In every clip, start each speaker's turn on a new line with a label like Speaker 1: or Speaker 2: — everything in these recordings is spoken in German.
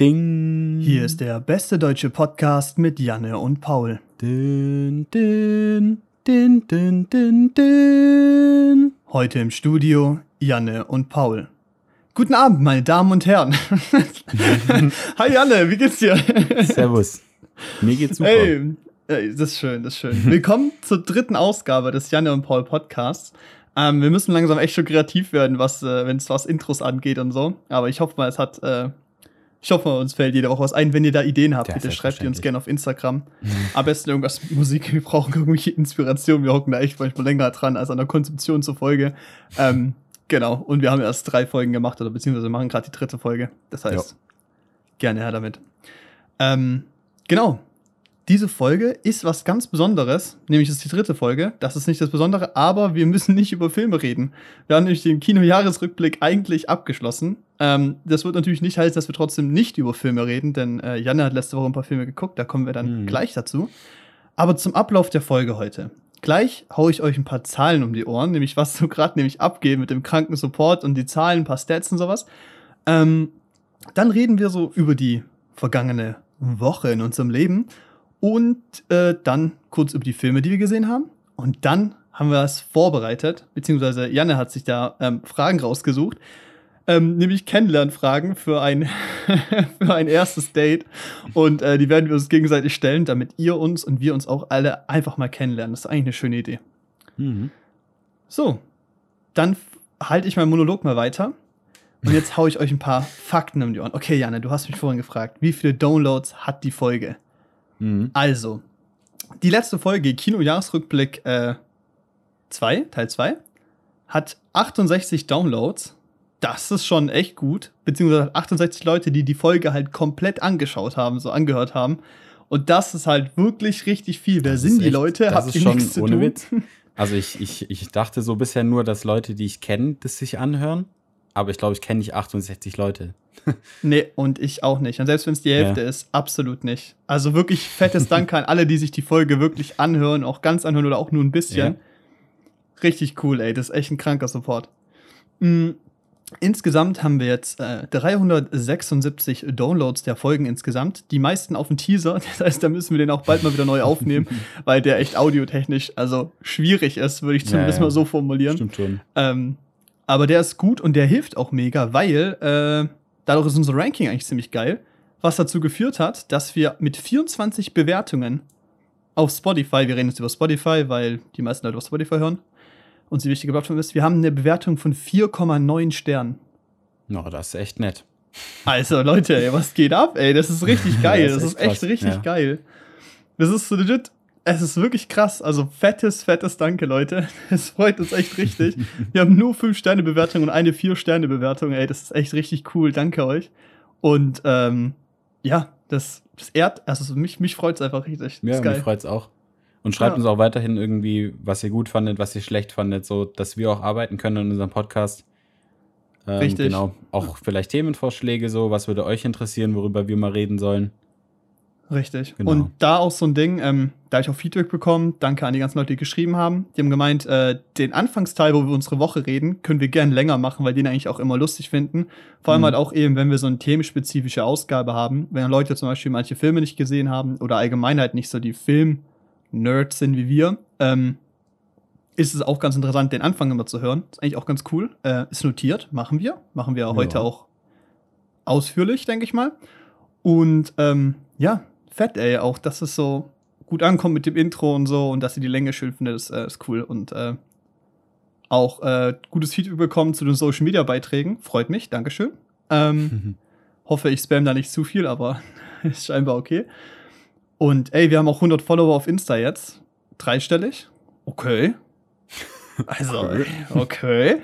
Speaker 1: Ding.
Speaker 2: Hier ist der beste deutsche Podcast mit Janne und Paul.
Speaker 1: Din, din, din, din, din, din.
Speaker 2: Heute im Studio Janne und Paul. Guten Abend, meine Damen und Herren. Hi Janne, wie geht's dir?
Speaker 1: Servus. Mir geht's super.
Speaker 2: Hey, ey, das ist schön, das ist schön. Willkommen zur dritten Ausgabe des Janne und Paul Podcasts. Ähm, wir müssen langsam echt schon kreativ werden, was, äh, wenn es was Intros angeht und so. Aber ich hoffe mal, es hat, äh, ich hoffe uns fällt jede Woche was ein. Wenn ihr da Ideen habt,
Speaker 1: Ja,
Speaker 2: bitte schreibt die uns gerne auf Instagram. Am besten irgendwas mit Musik. Wir brauchen irgendwelche Inspiration. Wir hocken da echt manchmal länger dran als an der Konzeption zur Folge. Ähm, genau. Und wir haben erst drei Folgen gemacht oder beziehungsweise machen gerade die dritte Folge. Das heißt,
Speaker 1: Ja.
Speaker 2: gerne her damit. Ähm, genau. Diese Folge ist was ganz Besonderes, nämlich ist die dritte Folge. Das ist nicht das Besondere, aber wir müssen nicht über Filme reden. Wir haben nämlich den Kinojahresrückblick eigentlich abgeschlossen. Ähm, das wird natürlich nicht heißen, dass wir trotzdem nicht über Filme reden, denn äh, Janne hat letzte Woche ein paar Filme geguckt, da kommen wir dann
Speaker 1: Mhm.
Speaker 2: gleich dazu. Aber zum Ablauf der Folge heute. Gleich haue ich euch ein paar Zahlen um die Ohren, nämlich was so gerade nämlich abgeht mit dem Krankensupport und die Zahlen, ein paar Stats und sowas. Ähm, dann reden wir so über die vergangene Woche in unserem Leben und äh, dann kurz über die Filme, die wir gesehen haben. Und dann haben wir es vorbereitet, beziehungsweise Janne hat sich da ähm, Fragen rausgesucht, ähm, nämlich Kennenlernfragen für ein, für ein erstes Date. Und äh, die werden wir uns gegenseitig stellen, damit ihr uns und wir uns auch alle einfach mal kennenlernen. Das ist eigentlich eine schöne Idee.
Speaker 1: Mhm.
Speaker 2: So, dann halte ich meinen Monolog mal weiter. Und jetzt haue ich euch ein paar Fakten um die Ohren. Okay, Janne, du hast mich vorhin gefragt, wie viele Downloads hat die Folge?
Speaker 1: Mhm.
Speaker 2: Also, die letzte Folge, Kinojahresrückblick äh, 2, Teil 2, hat 68 Downloads. Das ist schon echt gut. Beziehungsweise hat 68 Leute, die die Folge halt komplett angeschaut haben, so angehört haben. Und das ist halt wirklich richtig viel. Wer
Speaker 1: Das
Speaker 2: sind die
Speaker 1: echt-
Speaker 2: Leute?
Speaker 1: Das
Speaker 2: Habt
Speaker 1: ist
Speaker 2: ihr
Speaker 1: schon
Speaker 2: nichts zu
Speaker 1: ohne
Speaker 2: tun?
Speaker 1: Witz. Also ich, ich, ich dachte so bisher nur, dass Leute, die ich kenne, das sich anhören. Aber ich glaube, ich kenne nicht 68 Leute.
Speaker 2: Nee, und ich auch nicht. Und selbst wenn es die Hälfte
Speaker 1: Ja.
Speaker 2: ist, absolut nicht. Also wirklich fettes Dank an alle, die sich die Folge wirklich anhören, auch ganz anhören oder auch nur ein bisschen.
Speaker 1: Ja.
Speaker 2: Richtig cool, ey. Das ist echt ein kranker Support. Mm, Insgesamt haben wir jetzt äh, 376 Downloads der Folgen insgesamt. Die meisten auf den Teaser. Das heißt, da müssen wir den auch bald mal wieder neu aufnehmen, weil der echt audiotechnisch also schwierig ist, würde ich
Speaker 1: Ja,
Speaker 2: zumindest
Speaker 1: ja.
Speaker 2: mal so formulieren.
Speaker 1: Stimmt schon.
Speaker 2: Ähm, aber der ist gut und der hilft auch mega, weil äh, dadurch ist unser Ranking eigentlich ziemlich geil. Was dazu geführt hat, dass wir mit 24 Bewertungen auf Spotify, wir reden jetzt über Spotify, weil die meisten Leute auf Spotify hören und sie wichtige Plattform ist, wir haben eine Bewertung von 4,9 Sternen.
Speaker 1: No, das ist echt nett.
Speaker 2: Also Leute, ey, was geht ab, ey? Das ist richtig geil.
Speaker 1: Das
Speaker 2: das,
Speaker 1: ist
Speaker 2: ist
Speaker 1: echt
Speaker 2: echt richtig
Speaker 1: ja.
Speaker 2: geil. Das ist so legit. Es ist wirklich krass. Also fettes, fettes Danke, Leute. Es freut uns echt richtig. Wir haben nur 5-Sterne-Bewertung und eine 4-Sterne-Bewertung, ey. Das ist echt richtig cool. Danke euch. Und ähm, ja, das, das ehrt, also mich, mich freut es einfach richtig.
Speaker 1: Ja, mich
Speaker 2: geil.
Speaker 1: freut's auch. Und schreibt
Speaker 2: Ja.
Speaker 1: uns auch weiterhin irgendwie, was ihr gut fandet, was ihr schlecht fandet, so dass wir auch arbeiten können in unserem Podcast. Ähm,
Speaker 2: Richtig.
Speaker 1: Genau. Auch vielleicht Themenvorschläge, so, was würde euch interessieren, worüber wir mal reden sollen.
Speaker 2: Richtig.
Speaker 1: Genau.
Speaker 2: Und da auch so ein Ding, ähm, da ich auch Feedback bekommen, danke an die ganzen Leute, die geschrieben haben. Die haben gemeint, äh, den Anfangsteil, wo wir unsere Woche reden, können wir gern länger machen, weil die den eigentlich auch immer lustig finden. Vor allem
Speaker 1: Mhm.
Speaker 2: halt auch eben, wenn wir so eine themenspezifische Ausgabe haben, wenn Leute zum Beispiel manche Filme nicht gesehen haben oder allgemein halt nicht so die Film-Nerds sind wie wir, ähm, ist es auch ganz interessant, den Anfang immer zu hören. Ist eigentlich auch ganz cool. Äh, ist notiert, machen wir. Machen wir heute
Speaker 1: Ja.
Speaker 2: auch ausführlich, denke ich mal. Und ähm, ja, fett, ey, auch dass es so gut ankommt mit dem Intro und so und dass ihr die Länge schön findet, ist, äh, ist cool. Und äh, auch äh, gutes Feedback bekommen zu den Social Media Beiträgen. Freut mich, Dankeschön. Ähm, hoffe, ich spam da nicht zu viel, aber ist scheinbar okay. Und ey, wir haben auch 100 Follower auf Insta jetzt. Dreistellig. Okay. Also, okay.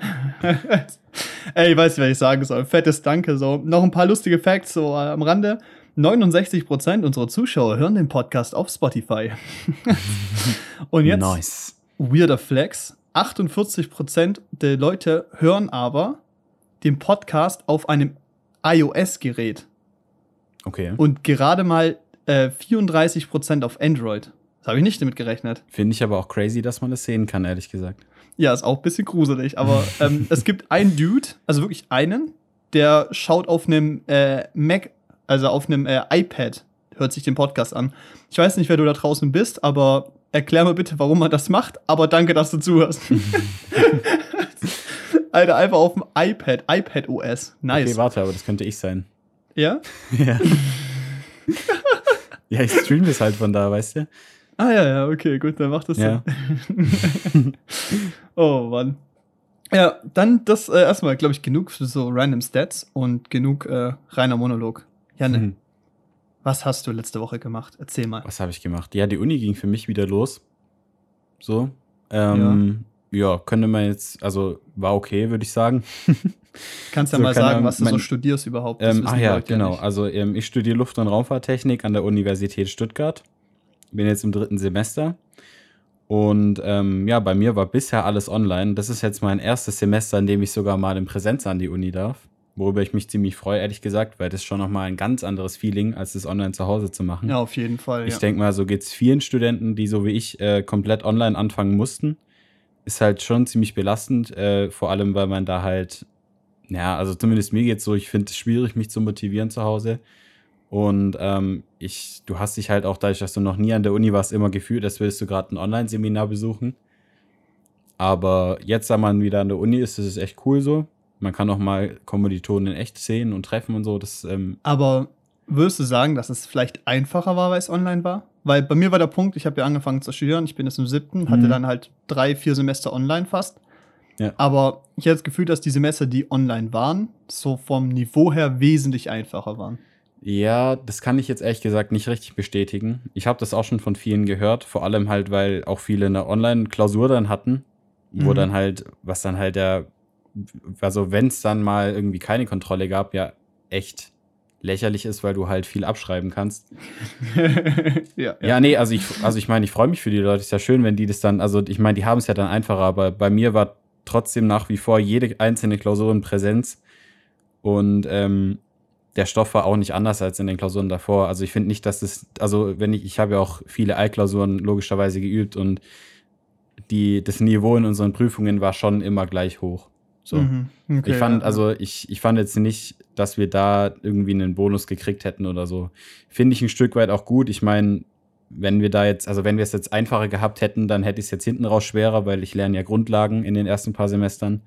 Speaker 2: ey, ich weiß nicht, was ich sagen soll. Fettes Danke. So, noch ein paar lustige Facts so äh, am Rande. 69% unserer Zuschauer hören den Podcast auf Spotify. Und jetzt
Speaker 1: Nice.
Speaker 2: weirder Flex. 48% der Leute hören aber den Podcast auf einem iOS-Gerät
Speaker 1: Okay.
Speaker 2: und gerade mal äh, 34% auf Android. Das habe ich nicht damit gerechnet.
Speaker 1: Finde ich aber auch crazy, dass man das sehen kann, ehrlich gesagt.
Speaker 2: Ja, ist auch ein bisschen gruselig, aber ähm, es gibt einen Dude, also wirklich einen, der schaut auf einem äh, Mac also auf einem äh, iPad hört sich den Podcast an. Ich weiß nicht, wer du da draußen bist, aber erklär mir bitte, warum man das macht, aber danke, dass du zuhörst. Alter, einfach auf dem iPad, iPad OS. Nice.
Speaker 1: Okay, warte, aber das könnte ich sein.
Speaker 2: Ja?
Speaker 1: Ja. ja, ich stream das halt von da, weißt du?
Speaker 2: Ah ja, ja, okay, gut, dann macht das
Speaker 1: Ja.
Speaker 2: Sinn. oh Mann. Ja, dann das äh, erstmal, glaube ich, genug für so random Stats und genug äh, reiner Monolog. Janne,
Speaker 1: Mhm.
Speaker 2: was hast du letzte Woche gemacht? Erzähl mal.
Speaker 1: Was habe ich gemacht? Ja, die Uni ging für mich wieder los. So. Ähm, ja. könnte man jetzt, also war okay, würde ich sagen.
Speaker 2: Kannst ja
Speaker 1: so,
Speaker 2: mal sagen, was du so
Speaker 1: mein-
Speaker 2: studierst überhaupt.
Speaker 1: Ähm, ach ja, genau.
Speaker 2: nicht.
Speaker 1: Also ähm, ich studiere Luft- und Raumfahrttechnik an der Universität Stuttgart. Bin jetzt im dritten Semester. Und ähm, ja, bei mir war bisher alles online. Das ist jetzt mein erstes Semester, in dem ich sogar mal in Präsenz an die Uni darf. Worüber ich mich ziemlich freue, ehrlich gesagt, weil das schon nochmal ein ganz anderes Feeling, als das online zu Hause zu machen.
Speaker 2: Ja, auf jeden Fall.
Speaker 1: Ich
Speaker 2: ja.
Speaker 1: denke mal, so geht es vielen Studenten, die so wie ich äh, komplett online anfangen mussten. Ist halt schon ziemlich belastend, äh, vor allem weil man da halt, ja, also zumindest mir geht's so, ich finde es schwierig, mich zu motivieren zu Hause. Und ähm, ich, du hast dich halt auch dadurch, dass du noch nie an der Uni warst, immer gefühlt, als würdest du gerade ein Online-Seminar besuchen. Aber jetzt, da man wieder an der Uni ist, ist es echt cool so. Man kann auch mal Kommilitonen in echt sehen und treffen und so. Das ähm,
Speaker 2: Aber würdest du sagen, dass es vielleicht einfacher war, weil es online war? Weil bei mir war der Punkt, ich habe ja angefangen zu studieren, ich bin jetzt im siebten, hatte
Speaker 1: Mhm.
Speaker 2: dann halt drei, vier Semester online fast.
Speaker 1: Ja.
Speaker 2: Aber ich hatte das Gefühl, dass die Semester, die online waren, so vom Niveau her wesentlich einfacher waren.
Speaker 1: Ja, das kann ich jetzt ehrlich gesagt nicht richtig bestätigen. Ich habe das auch schon von vielen gehört, vor allem halt, weil auch viele eine Online-Klausur dann hatten, wo
Speaker 2: Mhm.
Speaker 1: dann halt, was dann halt der, also wenn es dann mal irgendwie keine Kontrolle gab, ja echt lächerlich ist, weil du halt viel abschreiben kannst.
Speaker 2: ja,
Speaker 1: Ja, nee, also ich, also ich meine, ich freue mich für die Leute. Ist ja schön, wenn die das dann, also ich meine, die haben es ja dann einfacher, aber bei mir war trotzdem nach wie vor jede einzelne Klausur in Präsenz. Und ähm, der Stoff war auch nicht anders als in den Klausuren davor. Also ich finde nicht, dass das, also wenn ich, ich habe ja auch viele Altklausuren logischerweise geübt und die, das Niveau in unseren Prüfungen war schon immer gleich hoch. So.
Speaker 2: Mhm. Okay,
Speaker 1: Ich fand,
Speaker 2: ja.
Speaker 1: also ich, ich fand jetzt nicht, dass wir da irgendwie einen Bonus gekriegt hätten oder so. Finde ich ein Stück weit auch gut. Ich meine, wenn wir da jetzt, also wenn wir es jetzt einfacher gehabt hätten, dann hätte ich es jetzt hinten raus schwerer, weil ich lerne ja Grundlagen in den ersten paar Semestern.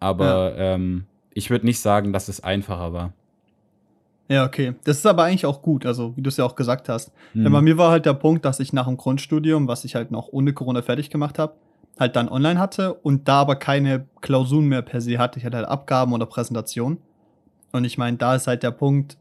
Speaker 1: Aber ähm, ich würde nicht sagen, dass es einfacher war.
Speaker 2: Ja, okay. Das ist aber eigentlich auch gut, also wie du es ja auch gesagt hast.
Speaker 1: Hm.
Speaker 2: Ja, bei mir war halt der Punkt, dass ich nach dem Grundstudium, was ich halt noch ohne Corona fertig gemacht habe, halt dann online hatte und da aber keine Klausuren mehr per se hatte. Ich hatte halt Abgaben oder Präsentationen. Und ich meine, da ist halt der Punkt,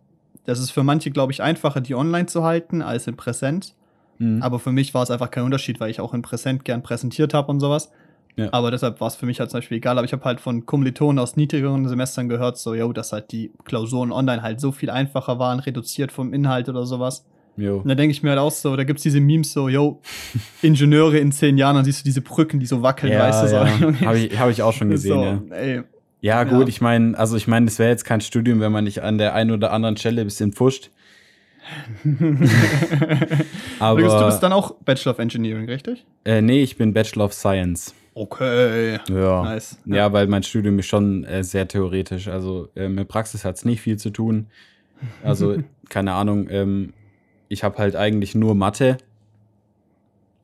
Speaker 2: das ist für manche, glaube ich, einfacher, die online zu halten als in Präsenz.
Speaker 1: Mhm.
Speaker 2: Aber für mich war es einfach kein Unterschied, weil ich auch in Präsent gern präsentiert habe und sowas.
Speaker 1: Ja.
Speaker 2: Aber deshalb war es für mich halt zum Beispiel egal. Aber ich habe halt von Kommilitonen aus niedrigeren Semestern gehört, so, yo, dass halt die Klausuren online halt so viel einfacher waren, reduziert vom Inhalt oder sowas.
Speaker 1: Jo.
Speaker 2: Und da denke ich mir halt auch so, da gibt es diese Memes so, yo, Ingenieure in zehn Jahren, dann siehst du diese Brücken, die so wackeln,
Speaker 1: Ja,
Speaker 2: weißt du, so.
Speaker 1: ja. Habe ich, hab ich auch schon gesehen,
Speaker 2: so,
Speaker 1: ja.
Speaker 2: ey.
Speaker 1: Ja,
Speaker 2: Ja.
Speaker 1: gut, ich meine, also ich meine, das wäre jetzt kein Studium, wenn man nicht an der einen oder anderen Stelle ein bisschen pfuscht. Aber
Speaker 2: du, bist, dann auch Bachelor of Engineering, richtig?
Speaker 1: äh, nee, ich bin Bachelor of Science.
Speaker 2: Okay.
Speaker 1: Ja.
Speaker 2: Nice.
Speaker 1: Ja, weil mein Studium ist schon äh, sehr theoretisch. Also äh, mit Praxis hat es nicht viel zu tun. Also, keine Ahnung, ähm, ich habe halt eigentlich nur Mathe.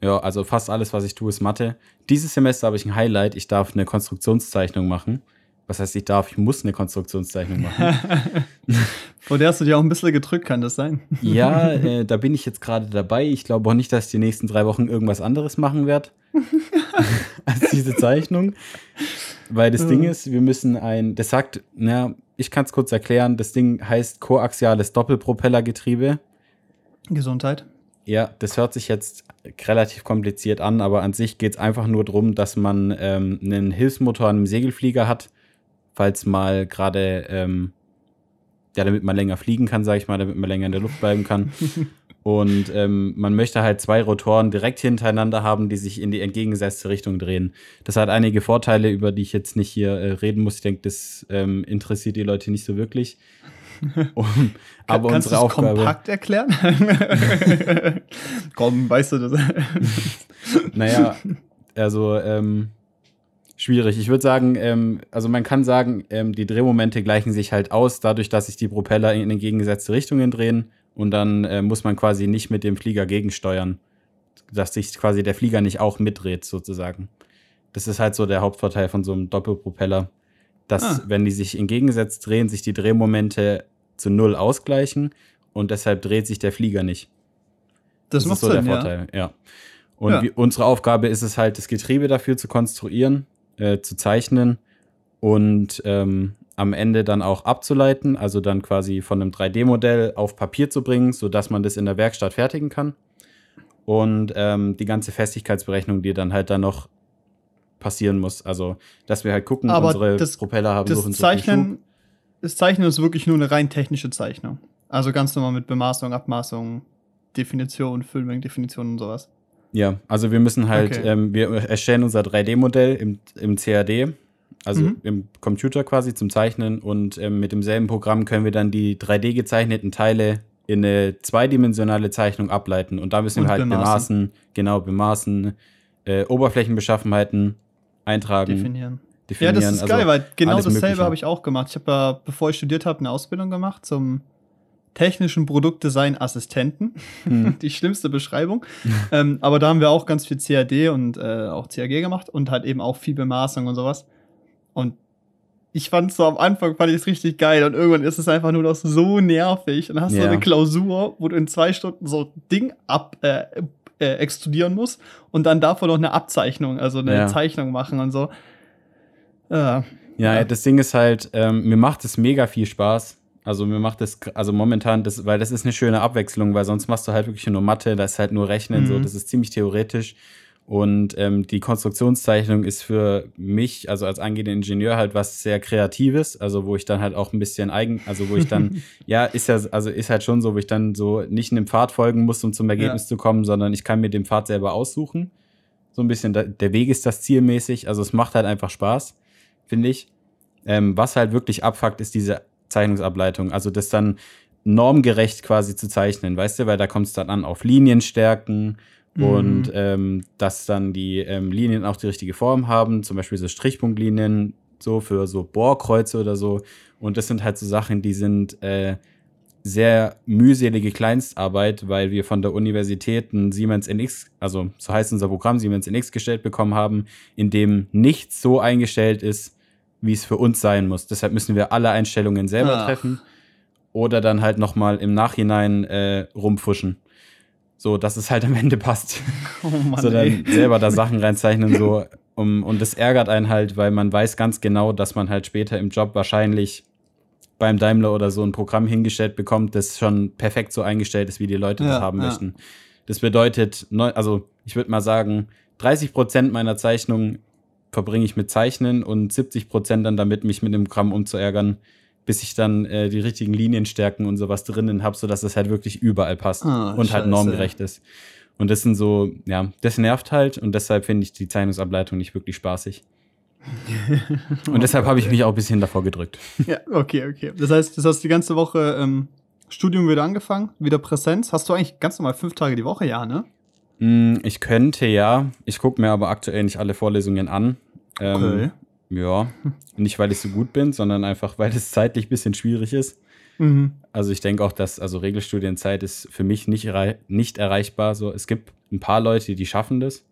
Speaker 1: Ja, also fast alles, was ich tue, ist Mathe. Dieses Semester habe ich ein Highlight. Ich darf eine Konstruktionszeichnung machen. Was heißt, ich darf, ich muss eine Konstruktionszeichnung machen.
Speaker 2: Vor der hast du dir auch ein bisschen gedrückt, kann das sein?
Speaker 1: ja, äh, da bin ich jetzt gerade dabei. Ich glaube auch nicht, dass ich die nächsten drei Wochen irgendwas anderes machen werde als diese Zeichnung. Weil das. Ding ist, wir müssen ein, das sagt, na, ich kann es kurz erklären, das Ding heißt koaxiales Doppelpropellergetriebe.
Speaker 2: Gesundheit.
Speaker 1: Ja, das hört sich jetzt relativ kompliziert an, aber an sich geht es einfach nur darum, dass man ähm, einen Hilfsmotor an einem Segelflieger hat, falls mal gerade, ähm, ja, damit man länger fliegen kann, sage ich mal, damit man länger in der Luft bleiben kann. Und ähm, man möchte halt zwei Rotoren direkt hintereinander haben, die sich in die entgegengesetzte Richtung drehen. Das hat einige Vorteile, über die ich jetzt nicht hier äh, reden muss. Ich denke, das ähm, interessiert die Leute nicht so wirklich. Um, aber
Speaker 2: Kannst
Speaker 1: unsere Aufgabe.
Speaker 2: kompakt erklären? Komm, weißt du das?
Speaker 1: Naja, also ähm, schwierig. Ich würde sagen, ähm, also man kann sagen, ähm, die Drehmomente gleichen sich halt aus, dadurch, dass sich die Propeller in entgegengesetzte Richtungen drehen und dann äh, muss man quasi nicht mit dem Flieger gegensteuern, dass sich quasi der Flieger nicht auch mitdreht sozusagen. Das ist halt so der Hauptvorteil von so einem Doppelpropeller, dass
Speaker 2: Ah.
Speaker 1: wenn die sich entgegengesetzt drehen, sich die Drehmomente zu null ausgleichen und deshalb dreht sich der Flieger nicht.
Speaker 2: Das,
Speaker 1: Das,
Speaker 2: macht
Speaker 1: ist so
Speaker 2: Sinn,
Speaker 1: der
Speaker 2: ja.
Speaker 1: Vorteil, ja. Und
Speaker 2: Ja.
Speaker 1: wie, unsere Aufgabe ist es halt, das Getriebe dafür zu konstruieren, äh, zu zeichnen und ähm, am Ende dann auch abzuleiten, also dann quasi von einem 3D-Modell auf Papier zu bringen, sodass man das in der Werkstatt fertigen kann. Und ähm, die ganze Festigkeitsberechnung, die dann halt dann noch passieren muss. Also, dass wir halt gucken,
Speaker 2: Aber
Speaker 1: unsere
Speaker 2: das-
Speaker 1: Propeller haben so
Speaker 2: Das
Speaker 1: so.
Speaker 2: Zeichnen, das Zeichnen ist wirklich nur eine rein technische Zeichnung. Also ganz normal mit Bemaßung, Abmaßung, Definition, Füllmengen, Definition und sowas.
Speaker 1: Ja, also wir müssen halt,
Speaker 2: Okay.
Speaker 1: ähm, wir erstellen unser 3D-Modell im, im CAD, also
Speaker 2: Mhm.
Speaker 1: im Computer quasi zum Zeichnen und ähm, mit demselben Programm können wir dann die 3D gezeichneten Teile in eine zweidimensionale Zeichnung ableiten und da müssen
Speaker 2: Und
Speaker 1: wir halt
Speaker 2: bemaßen.
Speaker 1: bemaßen, genau, bemaßen, äh, Oberflächenbeschaffenheiten eintragen,
Speaker 2: Definieren.
Speaker 1: definieren.
Speaker 2: Ja, das ist
Speaker 1: also
Speaker 2: geil, weil genau dasselbe habe ich auch gemacht. Ich habe ja, bevor ich studiert habe, eine Ausbildung gemacht zum technischen Produktdesign-Assistenten.
Speaker 1: hm,
Speaker 2: Die schlimmste Beschreibung. ähm, aber da haben wir auch ganz viel CAD und äh, auch CAG gemacht und halt eben auch viel Bemaßung und sowas. Und ich fand so am Anfang fand ich es richtig geil und irgendwann ist es einfach nur noch so nervig. Und dann hast du so
Speaker 1: Ja.
Speaker 2: eine Klausur, wo du in zwei Stunden so ein Ding ab äh, äh, extrudieren musst und dann davon noch eine Abzeichnung, also eine
Speaker 1: Ja.
Speaker 2: Zeichnung machen und so. Äh,
Speaker 1: Ja,
Speaker 2: Ja.
Speaker 1: das Ding ist halt, ähm, mir macht es mega viel Spaß. Also mir macht es, also momentan, das, weil das ist eine schöne Abwechslung, weil sonst machst du halt wirklich nur Mathe, das ist halt nur Rechnen,
Speaker 2: Mhm.
Speaker 1: so, das ist ziemlich theoretisch. Und ähm, die Konstruktionszeichnung ist für mich, also als angehender Ingenieur, halt was sehr Kreatives, also wo ich dann halt auch ein bisschen eigen, also wo ich dann, ja, ist ja, also ist halt schon so, wo ich dann so nicht einem Pfad folgen muss, um zum Ergebnis zu kommen, sondern ich kann mir den Pfad selber aussuchen. So ein bisschen, da, der Weg ist das zielmäßig, also es macht halt einfach Spaß, finde ich. Ähm, was halt wirklich abfuckt, ist diese Zeichnungsableitung. Also das dann normgerecht quasi zu zeichnen, weißt du, weil da kommt es dann an auf Linienstärken
Speaker 2: Mhm.
Speaker 1: und ähm, dass dann die ähm, Linien auch die richtige Form haben, zum Beispiel so Strichpunktlinien, so für so Bohrkreuze oder so. Und das sind halt so Sachen, die sind äh, sehr mühselige Kleinstarbeit, weil wir von der Universität ein Siemens NX, also so heißt unser Programm, Siemens NX gestellt bekommen haben, in dem nichts so eingestellt ist, wie es für uns sein muss. Deshalb müssen wir alle Einstellungen selber
Speaker 2: Ach.
Speaker 1: treffen oder dann halt noch mal im Nachhinein äh, rumfuschen. So, dass es halt am Ende passt.
Speaker 2: oh Mann,
Speaker 1: so
Speaker 2: ey.
Speaker 1: dann selber da Sachen reinzeichnen so um, und das ärgert einen halt, weil man weiß ganz genau, dass man halt später im Job wahrscheinlich beim Daimler oder so ein Programm hingestellt bekommt, das schon perfekt so eingestellt ist, wie die Leute das
Speaker 2: Ja,
Speaker 1: haben
Speaker 2: ja.
Speaker 1: möchten. Das bedeutet, also ich würde mal sagen, 30 Prozent meiner Zeichnung verbringe ich mit Zeichnen und 70 Prozent dann damit, mich mit dem Programm umzuärgern, bis ich dann äh, die richtigen Linienstärken und sowas drinnen habe, sodass es halt wirklich überall passt
Speaker 2: Ah,
Speaker 1: und halt
Speaker 2: scheiße.
Speaker 1: normgerecht ist. Und das sind so, ja, das nervt halt und deshalb finde ich die Zeichnungsableitung nicht wirklich spaßig. Und deshalb habe ich mich auch ein bisschen davor gedrückt.
Speaker 2: Ja, okay, okay. Das heißt, das hast die ganze Woche ähm, Studium wieder angefangen, wieder Präsenz. Hast du eigentlich ganz normal fünf Tage die Woche, ja, ne?
Speaker 1: Hm, ich könnte ja, ich gucke mir aber aktuell nicht alle Vorlesungen an. Ähm,
Speaker 2: Okay.
Speaker 1: Ja, nicht weil ich so gut bin, sondern einfach, weil es zeitlich ein bisschen schwierig ist.
Speaker 2: Mhm.
Speaker 1: Also ich denke auch, dass also Regelstudienzeit ist für mich nicht, nicht erreichbar. So, es gibt ein paar Leute, die schaffen das,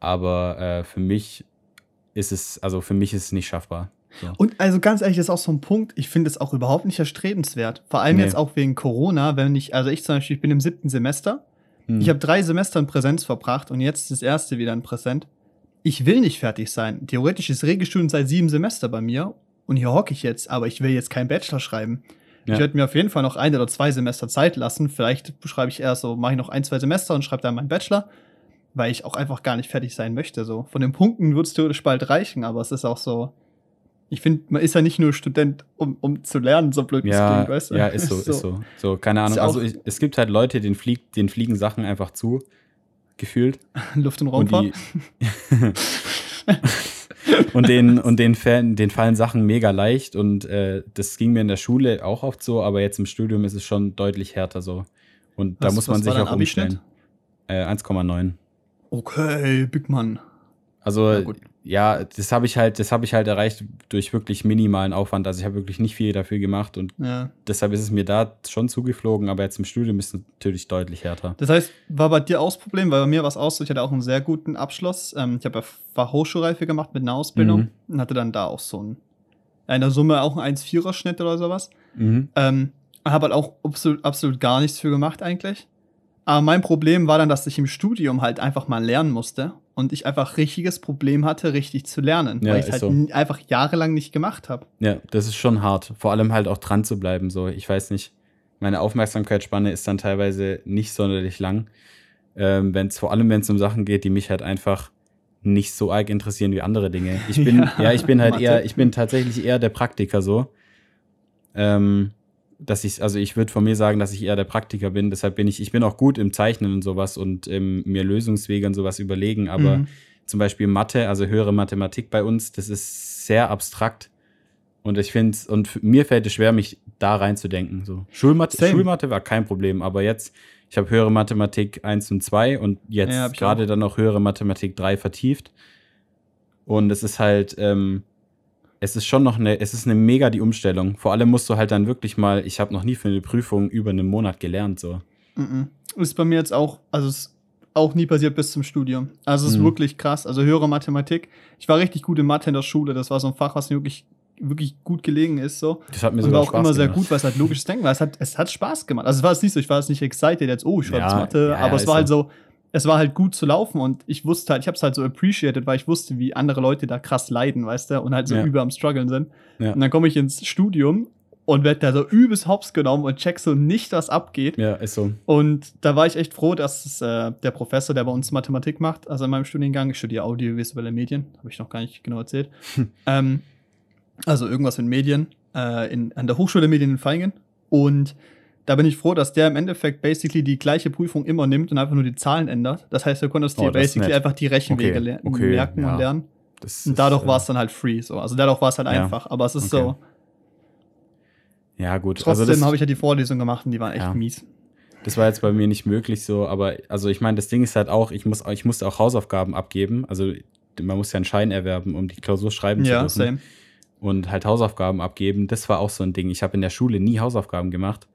Speaker 1: aber äh, für mich ist es, also für mich ist es nicht schaffbar. So.
Speaker 2: Und also ganz ehrlich, das ist auch so ein Punkt, ich finde es auch überhaupt nicht erstrebenswert. Vor allem
Speaker 1: Nee.
Speaker 2: jetzt auch wegen Corona, wenn ich, also ich zum Beispiel, ich bin im siebten Semester.
Speaker 1: Hm.
Speaker 2: Ich habe drei Semester in Präsenz verbracht und jetzt das erste wieder in Präsent. Ich will nicht fertig sein. Theoretisch ist Regelstudium seit sieben Semester bei mir und hier hocke ich jetzt, aber ich will jetzt keinen Bachelor schreiben.
Speaker 1: Ja.
Speaker 2: Ich werde mir auf jeden Fall noch ein oder zwei Semester Zeit lassen. Vielleicht schreibe ich erst so, mache ich noch ein, zwei Semester und schreibe dann meinen Bachelor, weil ich auch einfach gar nicht fertig sein möchte. So von den Punkten wird es theoretisch bald reichen, aber es ist auch so. Ich finde, man ist ja nicht nur Student, um, um zu lernen, so blöd
Speaker 1: ja,
Speaker 2: klingt, weißt du?
Speaker 1: ja, ist so, ist so. So, keine Ahnung. Also ich, es gibt halt Leute, denen, fliegt, denen fliegen Sachen einfach zu, gefühlt.
Speaker 2: Luft- und
Speaker 1: Und,
Speaker 2: Raumfahrt.
Speaker 1: die, und, denen, und fallen, denen fallen Sachen mega leicht. Und äh, das ging mir in der Schule auch oft so, aber jetzt im Studium ist es schon deutlich härter so. Und da
Speaker 2: Was-
Speaker 1: muss man sich auch umstellen. Äh, 1,9.
Speaker 2: Okay, Big Man.
Speaker 1: Also
Speaker 2: Ja,
Speaker 1: das habe ich halt, das habe ich halt erreicht durch wirklich minimalen Aufwand. Also ich habe wirklich nicht viel dafür gemacht und
Speaker 2: Ja.
Speaker 1: deshalb ist es mir da schon zugeflogen, aber jetzt im Studium ist es natürlich deutlich härter.
Speaker 2: Das heißt, war bei dir auch das Problem, weil bei mir war es auch so, ich hatte auch einen sehr guten Abschluss. Ähm, ich habe ja Fachhochschulreife gemacht mit einer Ausbildung
Speaker 1: Mhm.
Speaker 2: und hatte dann da auch so ein, in der Summe auch einen 1,4er-Schnitt oder sowas.
Speaker 1: Mhm.
Speaker 2: Ähm, habe halt auch absolut, absolut gar nichts für gemacht eigentlich. Aber mein Problem war dann, dass ich im Studium halt einfach mal lernen musste und ich einfach richtiges Problem hatte, richtig zu lernen,
Speaker 1: Ja,
Speaker 2: weil ich es halt
Speaker 1: so.
Speaker 2: einfach jahrelang nicht gemacht habe.
Speaker 1: Ja, das ist schon hart. Vor allem halt auch dran zu bleiben. So, ich weiß nicht. Meine Aufmerksamkeitsspanne ist dann teilweise nicht sonderlich lang. Ähm, wenn's, vor allem, wenn es um Sachen geht, die mich halt einfach nicht so arg interessieren wie andere Dinge. Ich bin, ja,
Speaker 2: Ja,
Speaker 1: ich bin halt
Speaker 2: Mathe.
Speaker 1: eher, ich bin tatsächlich eher der Praktiker so. Ähm, dass ich, also ich würde von mir sagen, dass ich eher der Praktiker bin. Deshalb bin ich, ich bin auch gut im Zeichnen und sowas und ähm, mir Lösungswege und sowas überlegen, aber
Speaker 2: Mhm.
Speaker 1: zum Beispiel Mathe, also höhere Mathematik bei uns, das ist sehr abstrakt. Und ich finde es, und mir fällt es schwer, mich da reinzudenken. So. Schulmathe,
Speaker 2: Same.
Speaker 1: Schulmathe war kein Problem, aber jetzt, ich habe höhere Mathematik 1 und 2 und
Speaker 2: Ja,
Speaker 1: jetzt
Speaker 2: ich
Speaker 1: gerade dann noch höhere Mathematik 3 vertieft. Und es ist halt, ähm, es ist schon noch eine, es ist eine mega die Umstellung. Vor allem musst du halt dann wirklich mal, ich habe noch nie für eine Prüfung über einen Monat gelernt. So.
Speaker 2: Mhm. Ist bei mir jetzt auch, also ist auch nie passiert bis zum Studium. Also es ist
Speaker 1: Mhm.
Speaker 2: wirklich krass. Also höhere Mathematik. Ich war richtig gut in Mathe in der Schule. Das war so ein Fach, was mir wirklich, wirklich gut gelegen ist. So.
Speaker 1: Das hat mir
Speaker 2: Und war
Speaker 1: sogar
Speaker 2: auch
Speaker 1: Spaß
Speaker 2: immer sehr
Speaker 1: gemacht.
Speaker 2: gut, weil es halt logisches Denken war. Es hat, es hat Spaß gemacht. Also es war jetzt nicht so, ich war jetzt nicht excited jetzt, oh, ich schreibe
Speaker 1: Ja,
Speaker 2: jetzt Mathe,
Speaker 1: ja,
Speaker 2: aber
Speaker 1: ja,
Speaker 2: es war halt
Speaker 1: so.
Speaker 2: Es war halt gut zu laufen und ich wusste halt, ich habe es halt so appreciated, weil ich wusste, wie andere Leute da krass leiden, weißt du, und halt so
Speaker 1: Ja.
Speaker 2: über am struggeln sind.
Speaker 1: Ja.
Speaker 2: Und dann komme ich ins Studium und werde da so übelst hops genommen und check so nicht, was abgeht.
Speaker 1: Ja, ist so.
Speaker 2: Und da war ich echt froh, dass es, äh, der Professor, der bei uns Mathematik macht, also in meinem Studiengang, ich studiere audiovisuelle Medien, habe ich noch gar nicht genau erzählt. ähm, also irgendwas mit Medien, äh, in, an der Hochschule Medien in Feingen. Und da bin ich froh, dass der im Endeffekt basically die gleiche Prüfung immer nimmt und einfach nur die Zahlen ändert. Das heißt, du konntest
Speaker 1: Oh,
Speaker 2: dir basically einfach die Rechenwege
Speaker 1: Okay, okay,
Speaker 2: merken
Speaker 1: ja.
Speaker 2: und lernen.
Speaker 1: Das
Speaker 2: Und dadurch
Speaker 1: äh,
Speaker 2: war es dann halt free. So. Also dadurch war es halt
Speaker 1: Ja.
Speaker 2: einfach. Aber es ist
Speaker 1: Okay.
Speaker 2: so,
Speaker 1: Ja, gut.
Speaker 2: trotzdem
Speaker 1: also
Speaker 2: habe ich ja die Vorlesung gemacht und die waren echt
Speaker 1: Ja.
Speaker 2: mies.
Speaker 1: das war jetzt bei mir nicht möglich so, aber also ich meine, das Ding ist halt auch, ich muss, ich musste auch Hausaufgaben abgeben. Also man muss ja einen Schein erwerben, um die Klausur schreiben zu
Speaker 2: Ja,
Speaker 1: dürfen.
Speaker 2: same.
Speaker 1: Und halt Hausaufgaben abgeben, das war auch so ein Ding. Ich habe in der Schule nie Hausaufgaben gemacht.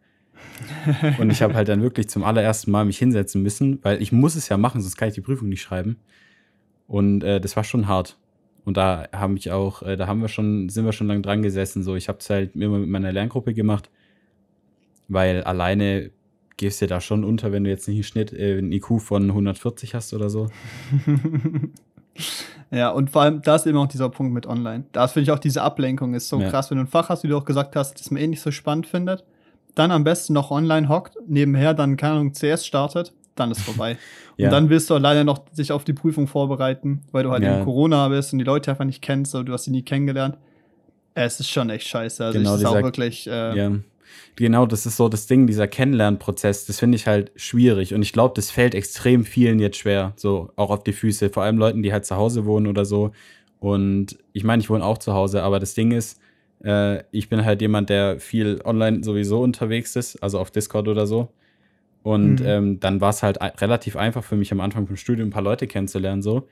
Speaker 1: Und ich habe halt dann wirklich zum allerersten Mal mich hinsetzen müssen, weil ich muss es ja machen, sonst kann ich die Prüfung nicht schreiben. Und äh, das war schon hart. Und da haben ich auch, äh, da haben wir schon, sind wir schon lang dran gesessen. So, ich habe es halt immer mit meiner Lerngruppe gemacht, weil alleine gehst du da schon unter, wenn du jetzt nicht einen Schnitt, äh, einen IQ von 140 hast oder so.
Speaker 2: Ja, und vor allem, da ist eben auch dieser Punkt mit online. Da finde ich auch diese Ablenkung ist so
Speaker 1: Ja.
Speaker 2: krass, wenn du ein Fach hast, wie du auch gesagt hast, das man eh nicht so spannend findet, dann am besten noch online hockt, nebenher dann, keine Ahnung, CS startet, dann ist vorbei.
Speaker 1: Ja.
Speaker 2: Und dann willst du leider noch sich auf die Prüfung vorbereiten, weil du halt
Speaker 1: Ja.
Speaker 2: in Corona bist und die Leute einfach nicht kennst oder du hast sie nie kennengelernt. Es ist schon echt scheiße. Also
Speaker 1: Genau,
Speaker 2: ich ist auch
Speaker 1: dieser-
Speaker 2: wirklich, äh,
Speaker 1: Ja. Genau, das ist so das Ding, dieser Kennenlernprozess, das finde ich halt schwierig. Und ich glaube, das fällt extrem vielen jetzt schwer, so auch auf die Füße. Vor allem Leuten, die halt zu Hause wohnen oder so. Und ich meine, ich wohne auch zu Hause, aber das Ding ist, äh, ich bin halt jemand, der viel online sowieso unterwegs ist, also auf Discord oder so. Und
Speaker 2: Mhm.
Speaker 1: ähm, dann war es halt relativ einfach für mich am Anfang vom Studium ein paar Leute kennenzulernen, so.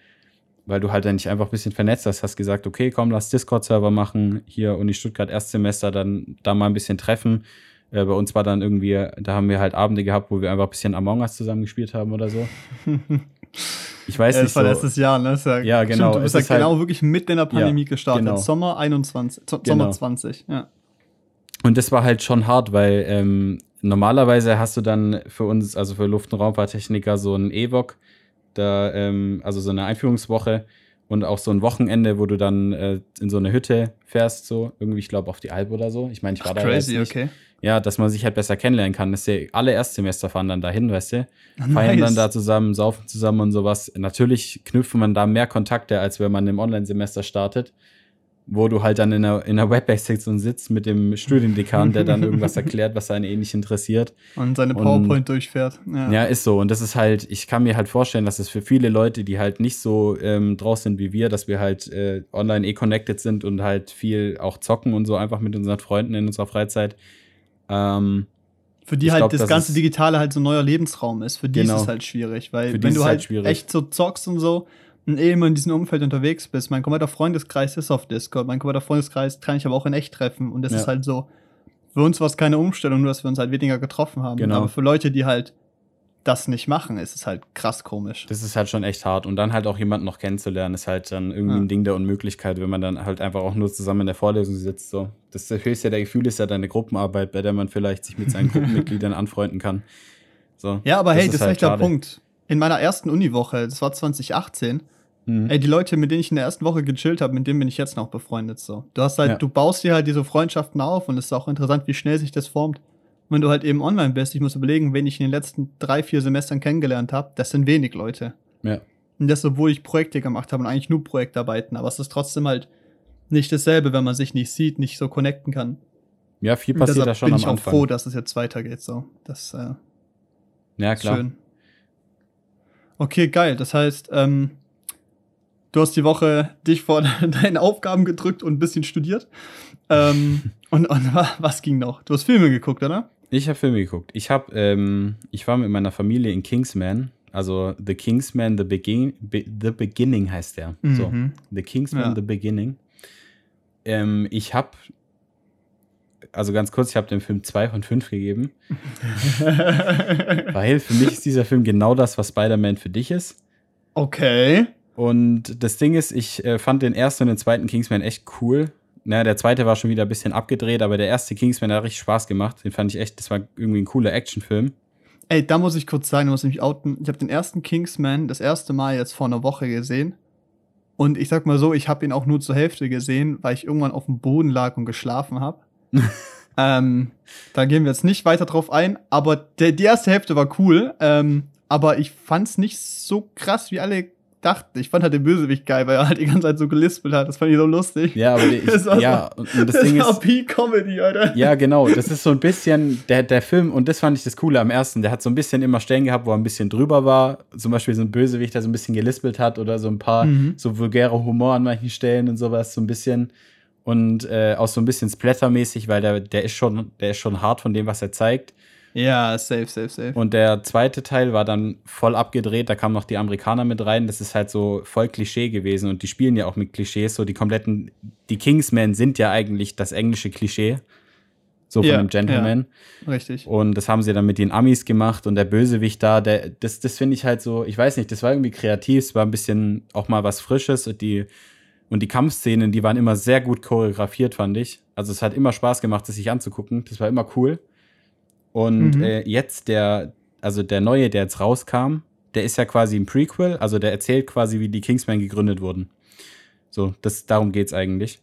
Speaker 1: Weil du halt dann nicht einfach ein bisschen vernetzt hast, hast gesagt, okay, komm, lass Discord-Server machen, hier Uni Stuttgart Erstsemester, dann da mal ein bisschen treffen. Äh, bei uns war dann irgendwie, da haben wir halt Abende gehabt, wo wir einfach ein bisschen Among Us zusammen gespielt haben oder so. Ich weiß
Speaker 2: äh,
Speaker 1: nicht
Speaker 2: das war
Speaker 1: so.
Speaker 2: letztes Jahr, ne? Ja,
Speaker 1: Ja, genau,
Speaker 2: Stimmt, du bist ja
Speaker 1: halt-
Speaker 2: genau wirklich mitten in der Pandemie
Speaker 1: Ja,
Speaker 2: gestartet.
Speaker 1: genau.
Speaker 2: Sommer 21, Z-
Speaker 1: Genau.
Speaker 2: Sommer 20, ja.
Speaker 1: Und das war halt schon hart, weil ähm, normalerweise hast du dann für uns, also für Luft- und Raumfahrttechniker, so ein EVOC, da, ähm, also so eine Einführungswoche und auch so ein Wochenende, wo du dann äh, in so eine Hütte fährst, so irgendwie, ich glaube, auf die Alp oder so. Ich meine, ich war
Speaker 2: Ach,
Speaker 1: da
Speaker 2: crazy,
Speaker 1: jetzt nicht.
Speaker 2: okay.
Speaker 1: Ja, dass man sich halt besser kennenlernen kann. Das ist ja, alle Erstsemester fahren dann dahin, weißt du? Feiern
Speaker 2: Nice.
Speaker 1: dann da zusammen, saufen zusammen und sowas. Natürlich knüpft man da mehr Kontakte, als wenn man im Online-Semester startet, wo du halt dann in der, in der Webbase-Sektion sitzt mit dem Studiendekan, der dann irgendwas erklärt, was einen eh nicht interessiert.
Speaker 2: Und seine
Speaker 1: Und-
Speaker 2: PowerPoint durchfährt. Ja.
Speaker 1: Ja, ist so. Und das ist halt, ich kann mir halt vorstellen, dass es für viele Leute, die halt nicht so ähm, draus sind wie wir, dass wir halt äh, online eh connected sind und halt viel auch zocken und so einfach mit unseren Freunden in unserer Freizeit. Ähm,
Speaker 2: Für die halt
Speaker 1: glaub,
Speaker 2: das ganze Digitale halt so ein neuer Lebensraum ist. Für die
Speaker 1: Genau.
Speaker 2: ist es halt schwierig, weil wenn du halt
Speaker 1: halt
Speaker 2: echt so zockst und so, immer in diesem Umfeld unterwegs bist. Mein kompletter Freundeskreis ist auf Discord. Mein kompletter Freundeskreis kann ich aber auch in echt treffen. Und das
Speaker 1: Ja.
Speaker 2: ist halt so, für uns war es keine Umstellung, nur dass wir uns halt weniger getroffen haben.
Speaker 1: Genau.
Speaker 2: Aber für Leute, die halt das nicht machen, ist es halt krass komisch.
Speaker 1: Das ist halt schon echt hart. Und dann halt auch jemanden noch kennenzulernen, ist halt dann irgendwie
Speaker 2: Ja.
Speaker 1: ein Ding der Unmöglichkeit, wenn man dann halt einfach auch nur zusammen in der Vorlesung sitzt. So. Das höchste der Gefühle ist ja deine Gruppenarbeit, bei der man vielleicht sich mit seinen Gruppenmitgliedern anfreunden kann. So.
Speaker 2: Ja, aber hey, das ist
Speaker 1: halt
Speaker 2: echt der. Punkt. In meiner ersten Uniwoche, das war 2018,
Speaker 1: Mhm.
Speaker 2: ey, die Leute, mit denen ich in der ersten Woche gechillt habe, mit denen bin ich jetzt noch befreundet. So. Du hast halt,
Speaker 1: Ja.
Speaker 2: du baust dir halt diese Freundschaften auf und es ist auch interessant, wie schnell sich das formt. Wenn du halt eben online bist, ich muss überlegen, wen ich in den letzten drei, vier Semestern kennengelernt habe, das sind wenig Leute.
Speaker 1: Ja.
Speaker 2: Und das, obwohl ich Projekte gemacht habe und eigentlich nur Projektarbeiten, aber es ist trotzdem halt nicht dasselbe, wenn man sich nicht sieht, nicht so connecten kann.
Speaker 1: ja, viel
Speaker 2: Und
Speaker 1: passiert
Speaker 2: deshalb
Speaker 1: da schon
Speaker 2: bin
Speaker 1: am
Speaker 2: ich auch
Speaker 1: Anfang.
Speaker 2: froh, dass es jetzt weitergeht. So. Das äh,
Speaker 1: ja,
Speaker 2: ist
Speaker 1: klar.
Speaker 2: schön. Okay, geil. Das heißt, ähm, du hast die Woche dich vor deinen Aufgaben gedrückt und ein bisschen studiert. Ähm, und, und wa- was ging noch? Du hast Filme geguckt, oder?
Speaker 1: Ich habe Filme geguckt. Ich habe, ähm, ich war mit meiner Familie in Kingsman. Also The Kingsman, The Begin Be The Beginning heißt der. So.
Speaker 2: Mhm.
Speaker 1: The Kingsman,
Speaker 2: Ja.
Speaker 1: The Beginning. Ähm, ich habe, also ganz kurz, ich habe dem Film 2 von 5 gegeben. Weil für mich ist dieser Film genau das, was Spider-Man für dich ist.
Speaker 2: okay.
Speaker 1: Und das Ding ist, ich äh, fand den ersten und den zweiten Kingsman echt cool. Naja, der zweite war schon wieder ein bisschen abgedreht, aber der erste Kingsman hat richtig Spaß gemacht. Den fand ich echt, das war irgendwie ein cooler Actionfilm.
Speaker 2: Ey, da muss ich kurz sagen, du musst mich outen. Ich habe den ersten Kingsman das erste Mal jetzt vor einer Woche gesehen. Und ich sag mal so, ich habe ihn auch nur zur Hälfte gesehen, weil ich irgendwann auf dem Boden lag und geschlafen habe. ähm, da gehen wir jetzt nicht weiter drauf ein, aber der, die erste Hälfte war cool. Ähm, aber ich fand's nicht so krass, wie alle dachten. Ich fand halt den Bösewicht geil, weil er halt die ganze Zeit so gelispelt hat. Das fand ich so lustig.
Speaker 1: Ja, aber die,
Speaker 2: Das war
Speaker 1: ich, ja, und und das, Ding
Speaker 2: war
Speaker 1: ist,
Speaker 2: P-Comedy, Alter.
Speaker 1: ja, genau, das ist so ein bisschen, der, der Film, und das fand ich das Coole am ersten, der hat so ein bisschen immer Stellen gehabt, wo er ein bisschen drüber war. Zum Beispiel so ein Bösewicht, der so ein bisschen gelispelt hat oder so ein paar
Speaker 2: Mhm.
Speaker 1: so vulgäre Humor an manchen Stellen und sowas, so ein bisschen. Und äh, auch so ein bisschen splattermäßig, weil der, der ist schon, der ist schon hart von dem, was er zeigt.
Speaker 2: Ja, safe, safe, safe.
Speaker 1: Und der zweite Teil war dann voll abgedreht, da kamen noch die Amerikaner mit rein. Das ist halt so voll Klischee gewesen und die spielen ja auch mit Klischees. So die kompletten, die Kingsmen sind ja eigentlich das englische Klischee. So von
Speaker 2: Ja,
Speaker 1: einem Gentleman.
Speaker 2: Richtig.
Speaker 1: Und das haben sie dann mit den Amis gemacht und der Bösewicht da, der, das, das finde ich halt so, ich weiß nicht, das war irgendwie kreativ, es war ein bisschen auch mal was Frisches und die, und die Kampfszenen, die waren immer sehr gut choreografiert, fand ich. Also es hat immer Spaß gemacht, das sich anzugucken. Das war immer cool. Und
Speaker 2: Mhm.
Speaker 1: äh, jetzt der, also der neue, der jetzt rauskam, der ist ja quasi ein Prequel, also der erzählt quasi, wie die Kingsmen gegründet wurden. So, das, darum geht's eigentlich.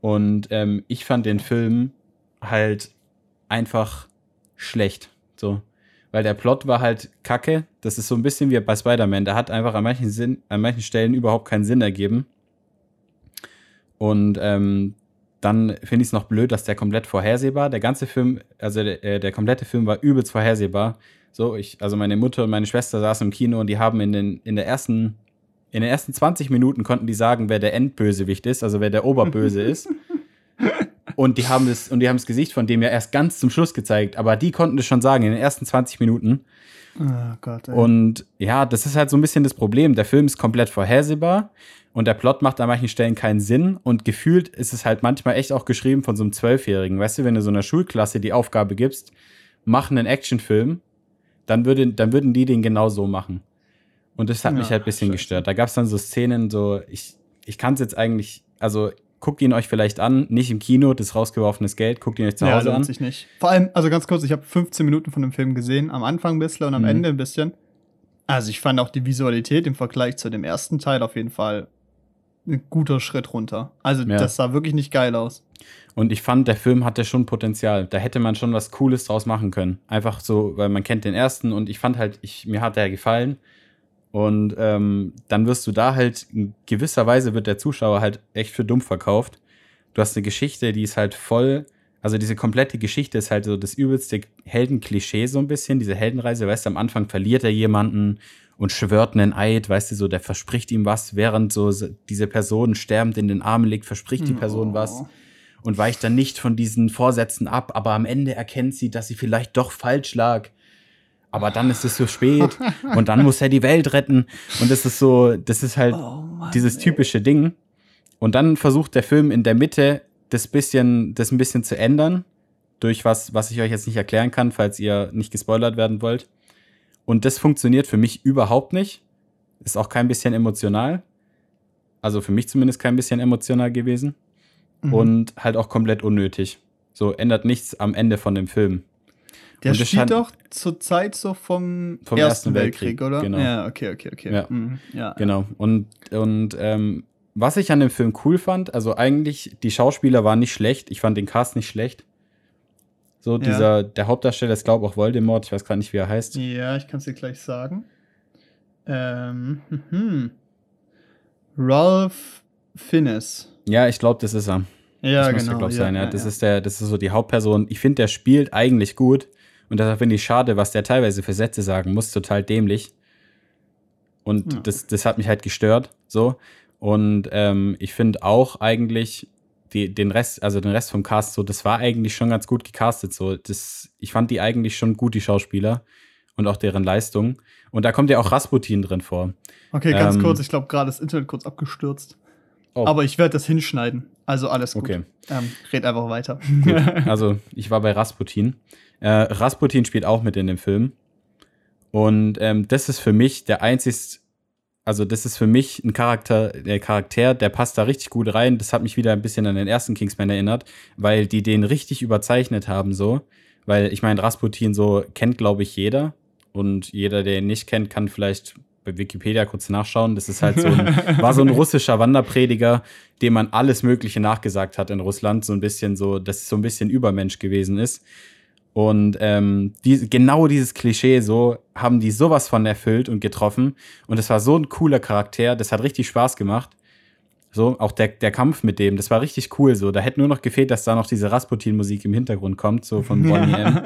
Speaker 1: Und ähm, ich fand den Film halt einfach schlecht. So. Weil der Plot war halt kacke. Das ist so ein bisschen wie bei Spider-Man. Der hat einfach an manchen, Sinn, an manchen Stellen überhaupt keinen Sinn ergeben. Und ähm, dann finde ich es noch blöd, dass der komplett vorhersehbar, der ganze Film, also der, äh, der komplette Film war übelst vorhersehbar. So, ich, also meine Mutter und meine Schwester saßen im Kino und die haben in den, in der ersten, in den ersten 20 Minuten konnten die sagen, wer der Endbösewicht ist, also wer der Oberböse ist. Und die haben das, und die haben das Gesicht von dem ja erst ganz zum Schluss gezeigt, aber die konnten das schon sagen in den ersten 20 Minuten.
Speaker 2: Oh Gott, ey.
Speaker 1: Und ja, das ist halt so ein bisschen das Problem. Der Film ist komplett vorhersehbar und der Plot macht an manchen Stellen keinen Sinn und gefühlt ist es halt manchmal echt auch geschrieben von so einem Zwölfjährigen. Weißt du, wenn du so einer Schulklasse die Aufgabe gibst, mach einen Actionfilm, dann, würde, dann würden die den genau so machen. Und das hat
Speaker 2: Ja,
Speaker 1: mich halt ein bisschen
Speaker 2: scheiße.
Speaker 1: gestört. Da gab es dann so Szenen, so, ich, ich kann es jetzt eigentlich, also guckt ihn euch vielleicht an, nicht im Kino, das ist rausgeworfenes Geld, guckt ihn euch zu
Speaker 2: ja,
Speaker 1: Hause
Speaker 2: lohnt
Speaker 1: an.
Speaker 2: sich nicht. Vor allem, also ganz kurz, ich habe 15 Minuten von dem Film gesehen, am Anfang ein bisschen und am
Speaker 1: Mhm.
Speaker 2: Ende ein bisschen. Also ich fand auch die Visualität im Vergleich zu dem ersten Teil auf jeden Fall ein guter Schritt runter. Also
Speaker 1: Ja.
Speaker 2: das sah wirklich nicht geil aus.
Speaker 1: Und ich fand, der Film hatte schon Potenzial. Da hätte man schon was Cooles draus machen können. Einfach so, weil man kennt den ersten und ich fand halt, ich, mir hat der gefallen. Und ähm, dann wirst du da halt, in gewisser Weise wird der Zuschauer halt echt für dumm verkauft. Du hast eine Geschichte, die ist halt voll, also diese komplette Geschichte ist halt so das übelste Heldenklischee so ein bisschen, diese Heldenreise. Weißt du, am Anfang verliert er jemanden und schwört einen Eid, weißt du, so, der verspricht ihm was, während so diese Person sterbend in den Armen liegt, verspricht die Person
Speaker 2: Oh.
Speaker 1: was und weicht dann nicht von diesen Vorsätzen ab, aber am Ende erkennt sie, dass sie vielleicht doch falsch lag. Aber dann ist es so spät und dann muss er die Welt retten. Und das ist so, das ist halt
Speaker 2: Oh Mann,
Speaker 1: dieses typische Ding. Und dann versucht der Film in der Mitte das bisschen, das ein bisschen zu ändern. Durch was, was ich euch jetzt nicht erklären kann, falls ihr nicht gespoilert werden wollt. Und das funktioniert für mich überhaupt nicht. Ist auch kein bisschen emotional. Also für mich zumindest kein bisschen emotional gewesen.
Speaker 2: Mhm.
Speaker 1: Und halt auch komplett unnötig. So ändert nichts am Ende von dem Film.
Speaker 2: Der spielt
Speaker 1: scheint-
Speaker 2: doch zur Zeit so vom,
Speaker 1: Vom
Speaker 2: Ersten Weltkrieg,
Speaker 1: Weltkrieg,
Speaker 2: oder?
Speaker 1: genau.
Speaker 2: Ja, okay, okay, okay.
Speaker 1: Ja.
Speaker 2: Mhm. ja.
Speaker 1: Genau. Und, und ähm, was ich an dem Film cool fand, also eigentlich, die Schauspieler waren nicht schlecht. Ich fand den Cast nicht schlecht. So,
Speaker 2: Ja.
Speaker 1: dieser, der Hauptdarsteller ist, glaube ich, auch Voldemort. Ich weiß gar nicht, wie er heißt.
Speaker 2: Ja, ich kann es dir gleich sagen. Ähm, hm. Ralph Fiennes.
Speaker 1: Ja, ich glaube, das ist er.
Speaker 2: Ja,
Speaker 1: das muss
Speaker 2: genau.
Speaker 1: der, glaub,
Speaker 2: ja,
Speaker 1: sein. Ja,
Speaker 2: ja,
Speaker 1: das
Speaker 2: ja.
Speaker 1: ist der, das ist so die Hauptperson. Ich finde, der spielt eigentlich gut. Und deshalb finde ich schade, was der teilweise für Sätze sagen muss, total dämlich. Und
Speaker 2: Ja.
Speaker 1: das, das hat mich halt gestört. So. Und ähm, ich finde auch eigentlich die, den Rest, also den Rest vom Cast, so, das war eigentlich schon ganz gut gecastet. So. Das, ich fand die eigentlich schon gut, die Schauspieler. Und auch deren Leistung. Und da kommt ja auch Rasputin drin vor.
Speaker 2: Okay, ganz
Speaker 1: ähm,
Speaker 2: kurz. Ich glaube, gerade das Internet kurz abgestürzt.
Speaker 1: Oh.
Speaker 2: Aber ich werde das hinschneiden. Also alles gut.
Speaker 1: Okay.
Speaker 2: Ähm, red einfach weiter.
Speaker 1: Gut, also ich war bei Rasputin. Äh, Rasputin spielt auch mit in dem Film. Und ähm, das ist für mich der einzigste, also das ist für mich ein Charakter, der Charakter, der passt da richtig gut rein. Das hat mich wieder ein bisschen an den ersten Kingsman erinnert, weil die den richtig überzeichnet haben so. Weil ich meine, Rasputin so kennt, glaube ich, jeder. Und jeder, der ihn nicht kennt, kann vielleicht bei Wikipedia kurz nachschauen. Das ist halt so ein, war so ein russischer Wanderprediger, dem man alles Mögliche nachgesagt hat in Russland. So ein bisschen so, dass es so ein bisschen Übermensch gewesen ist. Und ähm, die, genau dieses Klischee so haben die sowas von erfüllt und getroffen. Und es war so ein cooler Charakter, das hat richtig Spaß gemacht. So, auch der, der Kampf mit dem, das war richtig cool. So, da hätte nur noch gefehlt, dass da noch diese Rasputin-Musik im Hintergrund kommt, so von Bonnie M.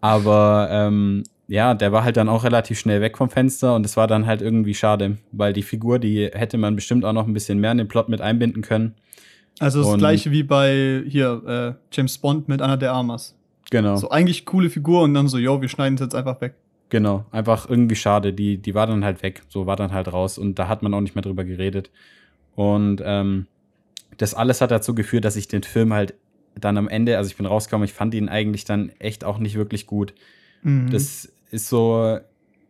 Speaker 1: Aber ähm, ja, der war halt dann auch relativ schnell weg vom Fenster und das war dann halt irgendwie schade, weil die Figur, die hätte man bestimmt auch noch ein bisschen mehr in den Plot mit einbinden können.
Speaker 2: Also das
Speaker 1: Und-
Speaker 2: gleiche wie bei hier äh, James Bond mit Anna de Armas.
Speaker 1: Genau.
Speaker 2: So eigentlich coole Figur und dann so, yo, wir schneiden es jetzt einfach weg.
Speaker 1: Genau, einfach irgendwie schade. Die, die war dann halt weg, so war dann halt raus und da hat man auch nicht mehr drüber geredet. Und ähm, das alles hat dazu geführt, dass ich den Film halt dann am Ende, also ich bin rausgekommen, ich fand ihn eigentlich dann echt auch nicht wirklich gut.
Speaker 2: Mhm.
Speaker 1: Das ist so,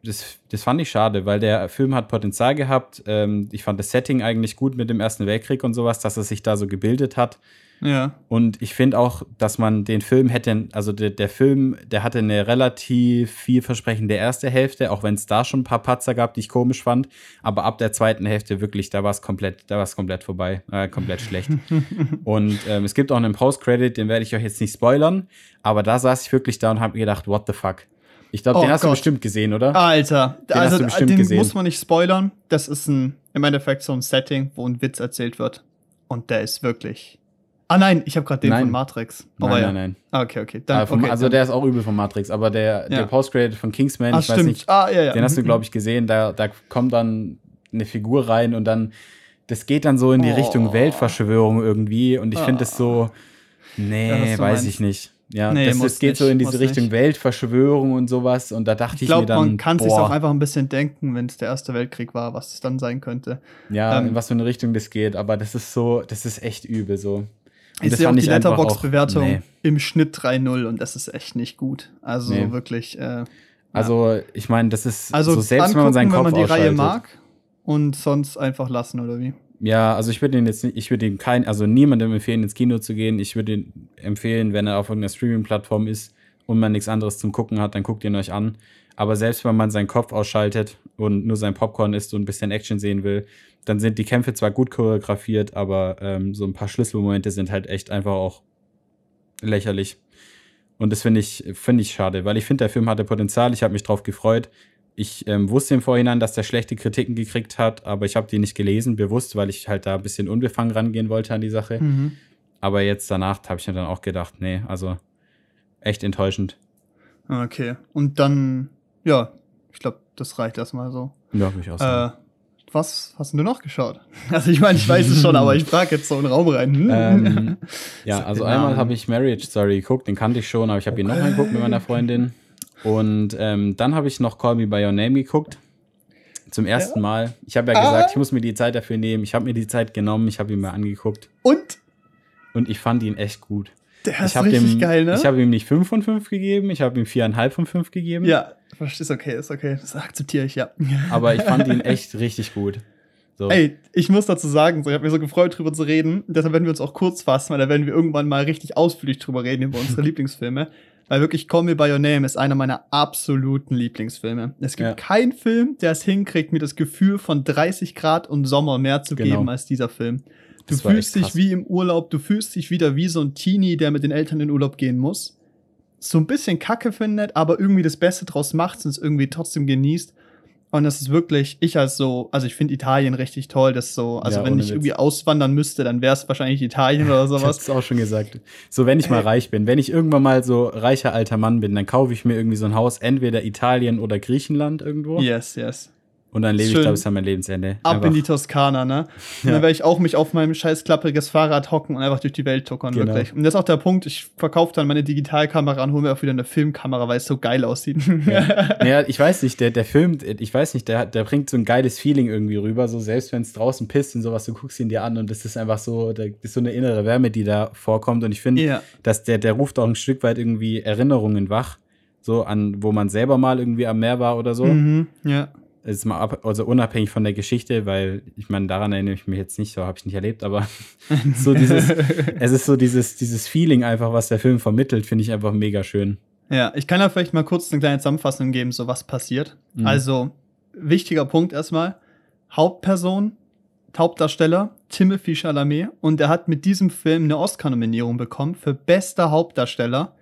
Speaker 1: das, das fand ich schade, weil der Film hat Potenzial gehabt. Ähm, ich fand das Setting eigentlich gut mit dem Ersten Weltkrieg und sowas, dass er sich da so gebildet hat.
Speaker 2: Ja.
Speaker 1: Und ich finde auch, dass man den Film hätte, also der, der Film, der hatte eine relativ vielversprechende erste Hälfte, auch wenn es da schon ein paar Patzer gab, die ich komisch fand. Aber ab der zweiten Hälfte wirklich, da war es komplett, da war es komplett vorbei, äh, komplett schlecht. Und ähm, es gibt auch einen Post-Credit, den werde ich euch jetzt nicht spoilern, aber da saß ich wirklich da und habe mir gedacht, what the fuck? Ich glaube,
Speaker 2: Oh
Speaker 1: den hast du
Speaker 2: Gott.
Speaker 1: bestimmt gesehen, oder?
Speaker 2: Alter,
Speaker 1: Den
Speaker 2: also
Speaker 1: hast du bestimmt
Speaker 2: den
Speaker 1: gesehen.
Speaker 2: muss man nicht spoilern. Das ist ein, im Endeffekt so ein Setting, wo ein Witz erzählt wird. Und der ist wirklich. Ah nein, ich habe gerade den
Speaker 1: Nein.
Speaker 2: von Matrix.
Speaker 1: nein,
Speaker 2: Aber ja.
Speaker 1: nein, nein.
Speaker 2: Ah, okay, okay. Dann,
Speaker 1: Ah, vom,
Speaker 2: okay
Speaker 1: also
Speaker 2: dann.
Speaker 1: der ist auch übel von Matrix, aber der, der
Speaker 2: Ja.
Speaker 1: Post-Credit von Kingsman,
Speaker 2: ah,
Speaker 1: ich weiß
Speaker 2: stimmt.
Speaker 1: nicht,
Speaker 2: ah, ja, ja.
Speaker 1: Den hast du,
Speaker 2: Mhm.
Speaker 1: glaube ich, gesehen. Da, da kommt dann eine Figur rein und dann, das geht dann so in die
Speaker 2: Oh.
Speaker 1: Richtung Weltverschwörung irgendwie. Und ich finde das so,
Speaker 2: Ja,
Speaker 1: nee,
Speaker 2: du
Speaker 1: weiß ich nicht. Ja,
Speaker 2: Nee,
Speaker 1: das, das geht
Speaker 2: nicht,
Speaker 1: so in diese Richtung
Speaker 2: nicht.
Speaker 1: Weltverschwörung und sowas. Und da dachte ich,
Speaker 2: Ich glaube,
Speaker 1: mir dann,
Speaker 2: man kann sich
Speaker 1: boah,
Speaker 2: auch einfach ein bisschen denken, wenn es der Erste Weltkrieg war, was es dann sein könnte.
Speaker 1: ja,
Speaker 2: ähm,
Speaker 1: in was für eine Richtung das geht. Aber das ist so, das ist echt übel so. Und
Speaker 2: Ich sehe auch die Letterbox-Bewertung
Speaker 1: nee.
Speaker 2: im Schnitt 3-0 und das ist echt nicht gut. Also
Speaker 1: Nee.
Speaker 2: wirklich. Äh,
Speaker 1: Also, ich meine, das ist
Speaker 2: also
Speaker 1: so, selbst wenn man seinen Kopf
Speaker 2: wenn man die Reihe mag und sonst einfach lassen, oder wie?
Speaker 1: Ja, also ich würde ihn jetzt nicht, ich würde ihn kein, also niemandem empfehlen, ins Kino zu gehen. Ich würde ihn empfehlen, wenn er auf irgendeiner Streaming-Plattform ist und man nichts anderes zum Gucken hat, dann guckt ihn euch an. Aber selbst wenn man seinen Kopf ausschaltet und nur sein Popcorn isst und ein bisschen Action sehen will, dann sind die Kämpfe zwar gut choreografiert, aber ähm, so ein paar Schlüsselmomente sind halt echt einfach auch lächerlich. Und das finde ich, finde ich schade, weil ich finde, der Film hatte Potenzial, ich habe mich drauf gefreut. Ich ähm, wusste im Vorhinein, dass der schlechte Kritiken gekriegt hat, aber ich habe die nicht gelesen, bewusst, weil ich halt da ein bisschen unbefangen rangehen wollte an die Sache.
Speaker 2: Mhm.
Speaker 1: Aber jetzt danach habe ich mir dann auch gedacht, nee, also echt enttäuschend.
Speaker 2: Okay. Und dann, ja, ich glaube, das reicht erstmal so.
Speaker 1: Ja, würde ich auch sagen.
Speaker 2: Äh, was hast du noch geschaut? Also ich meine, ich weiß es schon, aber ich frage jetzt so in den Raum rein. Hm?
Speaker 1: Ähm, ja, also einmal habe ich Marriage Story geguckt, den kannante ich schon, aber ich habe ihn nochmal geguckt mit meiner Freundin. Und ähm, dann habe ich noch Call Me By Your Name geguckt. Zum ersten ja. Mal. Ich habe ja gesagt, ah. ich muss mir die Zeit dafür nehmen. Ich habe mir die Zeit genommen, ich habe ihn mal angeguckt.
Speaker 2: Und?
Speaker 1: Und ich fand ihn echt gut.
Speaker 2: Der ist richtig
Speaker 1: ihm,
Speaker 2: geil, ne?
Speaker 1: Ich habe ihm nicht 5 von 5 gegeben, ich habe ihm 4,5 von 5 gegeben.
Speaker 2: Ja, ist okay, ist okay. Das akzeptiere ich, ja.
Speaker 1: Aber ich fand ihn echt richtig gut.
Speaker 2: So. Ey, ich muss dazu sagen, so, ich habe mich so gefreut, drüber zu reden. Deshalb werden wir uns auch kurz fassen, weil da werden wir irgendwann mal richtig ausführlich drüber reden über unsere Lieblingsfilme. Weil wirklich Call Me By Your Name ist einer meiner absoluten Lieblingsfilme. Es gibt ja. keinen Film, der es hinkriegt, mir das Gefühl von 30 Grad und Sommer mehr zu genau. geben als dieser Film. Du fühlst dich wie im Urlaub, du fühlst dich wieder wie so ein Teenie, der mit den Eltern in Urlaub gehen muss. So ein bisschen Kacke findet, aber irgendwie das Beste draus macht und es irgendwie trotzdem genießt. Und das ist wirklich, ich als so, also ich finde Italien richtig toll, das so, also ja, wenn ich Witz. irgendwie auswandern müsste, dann wäre es wahrscheinlich Italien oder sowas.
Speaker 1: ich hab's auch schon gesagt. So, wenn ich mal äh, reich bin, wenn ich irgendwann mal so reicher alter Mann bin, dann kaufe ich mir irgendwie so ein Haus, entweder Italien oder Griechenland irgendwo.
Speaker 2: Yes, yes.
Speaker 1: Und dann lebe ich da bis an mein Lebensende.
Speaker 2: Ab einfach. in die Toskana, ne? Und ja. dann werde ich auch mich auf meinem scheiß klappriges Fahrrad hocken und einfach durch die Welt tuckern, genau. wirklich. Und das ist auch der Punkt, ich verkaufe dann meine Digitalkamera und hole mir auch wieder eine Filmkamera, weil es so geil aussieht.
Speaker 1: Ja, ja ich weiß nicht, der, der Film, ich weiß nicht, der, der bringt so ein geiles Feeling irgendwie rüber, so selbst wenn es draußen pisst und sowas, du guckst ihn dir an und das ist einfach so, das ist so eine innere Wärme, die da vorkommt. Und ich finde, ja. dass der, der ruft auch ein Stück weit irgendwie Erinnerungen wach, so an, wo man selber mal irgendwie am Meer war oder so.
Speaker 2: Mhm, ja
Speaker 1: ist mal ab, also unabhängig von der Geschichte, weil ich meine, daran erinnere ich mich jetzt nicht, so habe ich nicht erlebt, aber so dieses, es ist so dieses, dieses Feeling einfach, was der Film vermittelt, finde ich einfach mega schön.
Speaker 2: Ja, ich kann da vielleicht mal kurz eine kleine Zusammenfassung geben, so was passiert. Mhm. Also, wichtiger Punkt erstmal, Hauptperson, Hauptdarsteller, Timothy Chalamet, und er hat mit diesem Film eine Oscar-Nominierung bekommen für bester Hauptdarsteller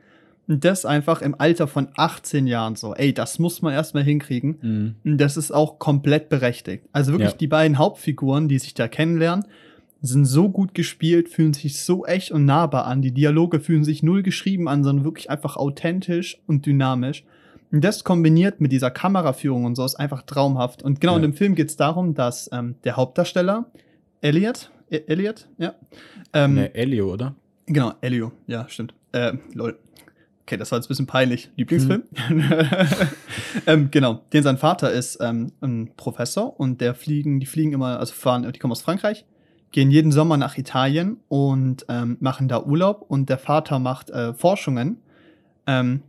Speaker 2: und das einfach im Alter von 18 Jahren so. Ey, das muss man erstmal hinkriegen. Mhm. Und das ist auch komplett berechtigt. Also wirklich ja. die beiden Hauptfiguren, die sich da kennenlernen, sind so gut gespielt, fühlen sich so echt und nahbar an. Die Dialoge fühlen sich null geschrieben an, sondern wirklich einfach authentisch und dynamisch. Und das kombiniert mit dieser Kameraführung und so ist einfach traumhaft. Und genau ja. in dem Film geht es darum, dass ähm, der Hauptdarsteller, Elliot, e Elliot, ja.
Speaker 1: Ähm, ne, Elio, oder?
Speaker 2: Genau, Elio, ja, stimmt. Äh, lol. Okay, das war jetzt ein bisschen peinlich. Lieblingsfilm? Mhm. ähm, genau. Den sein Vater ist ähm, ein Professor und der fliegen, die fliegen immer, also fahren, die kommen aus Frankreich, gehen jeden Sommer nach Italien und ähm, machen da Urlaub und der Vater macht äh, Forschungen ähm,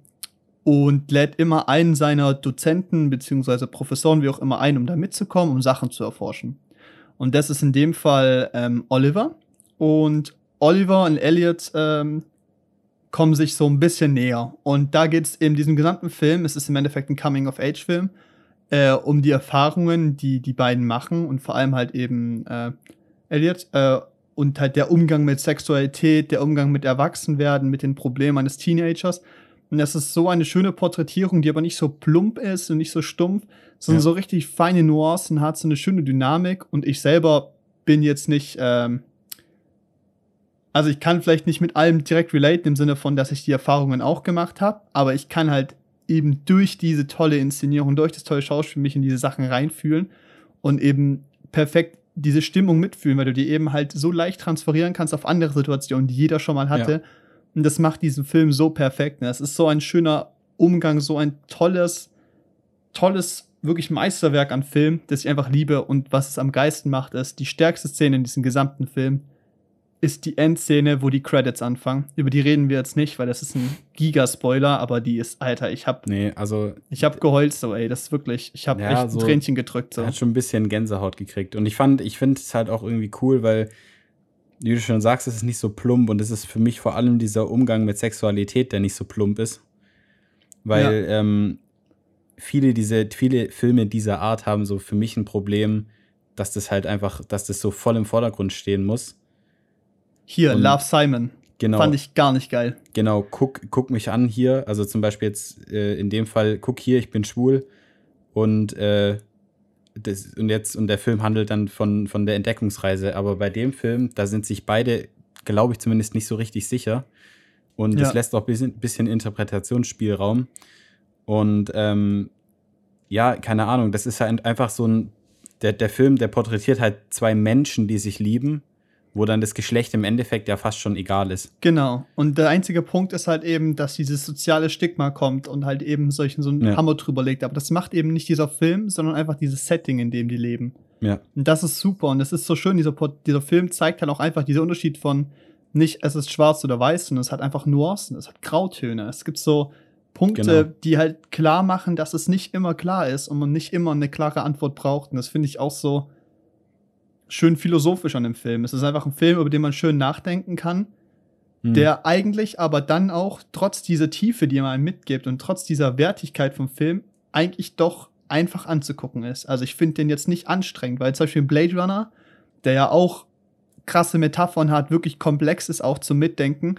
Speaker 2: und lädt immer einen seiner Dozenten beziehungsweise Professoren, wie auch immer, ein, um da mitzukommen, um Sachen zu erforschen. Und das ist in dem Fall ähm, Oliver. Und Oliver und Elliot ähm, kommen sich so ein bisschen näher. Und da geht es in diesem gesamten Film, es ist im Endeffekt ein Coming-of-Age-Film, äh, um die Erfahrungen, die die beiden machen und vor allem halt eben äh, Elliot äh, und halt der Umgang mit Sexualität, der Umgang mit Erwachsenwerden, mit den Problemen eines Teenagers. Und das ist so eine schöne Porträtierung, die aber nicht so plump ist und nicht so stumpf, sondern ja. so richtig feine Nuancen hat, so eine schöne Dynamik. Und ich selber bin jetzt nicht ähm, also ich kann vielleicht nicht mit allem direkt relaten im Sinne von, dass ich die Erfahrungen auch gemacht habe, aber ich kann halt eben durch diese tolle Inszenierung, durch das tolle Schauspiel mich in diese Sachen reinfühlen und eben perfekt diese Stimmung mitfühlen, weil du die eben halt so leicht transferieren kannst auf andere Situationen, die jeder schon mal hatte. Ja. Und das macht diesen Film so perfekt. Das ist so ein schöner Umgang, so ein tolles, tolles, wirklich Meisterwerk an Film, das ich einfach liebe. Und was es am geisten macht, ist die stärkste Szene in diesem gesamten Film ist die Endszene, wo die Credits anfangen. Über die reden wir jetzt nicht, weil das ist ein Giga-Spoiler, aber die ist, Alter, ich hab.
Speaker 1: Nee, also.
Speaker 2: Ich hab geheult so, ey, das ist wirklich, ich hab ja, echt ein so, Tränchen gedrückt. So.
Speaker 1: Hat schon ein bisschen Gänsehaut gekriegt. Und ich fand, ich finde es halt auch irgendwie cool, weil, wie du schon sagst, es ist nicht so plump und es ist für mich vor allem dieser Umgang mit Sexualität, der nicht so plump ist. Weil, ja. ähm, viele, diese, viele Filme dieser Art haben so für mich ein Problem, dass das halt einfach, dass das so voll im Vordergrund stehen muss.
Speaker 2: Hier, und Love Simon. Genau. Fand ich gar nicht geil.
Speaker 1: Genau, guck, guck mich an hier. Also zum Beispiel jetzt äh, in dem Fall, guck hier, ich bin schwul. Und, äh, das, und jetzt, und der Film handelt dann von, von der Entdeckungsreise. Aber bei dem Film, da sind sich beide, glaube ich, zumindest nicht so richtig sicher. Und das ja. lässt auch ein bisschen, bisschen Interpretationsspielraum. Und ähm, ja, keine Ahnung, das ist halt einfach so ein, der, der Film, der porträtiert halt zwei Menschen, die sich lieben wo dann das Geschlecht im Endeffekt ja fast schon egal ist.
Speaker 2: Genau. Und der einzige Punkt ist halt eben, dass dieses soziale Stigma kommt und halt eben solchen so einen
Speaker 1: Ja.
Speaker 2: Hammer drüber legt. Aber das macht eben nicht dieser Film, sondern einfach dieses Setting, in dem die leben.
Speaker 1: Ja.
Speaker 2: Und das ist super. Und es ist so schön, dieser, dieser Film zeigt halt auch einfach diesen Unterschied von nicht, es ist schwarz oder weiß, sondern es hat einfach Nuancen, es hat Grautöne. Es gibt so Punkte,
Speaker 1: Genau.
Speaker 2: die halt klar machen, dass es nicht immer klar ist und man nicht immer eine klare Antwort braucht. Und das finde ich auch so schön philosophisch an dem Film. Es ist einfach ein Film, über den man schön nachdenken kann,
Speaker 1: Hm.
Speaker 2: der eigentlich aber dann auch trotz dieser Tiefe, die er einem mitgibt und trotz dieser Wertigkeit vom Film eigentlich doch einfach anzugucken ist. Also ich finde den jetzt nicht anstrengend, weil zum Beispiel Blade Runner, der ja auch krasse Metaphern hat, wirklich komplex ist auch zum Mitdenken,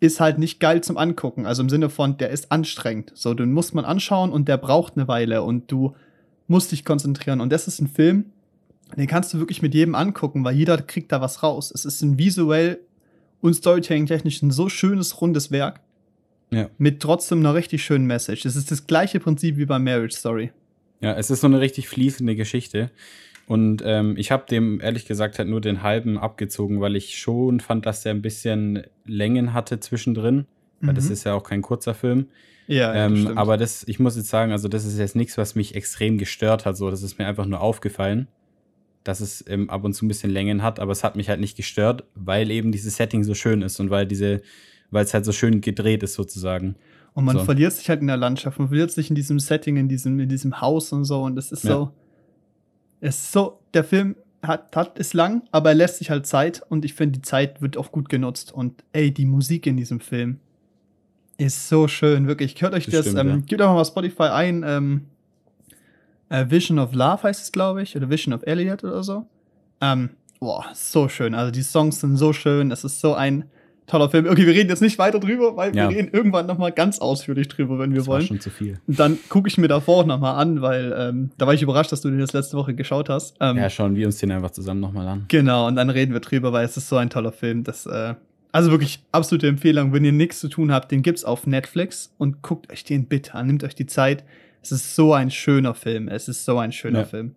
Speaker 2: ist halt nicht geil zum Angucken. Also im Sinne von, der ist anstrengend. So, den muss man anschauen und der braucht eine Weile und du musst dich konzentrieren. Und das ist ein Film, den kannst du wirklich mit jedem angucken, weil jeder kriegt da was raus. Es ist ein visuell und storytelling-technisch ein so schönes, rundes Werk.
Speaker 1: Ja.
Speaker 2: Mit trotzdem einer richtig schönen Message. Es ist das gleiche Prinzip wie bei Marriage Story.
Speaker 1: Ja, es ist so eine richtig fließende Geschichte. Und ähm, ich habe dem ehrlich gesagt halt nur den halben abgezogen, weil ich schon fand, dass der ein bisschen Längen hatte zwischendrin. Weil das
Speaker 2: Mhm.
Speaker 1: ist ja auch kein kurzer Film.
Speaker 2: Ja, ja, das
Speaker 1: ähm,
Speaker 2: stimmt.
Speaker 1: aber das, ich muss jetzt sagen, also das ist jetzt nichts, was mich extrem gestört hat. So, das ist mir einfach nur aufgefallen, dass es ähm, ab und zu ein bisschen Längen hat, aber es hat mich halt nicht gestört, weil eben dieses Setting so schön ist und weil diese, weil es halt so schön gedreht ist sozusagen.
Speaker 2: Und man
Speaker 1: So.
Speaker 2: verliert sich halt in der Landschaft, man verliert sich in diesem Setting, in diesem, in diesem Haus und so. Und es ist
Speaker 1: Ja.
Speaker 2: so. Es ist so, der Film hat, hat ist lang, aber er lässt sich halt Zeit und ich finde, die Zeit wird auch gut genutzt. Und ey, die Musik in diesem Film ist so schön, wirklich. Hört euch
Speaker 1: Das
Speaker 2: das,
Speaker 1: stimmt,
Speaker 2: ähm,
Speaker 1: ja.
Speaker 2: gebt einfach mal Spotify ein, ähm, äh, Vision of Love heißt es, glaube ich, oder Vision of Elliot oder so. Ähm, boah, so schön. Also die Songs sind so schön, es ist so ein toller Film. Okay, wir reden jetzt nicht weiter drüber, weil
Speaker 1: Ja.
Speaker 2: wir reden irgendwann noch mal ganz ausführlich drüber, wenn wir
Speaker 1: Das war
Speaker 2: wollen.
Speaker 1: schon zu viel.
Speaker 2: Und dann gucke ich mir davor auch noch mal an, weil ähm, da war ich überrascht, dass du den das letzte Woche geschaut hast. Ähm,
Speaker 1: Ja, schauen wir uns den einfach zusammen nochmal an.
Speaker 2: Genau, und dann reden wir drüber, weil es ist so ein toller Film. Das, äh, also wirklich absolute Empfehlung, wenn ihr nichts zu tun habt, den gibt's auf Netflix und guckt euch den bitte an, nehmt euch die Zeit. Es ist so ein schöner Film. Es ist so ein schöner
Speaker 1: Ja.
Speaker 2: Film.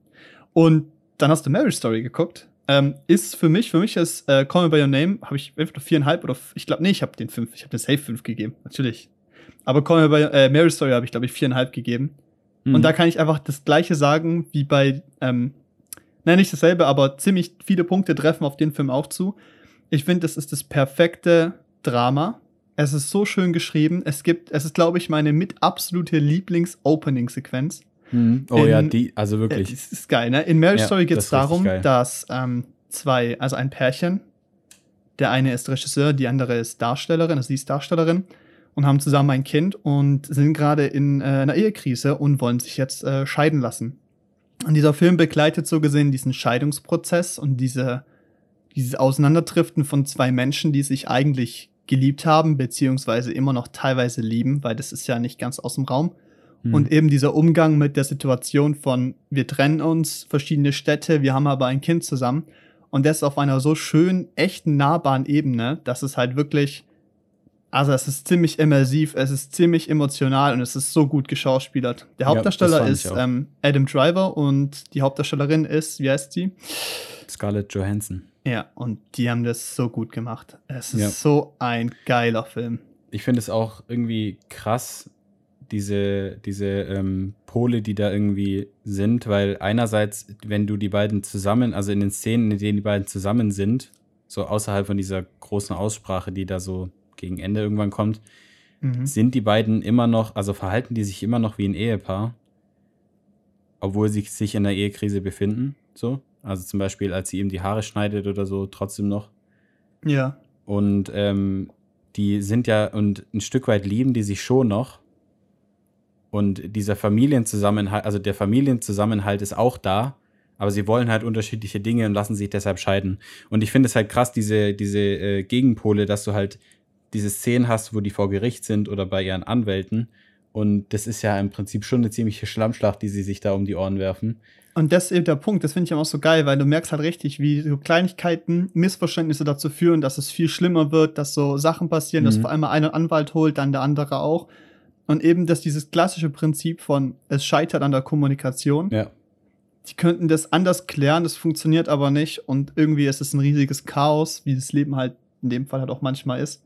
Speaker 2: Und dann hast du Marriage Story geguckt. Ähm, ist für mich, für mich ist äh, Call Me By Your Name, habe ich nur viereinhalb oder ich glaube, nee, ich habe den fünf, ich habe den Safe fünf gegeben, natürlich. Aber Call Me By äh, Marriage Story habe ich, glaube ich, viereinhalb gegeben.
Speaker 1: Mhm.
Speaker 2: Und da kann ich einfach das Gleiche sagen wie bei, ähm, nein, nicht dasselbe, aber ziemlich viele Punkte treffen auf den Film auch zu. Ich finde, das ist das perfekte Drama. Es ist so schön geschrieben. Es gibt, es ist, glaube ich, meine mit absolute Lieblings-Opening-Sequenz.
Speaker 1: Mhm. Oh ja,
Speaker 2: in-
Speaker 1: die, also
Speaker 2: Ja,
Speaker 1: wirklich.
Speaker 2: das ist geil, ne? In Marriage
Speaker 1: Ja,
Speaker 2: Story geht
Speaker 1: das
Speaker 2: es
Speaker 1: richtig
Speaker 2: darum,
Speaker 1: geil.
Speaker 2: dass ähm, zwei, also ein Pärchen, der eine ist Regisseur, die andere ist Darstellerin, also sie ist Darstellerin und haben zusammen ein Kind und sind gerade in äh, einer Ehekrise und wollen sich jetzt äh, scheiden lassen. Und dieser Film begleitet so gesehen diesen Scheidungsprozess und diese, dieses Auseinanderdriften von zwei Menschen, die sich eigentlich geliebt haben, beziehungsweise immer noch teilweise lieben, weil das ist ja nicht ganz aus dem Raum.
Speaker 1: Mhm.
Speaker 2: Und eben dieser Umgang mit der Situation von, wir trennen uns, verschiedene Städte, wir haben aber ein Kind zusammen. Und das auf einer so schön, echten, nahbaren Ebene, dass es halt wirklich, also es ist ziemlich immersiv, es ist ziemlich emotional und es ist so gut geschauspielert. Der
Speaker 1: Ja,
Speaker 2: Hauptdarsteller
Speaker 1: fand
Speaker 2: ist ähm, Adam Driver und die Hauptdarstellerin ist, wie heißt sie?
Speaker 1: Scarlett Johansson.
Speaker 2: Ja, und die haben das so gut gemacht. Es ist
Speaker 1: Ja.
Speaker 2: so ein geiler Film.
Speaker 1: Ich finde es auch irgendwie krass, diese, diese ähm, Pole, die da irgendwie sind, weil einerseits, wenn du die beiden zusammen, also in den Szenen, in denen die beiden zusammen sind, so außerhalb von dieser großen Aussprache, die da so gegen Ende irgendwann kommt,
Speaker 2: Mhm.
Speaker 1: sind die beiden immer noch, also verhalten die sich immer noch wie ein Ehepaar, obwohl sie sich in der Ehekrise befinden, so. Also zum Beispiel, als sie ihm die Haare schneidet oder so, trotzdem noch.
Speaker 2: Ja.
Speaker 1: Und ähm, die sind ja, und ein Stück weit lieben die sich schon noch. Und dieser Familienzusammenhalt, also der Familienzusammenhalt ist auch da, aber sie wollen halt unterschiedliche Dinge und lassen sich deshalb scheiden. Und ich finde es halt krass, diese, diese äh, Gegenpole, dass du halt diese Szenen hast, wo die vor Gericht sind oder bei ihren Anwälten. Und das ist ja im Prinzip schon eine ziemliche Schlammschlacht, die sie sich da um die Ohren werfen.
Speaker 2: Und das ist eben der Punkt, das finde ich auch so geil, weil du merkst halt richtig, wie so Kleinigkeiten, Missverständnisse dazu führen, dass es viel schlimmer wird, dass so Sachen passieren, dass
Speaker 1: Mhm.
Speaker 2: vor allem einer Anwalt holt, dann der andere auch. Und eben, dass dieses klassische Prinzip von es scheitert an der Kommunikation,
Speaker 1: Ja.
Speaker 2: die könnten das anders klären, das funktioniert aber nicht und irgendwie ist es ein riesiges Chaos, wie das Leben halt in dem Fall halt auch manchmal ist.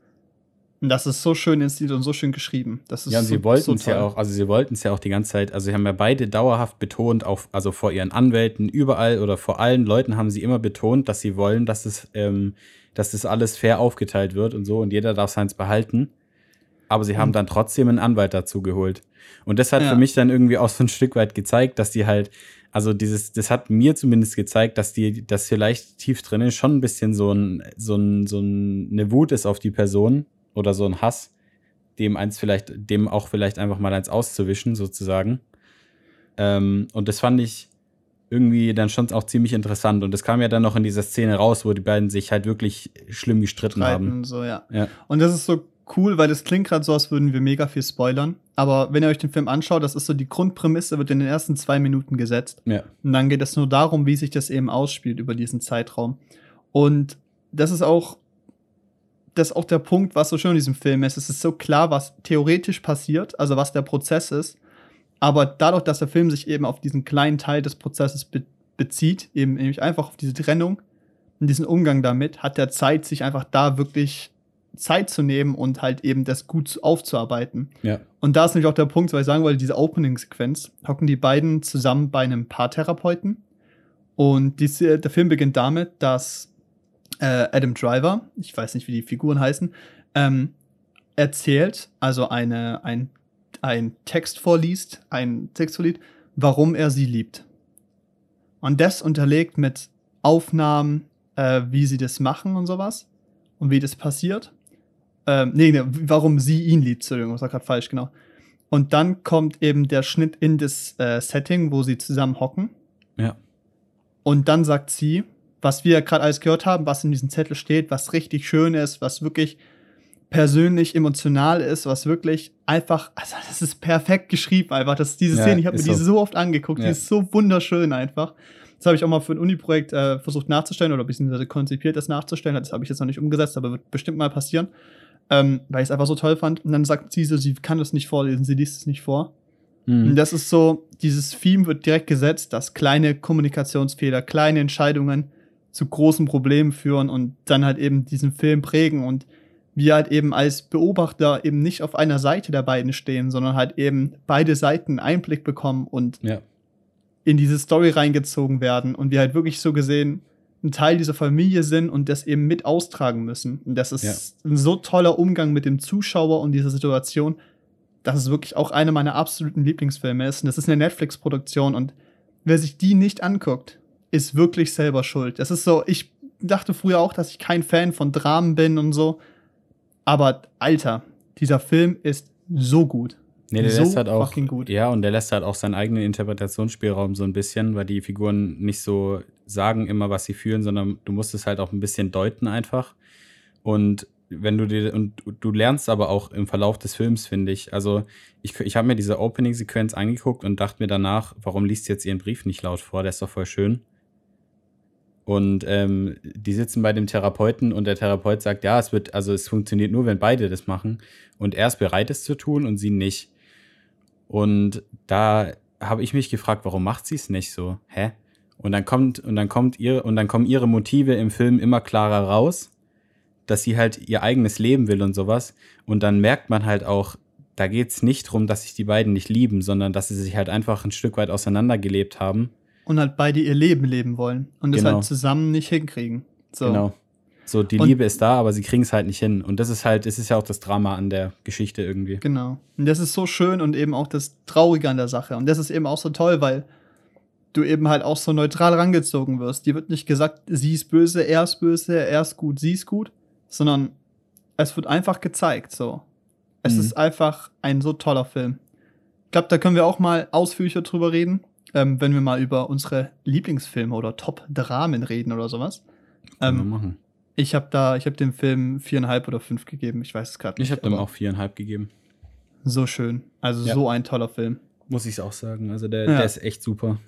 Speaker 2: Und das ist so schön inszeniert und so schön geschrieben. Das ist
Speaker 1: ja, und
Speaker 2: so,
Speaker 1: sie wollten es
Speaker 2: so
Speaker 1: ja auch, also sie wollten es ja auch die ganze Zeit, also sie haben ja beide dauerhaft betont, auch, also vor ihren Anwälten, überall oder vor allen Leuten haben sie immer betont, dass sie wollen, dass es, ähm, dass das alles fair aufgeteilt wird und so und jeder darf seins behalten. Aber sie haben
Speaker 2: Mhm.
Speaker 1: dann trotzdem einen Anwalt dazu geholt. Und das hat
Speaker 2: Ja.
Speaker 1: für mich dann irgendwie auch so ein Stück weit gezeigt, dass die halt, also dieses, das hat mir zumindest gezeigt, dass die, dass vielleicht tief drinnen schon ein bisschen so ein, so ein, so ein, eine Wut ist auf die Person oder so ein Hass, dem eins vielleicht, dem auch vielleicht einfach mal eins auszuwischen, sozusagen. Ähm, und das fand ich irgendwie dann schon auch ziemlich interessant. Und das kam ja dann noch in dieser Szene raus, wo die beiden sich halt wirklich schlimm gestritten
Speaker 2: Streiten
Speaker 1: haben.
Speaker 2: und so, ja.
Speaker 1: Ja.
Speaker 2: Und das ist so cool, weil das klingt gerade so, als würden wir mega viel spoilern. Aber wenn ihr euch den Film anschaut, das ist so die Grundprämisse, wird in den ersten zwei Minuten gesetzt.
Speaker 1: Ja.
Speaker 2: Und dann geht es nur darum, wie sich das eben ausspielt über diesen Zeitraum. Und das ist auch, das ist auch der Punkt, was so schön in diesem Film ist. Es ist so klar, was theoretisch passiert, also was der Prozess ist. Aber dadurch, dass der Film sich eben auf diesen kleinen Teil des Prozesses be bezieht, eben nämlich einfach auf diese Trennung und diesen Umgang damit, hat der Zeit, sich einfach da wirklich Zeit zu nehmen und halt eben das gut aufzuarbeiten.
Speaker 1: Ja.
Speaker 2: Und da ist nämlich auch der Punkt, weil ich sagen wollte, diese Opening-Sequenz, hocken die beiden zusammen bei einem Paartherapeuten. Und diese, der Film beginnt damit, dass äh, Adam Driver, ich weiß nicht, wie die Figuren heißen, ähm, erzählt, also eine, ein, ein Text vorliest, ein Text vorliest, warum er sie liebt. Und das unterlegt mit Aufnahmen, äh, wie sie das machen und sowas und wie das passiert. Ähm, nee, nee, warum sie ihn liebt, Entschuldigung, das war gerade falsch, genau. Und dann kommt eben der Schnitt in das äh, Setting, wo sie zusammen hocken.
Speaker 1: Ja.
Speaker 2: Und dann sagt sie, was wir gerade alles gehört haben, was in diesem Zettel steht, was richtig schön ist, was wirklich persönlich emotional ist, was wirklich einfach, also das ist perfekt geschrieben einfach. Das ist diese
Speaker 1: Ja,
Speaker 2: Szene, ich habe mir
Speaker 1: ist
Speaker 2: die
Speaker 1: so.
Speaker 2: so oft angeguckt,
Speaker 1: Ja.
Speaker 2: die ist so wunderschön einfach. Das habe ich auch mal für ein Uni-Projekt äh, versucht nachzustellen oder beziehungsweise konzipiert, das nachzustellen. Das habe ich jetzt noch nicht umgesetzt, aber wird bestimmt mal passieren, ähm, weil ich es einfach so toll fand. Und dann sagt sie so, sie kann es nicht vorlesen, sie liest es nicht vor. Und
Speaker 1: Mhm.
Speaker 2: das ist so, dieses Theme wird direkt gesetzt, dass kleine Kommunikationsfehler, kleine Entscheidungen zu großen Problemen führen und dann halt eben diesen Film prägen und wir halt eben als Beobachter eben nicht auf einer Seite der beiden stehen, sondern halt eben beide Seiten Einblick bekommen und
Speaker 1: Ja.
Speaker 2: in diese Story reingezogen werden und wir halt wirklich so gesehen ein Teil dieser Familie sind und das eben mit austragen müssen. Und das ist ein so toller Umgang mit dem Zuschauer und dieser Situation, dass es wirklich auch einer meiner absoluten Lieblingsfilme ist. Und das ist eine Netflix-Produktion und wer sich die nicht anguckt, ist wirklich selber schuld. Das ist so, ich dachte früher auch, dass ich kein Fan von Dramen bin und so. Aber Alter, dieser Film ist so gut.
Speaker 1: Nee, der
Speaker 2: so
Speaker 1: lässt halt auch.
Speaker 2: gut.
Speaker 1: Ja, und der lässt halt auch seinen eigenen Interpretationsspielraum so ein bisschen, weil die Figuren nicht so sagen immer, was sie fühlen, sondern du musst es halt auch ein bisschen deuten einfach. Und wenn du dir, und du lernst aber auch im Verlauf des Films, finde ich. Also, ich, ich habe mir diese Opening-Sequenz angeguckt und dachte mir danach, warum liest sie jetzt ihren Brief nicht laut vor? Der ist doch voll schön. Und ähm, die sitzen bei dem Therapeuten und der Therapeut sagt, ja, es wird, also es funktioniert nur, wenn beide das machen. Und er ist bereit, es zu tun und sie nicht. Und da habe ich mich gefragt, warum macht sie es nicht so? Hä? Und dann kommt, und dann kommt ihr, und dann kommen ihre Motive im Film immer klarer raus, dass sie halt ihr eigenes Leben will und sowas. Und dann merkt man halt auch, da geht es nicht darum, dass sich die beiden nicht lieben, sondern dass sie sich halt einfach ein Stück weit auseinandergelebt haben.
Speaker 2: Und halt beide ihr Leben leben wollen und es
Speaker 1: Genau.
Speaker 2: halt zusammen nicht hinkriegen. So.
Speaker 1: Genau. So, die
Speaker 2: Und-
Speaker 1: Liebe ist da, aber sie kriegen es halt nicht hin. Und das ist halt, das ist ja auch das Drama an der Geschichte irgendwie.
Speaker 2: Genau. Und das ist so schön und eben auch das Traurige an der Sache. Und das ist eben auch so toll, weil du eben halt auch so neutral rangezogen wirst. Dir wird nicht gesagt, sie ist böse, er ist böse, er ist gut, sie ist gut, sondern es wird einfach gezeigt, so. Es
Speaker 1: Mhm.
Speaker 2: ist einfach ein so toller Film. Ich glaube, da können wir auch mal ausführlicher drüber reden, ähm, wenn wir mal über unsere Lieblingsfilme oder Top-Dramen reden oder sowas. Ähm,
Speaker 1: machen.
Speaker 2: ich habe da, ich habe dem Film viereinhalb oder fünf gegeben. Ich weiß es gerade nicht.
Speaker 1: Ich habe dem auch viereinhalb gegeben.
Speaker 2: so schön. Also
Speaker 1: Ja.
Speaker 2: so ein toller Film.
Speaker 1: Muss ich auch sagen. Also der,
Speaker 2: Ja.
Speaker 1: der ist echt super.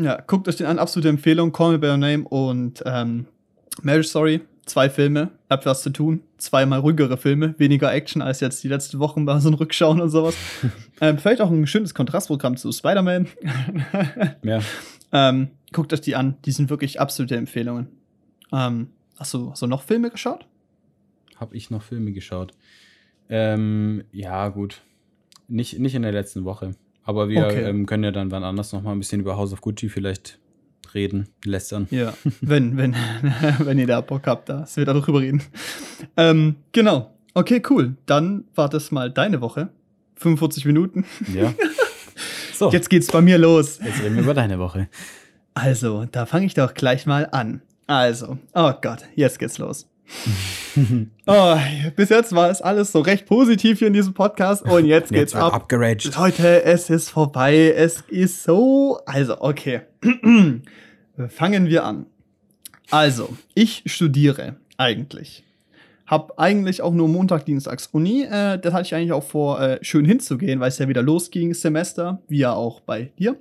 Speaker 2: Ja, guckt euch den an. Absolute Empfehlung. Call Me By Your Name und ähm, Marriage Story. Zwei Filme. Habt was zu tun. Zweimal ruhigere Filme. Weniger Action als jetzt die letzten Wochen bei so einem Rückschauen und sowas. ähm, vielleicht auch ein schönes Kontrastprogramm zu Spider-Man.
Speaker 1: Ja.
Speaker 2: Ähm, guckt euch die an. Die sind wirklich absolute Empfehlungen. Ähm, hast, du, hast du noch Filme geschaut?
Speaker 1: Habe ich noch Filme geschaut? Ähm, ja, gut. Nicht, nicht in der letzten Woche. Aber wir
Speaker 2: Okay.
Speaker 1: ähm, können ja dann wann anders noch mal ein bisschen über House of Gucci vielleicht reden, lästern.
Speaker 2: Ja, wenn, wenn, wenn ihr da Bock habt, dass wir da drüber reden. Ähm, genau. Okay, cool. Dann war das mal deine Woche. 45 Minuten.
Speaker 1: Ja. So, jetzt,
Speaker 2: Jetzt geht's bei mir los.
Speaker 1: reden wir über deine Woche.
Speaker 2: Also, da fange ich doch gleich mal an. Also, oh Gott, jetzt geht's los. oh, bis jetzt war es alles so recht positiv hier in diesem Podcast und jetzt geht's
Speaker 1: Jetzt
Speaker 2: ab.
Speaker 1: abgeraged.
Speaker 2: Leute, es ist vorbei. Es ist so. Also, okay. Fangen wir an. Also, ich studiere eigentlich. Hab eigentlich auch nur Montag, Dienstags Uni. Äh, das hatte ich eigentlich auch vor, äh, schön hinzugehen, weil es ja wieder losging, Semester, wie ja auch bei dir.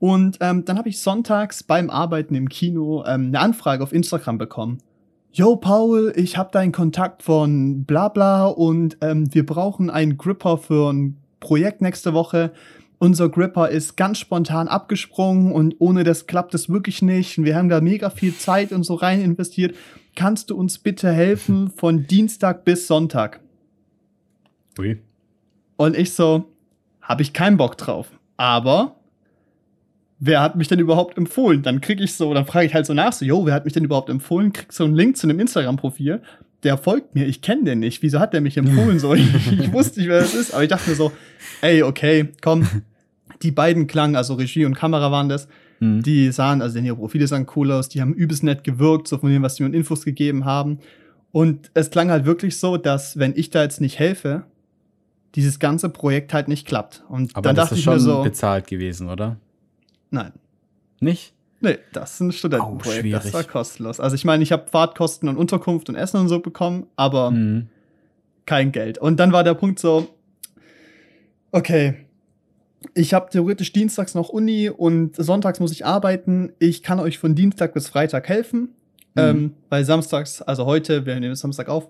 Speaker 2: Und ähm, dann habe ich sonntags beim Arbeiten im Kino ähm, eine Anfrage auf Instagram bekommen. Yo, Paul, ich habe deinen Kontakt von bla bla und ähm, wir brauchen einen Gripper für ein Projekt nächste Woche. Unser Gripper ist ganz spontan abgesprungen und ohne das klappt es wirklich nicht. Wir haben da mega viel Zeit und so rein investiert. Kannst du uns bitte helfen von Dienstag bis Sonntag?
Speaker 1: Ui.
Speaker 2: Und ich so, habe ich keinen Bock drauf. Aber wer hat mich denn überhaupt empfohlen? Dann krieg ich so, dann frage ich halt so nach, so, yo, wer hat mich denn überhaupt empfohlen? Krieg so einen Link zu einem Instagram-Profil. Der folgt mir, ich kenne den nicht. Wieso hat der mich empfohlen? So, ich, ich wusste nicht, wer das ist, aber ich dachte mir so, ey, okay, komm. Die beiden klangen, also Regie und Kamera waren das,
Speaker 1: Hm.
Speaker 2: die sahen, also ihre Profile sahen cool aus, die haben übelst nett gewirkt, so von dem, was die mir Infos gegeben haben. Und es klang halt wirklich so, dass wenn ich da jetzt nicht helfe, dieses ganze Projekt halt nicht klappt. Und
Speaker 1: Aber
Speaker 2: dann
Speaker 1: das
Speaker 2: dachte
Speaker 1: ist
Speaker 2: ich mir
Speaker 1: schon
Speaker 2: so,
Speaker 1: bezahlt gewesen, oder?
Speaker 2: Nein,
Speaker 1: Nicht?
Speaker 2: nee, das ist ein Studentenprojekt,
Speaker 1: Oh,
Speaker 2: das war kostenlos. Also ich meine, ich habe Fahrtkosten und Unterkunft und Essen und so bekommen, aber
Speaker 1: Mhm.
Speaker 2: kein Geld. Und dann war der Punkt so, okay, ich habe theoretisch dienstags noch Uni und sonntags muss ich arbeiten. Ich kann euch von Dienstag bis Freitag helfen.
Speaker 1: Mhm.
Speaker 2: Ähm, weil samstags, also heute, wir nehmen Samstag auf,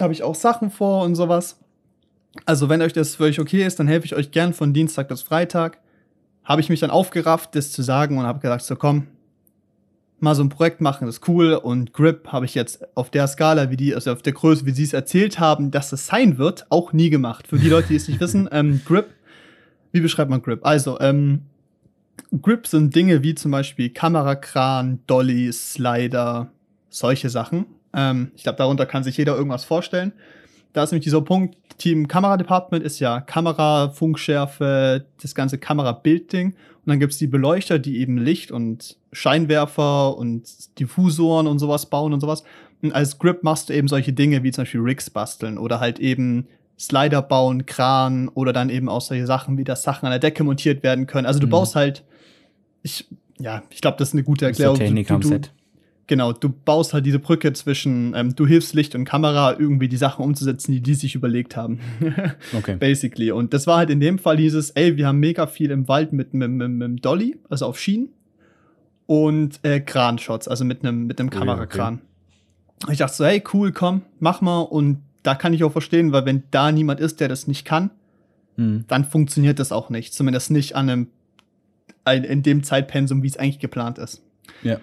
Speaker 2: habe ich auch Sachen vor und sowas. Also wenn euch das für euch okay ist, dann helfe ich euch gern von Dienstag bis Freitag. Habe ich mich dann aufgerafft, das zu sagen und habe gesagt, so komm, mal so ein Projekt machen, das ist cool. Und Grip habe ich jetzt auf der Skala, wie die, also auf der Größe, wie sie es erzählt haben, dass es sein wird, auch nie gemacht. Für die Leute, die es nicht wissen, ähm, Grip, wie beschreibt man Grip? Also, ähm, Grip sind Dinge wie zum Beispiel Kamerakran, Dolly, Slider, solche Sachen. Ähm, ich glaube, darunter kann sich jeder irgendwas vorstellen. Da ist nämlich dieser Punkt, Team Kameradepartment ist ja Kamera, Funkschärfe, das ganze Kamerabildding. Und dann gibt's die Beleuchter, die eben Licht und Scheinwerfer und Diffusoren und sowas bauen und sowas. Und als Grip machst du eben solche Dinge wie zum Beispiel Rigs basteln oder halt eben Slider bauen, Kran oder dann eben auch solche Sachen, wie dass Sachen an der Decke montiert werden können. Also du
Speaker 1: Mhm.
Speaker 2: baust halt, ich, ja, ich glaube, das ist eine gute Erklärung.
Speaker 1: So Technik
Speaker 2: du,
Speaker 1: am
Speaker 2: du,
Speaker 1: Set.
Speaker 2: Genau, du baust halt diese Brücke zwischen, ähm, du hilfst Licht und Kamera, irgendwie die Sachen umzusetzen, die die sich überlegt haben.
Speaker 1: Okay.
Speaker 2: Basically. Und das war halt in dem Fall dieses, ey, wir haben mega viel im Wald mit, dem Dolly, also auf Schienen. Und äh, Kranshots, also mit einem mit einem Kamerakran. Ich dachte so, hey, cool, komm, mach mal. Und da kann ich auch verstehen, weil wenn da niemand ist, der das nicht kann,
Speaker 1: Mhm.
Speaker 2: dann funktioniert das auch nicht. Zumindest nicht an einem, ein- in dem Zeitpensum, wie es eigentlich geplant ist.
Speaker 1: Ja.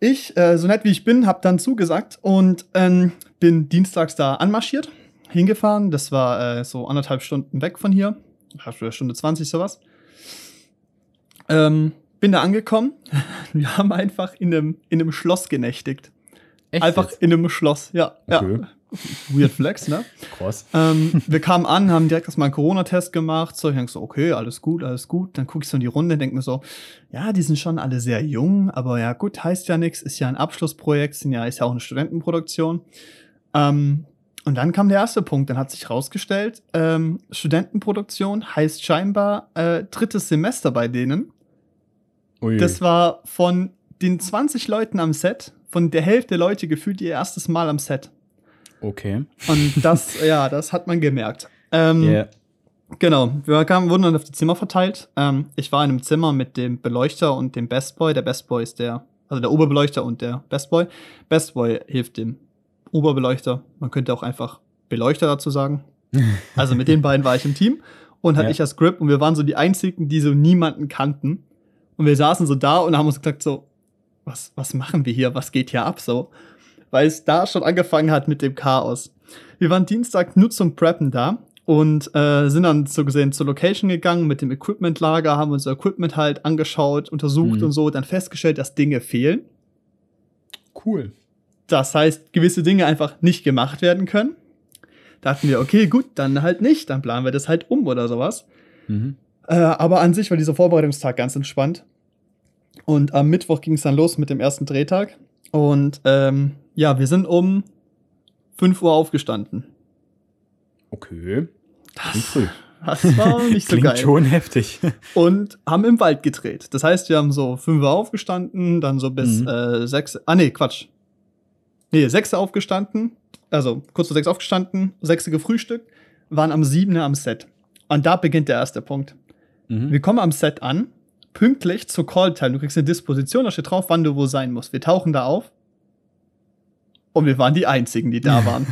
Speaker 2: Ich, äh, so nett wie ich bin, habe dann zugesagt und ähm, bin dienstags da anmarschiert, hingefahren. Das war äh, so anderthalb Stunden weg von hier. Eine Stunde 20, sowas. Ähm, bin da angekommen. Wir haben einfach in einem, in einem Schloss genächtigt.
Speaker 1: Echt
Speaker 2: einfach
Speaker 1: jetzt?
Speaker 2: in einem Schloss, ja.
Speaker 1: Okay.
Speaker 2: ja. Weird Flex, ne?
Speaker 1: Krass.
Speaker 2: ähm, wir kamen an, haben direkt erstmal einen Corona-Test gemacht. So, ich denk so, okay, alles gut, alles gut. Dann gucke ich so in die Runde, denke mir so, ja, die sind schon alle sehr jung, aber ja, gut, heißt ja nichts, ist ja ein Abschlussprojekt, sind ja, ist ja auch eine Studentenproduktion. Ähm, und dann kam der erste Punkt, dann hat sich rausgestellt, ähm, Studentenproduktion heißt scheinbar äh, drittes Semester bei denen.
Speaker 1: Ui.
Speaker 2: Das war von den 20 Leuten am Set, von der Hälfte der Leute gefühlt ihr erstes Mal am Set.
Speaker 1: Okay.
Speaker 2: Und das, ja, das hat man gemerkt. Ähm,
Speaker 1: Yeah.
Speaker 2: Genau, wir kamen, wurden dann auf die Zimmer verteilt. Ähm, ich war in einem Zimmer mit dem Beleuchter und dem Best Boy. Der Best Boy ist der, also der Oberbeleuchter und der Best Boy. Best Boy hilft dem Oberbeleuchter. Man könnte auch einfach Beleuchter dazu sagen. Also mit den beiden war ich im Team und hatte
Speaker 1: Ja.
Speaker 2: ich als Grip und wir waren so die einzigen, die so niemanden kannten. Und wir saßen so da und haben uns gedacht, so, was, was machen wir hier? Was geht hier ab so? Weil es da schon angefangen hat mit dem Chaos. Wir waren Dienstag nur zum Preppen da und äh, sind dann so gesehen zur Location gegangen mit dem Equipmentlager, haben unser Equipment halt angeschaut, untersucht
Speaker 1: Mhm.
Speaker 2: und so, dann festgestellt, dass Dinge fehlen.
Speaker 1: Cool.
Speaker 2: Das heißt, gewisse Dinge einfach nicht gemacht werden können. Dachten wir, okay, gut, dann halt nicht, dann planen wir das halt um oder sowas.
Speaker 1: Mhm.
Speaker 2: Äh, aber an sich war dieser Vorbereitungstag ganz entspannt. Und am Mittwoch ging es dann los mit dem ersten Drehtag. Und ähm, ja, wir sind um 5 Uhr aufgestanden.
Speaker 1: Okay. Früh.
Speaker 2: Das war nicht so
Speaker 1: Klingt
Speaker 2: geil.
Speaker 1: schon heftig.
Speaker 2: Und haben im Wald gedreht. Das heißt, wir haben so 5 Uhr aufgestanden, dann so bis
Speaker 1: Mhm.
Speaker 2: äh, 6. Ah, nee, Quatsch. Nee, 6 Uhr aufgestanden. Also kurz vor 6 aufgestanden, 6 Uhr gefrühstückt, waren am 7 am Set. Und da beginnt der erste Punkt.
Speaker 1: Mhm.
Speaker 2: Wir kommen am Set an, pünktlich zur Call-Time. Du kriegst eine Disposition, da steht drauf, wann du wo sein musst. Wir tauchen da auf. Und wir waren die Einzigen, die da waren.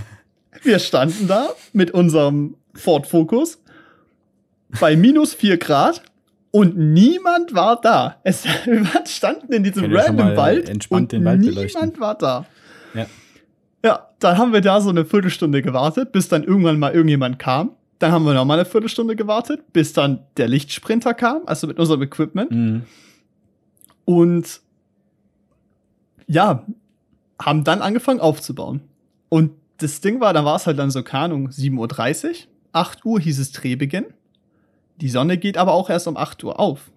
Speaker 2: wir standen da mit unserem Ford Focus bei minus 4 Grad und niemand war da. Es, wir standen in diesem
Speaker 1: schon
Speaker 2: random Wald
Speaker 1: entspannt
Speaker 2: und
Speaker 1: den Wald
Speaker 2: niemand
Speaker 1: beleuchten.
Speaker 2: war da.
Speaker 1: Ja.
Speaker 2: Ja, dann haben wir da so eine Viertelstunde gewartet, bis dann irgendwann mal irgendjemand kam. Dann haben wir noch mal eine Viertelstunde gewartet, bis dann der Lichtsprinter kam, also mit unserem Equipment.
Speaker 1: Mhm.
Speaker 2: Und ja, haben dann angefangen aufzubauen. Und das Ding war, da war es halt dann so, keine Ahnung, 7.30 Uhr. 8 Uhr hieß es Drehbeginn. Die Sonne geht aber auch erst um 8 Uhr auf.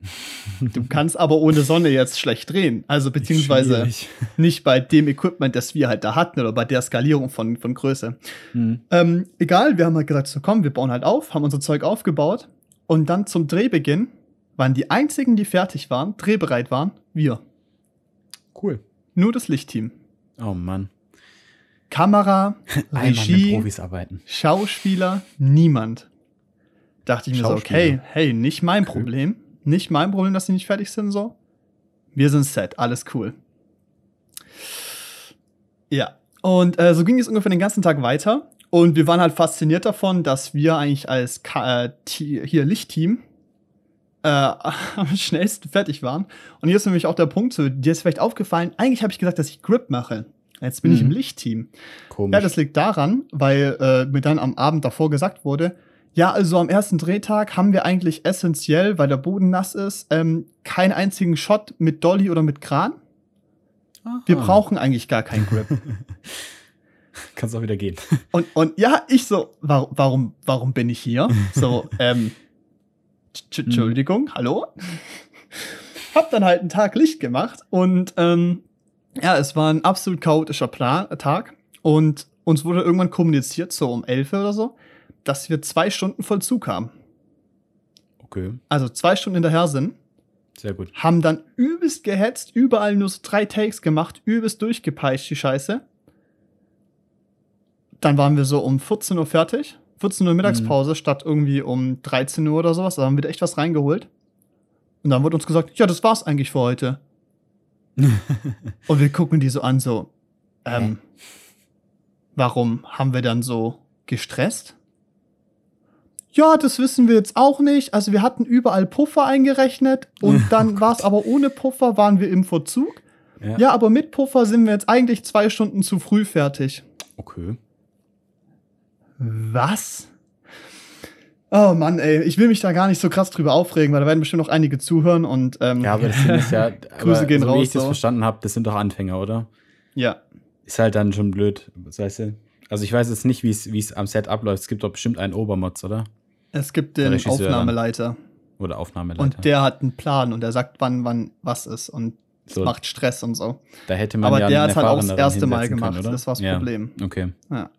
Speaker 2: Du kannst aber ohne Sonne jetzt schlecht drehen. Also beziehungsweise nicht bei dem Equipment, das wir halt da hatten oder bei der Skalierung von, von Größe.
Speaker 1: Mhm.
Speaker 2: Ähm, egal, wir haben halt gesagt, so komm, wir bauen halt auf, haben unser Zeug aufgebaut und dann zum Drehbeginn waren die einzigen, die fertig waren, drehbereit waren, wir.
Speaker 1: Cool.
Speaker 2: Nur das Lichtteam.
Speaker 1: Oh Mann.
Speaker 2: Kamera, Regie,
Speaker 1: Profis arbeiten.
Speaker 2: Schauspieler, niemand. Dachte ich mir so, okay, hey, nicht mein
Speaker 1: Okay.
Speaker 2: Problem. Nicht mein Problem, dass sie nicht fertig sind, so. Wir sind set, alles cool. Ja. Und äh, so ging es ungefähr den ganzen Tag weiter. Und wir waren halt fasziniert davon, dass wir eigentlich als Ka äh, hier Lichtteam äh, am schnellsten fertig waren. Und hier ist nämlich auch der Punkt, so, dir ist vielleicht aufgefallen, eigentlich habe ich gesagt, dass ich Grip mache. Jetzt bin ich
Speaker 1: Mhm.
Speaker 2: im Lichtteam.
Speaker 1: Komisch.
Speaker 2: Ja, das liegt daran, weil äh, mir dann am Abend davor gesagt wurde, ja, also am ersten Drehtag haben wir eigentlich essentiell, weil der Boden nass ist, ähm, keinen einzigen Shot mit Dolly oder mit Kran. Wir
Speaker 1: Aha.
Speaker 2: brauchen eigentlich gar keinen Grip.
Speaker 1: Kannst auch wieder gehen.
Speaker 2: und, und ja, ich so, warum, warum, bin ich hier? So, ähm, Entschuldigung, hallo? Hab dann halt einen Tag Licht gemacht und ähm, ja, es war ein absolut chaotischer Plan, Tag und uns wurde irgendwann kommuniziert, so um 11 oder so, dass wir zwei Stunden Vollzug haben.
Speaker 1: Okay,
Speaker 2: Also zwei Stunden hinterher sind,
Speaker 1: sehr gut.
Speaker 2: haben dann übelst gehetzt, überall nur so drei Takes gemacht, übelst durchgepeitscht, die Scheiße. Dann waren wir so um 14 Uhr fertig. 14 Uhr Mittagspause statt irgendwie um 13 Uhr oder sowas. Da haben wir da echt was reingeholt. Und dann wurde uns gesagt, ja, das war's eigentlich für heute. Und wir gucken die so an, so, ähm, warum haben wir dann so gestresst? Ja, das wissen wir jetzt auch nicht. Also wir hatten überall Puffer eingerechnet und dann war es aber ohne Puffer, waren wir im Verzug. Ja. aber mit Puffer sind wir jetzt eigentlich zwei Stunden zu früh fertig.
Speaker 1: Okay.
Speaker 2: Was? Oh Mann, ey, ich will mich da gar nicht so krass drüber aufregen, weil da werden bestimmt noch einige zuhören und ähm,
Speaker 1: Ja, aber das ist ja,
Speaker 2: Grüße gehen
Speaker 1: so wie
Speaker 2: raus,
Speaker 1: ich das
Speaker 2: so.
Speaker 1: verstanden habe, das sind doch Anfänger, oder?
Speaker 2: ja.
Speaker 1: Ist halt dann schon blöd, weißt du? Also ich weiß jetzt nicht, wie es wie am Set abläuft. Es gibt doch bestimmt einen Obermods, oder?
Speaker 2: Es gibt den. Aufnahmeleiter
Speaker 1: Oder Aufnahmeleiter.
Speaker 2: und der hat einen Plan und der sagt, wann wann was ist und
Speaker 1: so,
Speaker 2: macht Stress und so.
Speaker 1: da hätte man
Speaker 2: Aber
Speaker 1: ja
Speaker 2: der hat halt auch das erste Mal gemacht.
Speaker 1: können,
Speaker 2: das war das
Speaker 1: ja.
Speaker 2: Problem.
Speaker 1: Okay.
Speaker 2: Ja.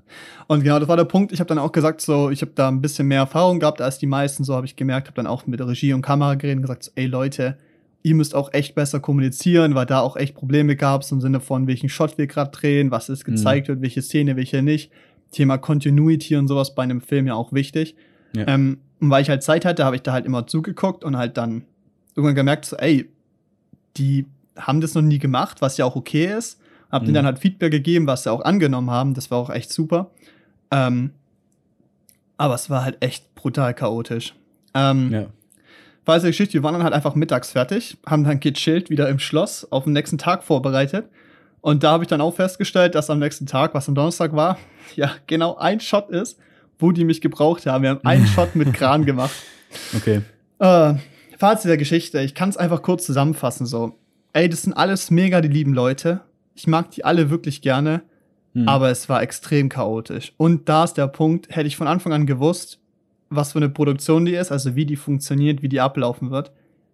Speaker 2: Und genau, das war der Punkt. Ich habe dann auch gesagt, so, ich habe da ein bisschen mehr Erfahrung gehabt als die meisten, so habe ich gemerkt, habe dann auch mit der Regie und Kamera geredet und gesagt, so, ey Leute, ihr müsst auch echt besser kommunizieren, weil da auch echt Probleme gab, so im Sinne von, welchen Shot wir gerade drehen, was ist gezeigt wird, welche Szene, welche nicht. Thema Continuity und sowas bei einem Film ja auch wichtig.
Speaker 1: Ja.
Speaker 2: Ähm, und weil ich halt Zeit hatte, habe ich da halt immer zugeguckt und halt dann irgendwann gemerkt, so, ey, die haben das noch nie gemacht, was ja auch okay ist. Hab denen
Speaker 1: Mhm.
Speaker 2: dann halt Feedback gegeben, was sie auch angenommen haben. Das war auch echt super. Ähm, aber es war halt echt brutal chaotisch. Ähm,
Speaker 1: Ja.
Speaker 2: falls der Geschichte, wir waren dann halt einfach mittags fertig, haben dann gechillt, wieder im Schloss, auf den nächsten Tag vorbereitet. Und da habe ich dann auch festgestellt, dass am nächsten Tag, was am Donnerstag war, ja, genau ein Shot ist, wo die mich gebraucht haben. Wir haben einen Shot mit Kran gemacht.
Speaker 1: Okay.
Speaker 2: Äh, Fazit der Geschichte, ich kann es einfach kurz zusammenfassen so. Ey, das sind alles mega die lieben Leute. Ich mag die alle wirklich gerne,
Speaker 1: Hm.
Speaker 2: aber es war extrem chaotisch. Und da ist der Punkt, hätte ich von Anfang an gewusst, was für eine Produktion die ist, also wie die funktioniert, wie die ablaufen wird,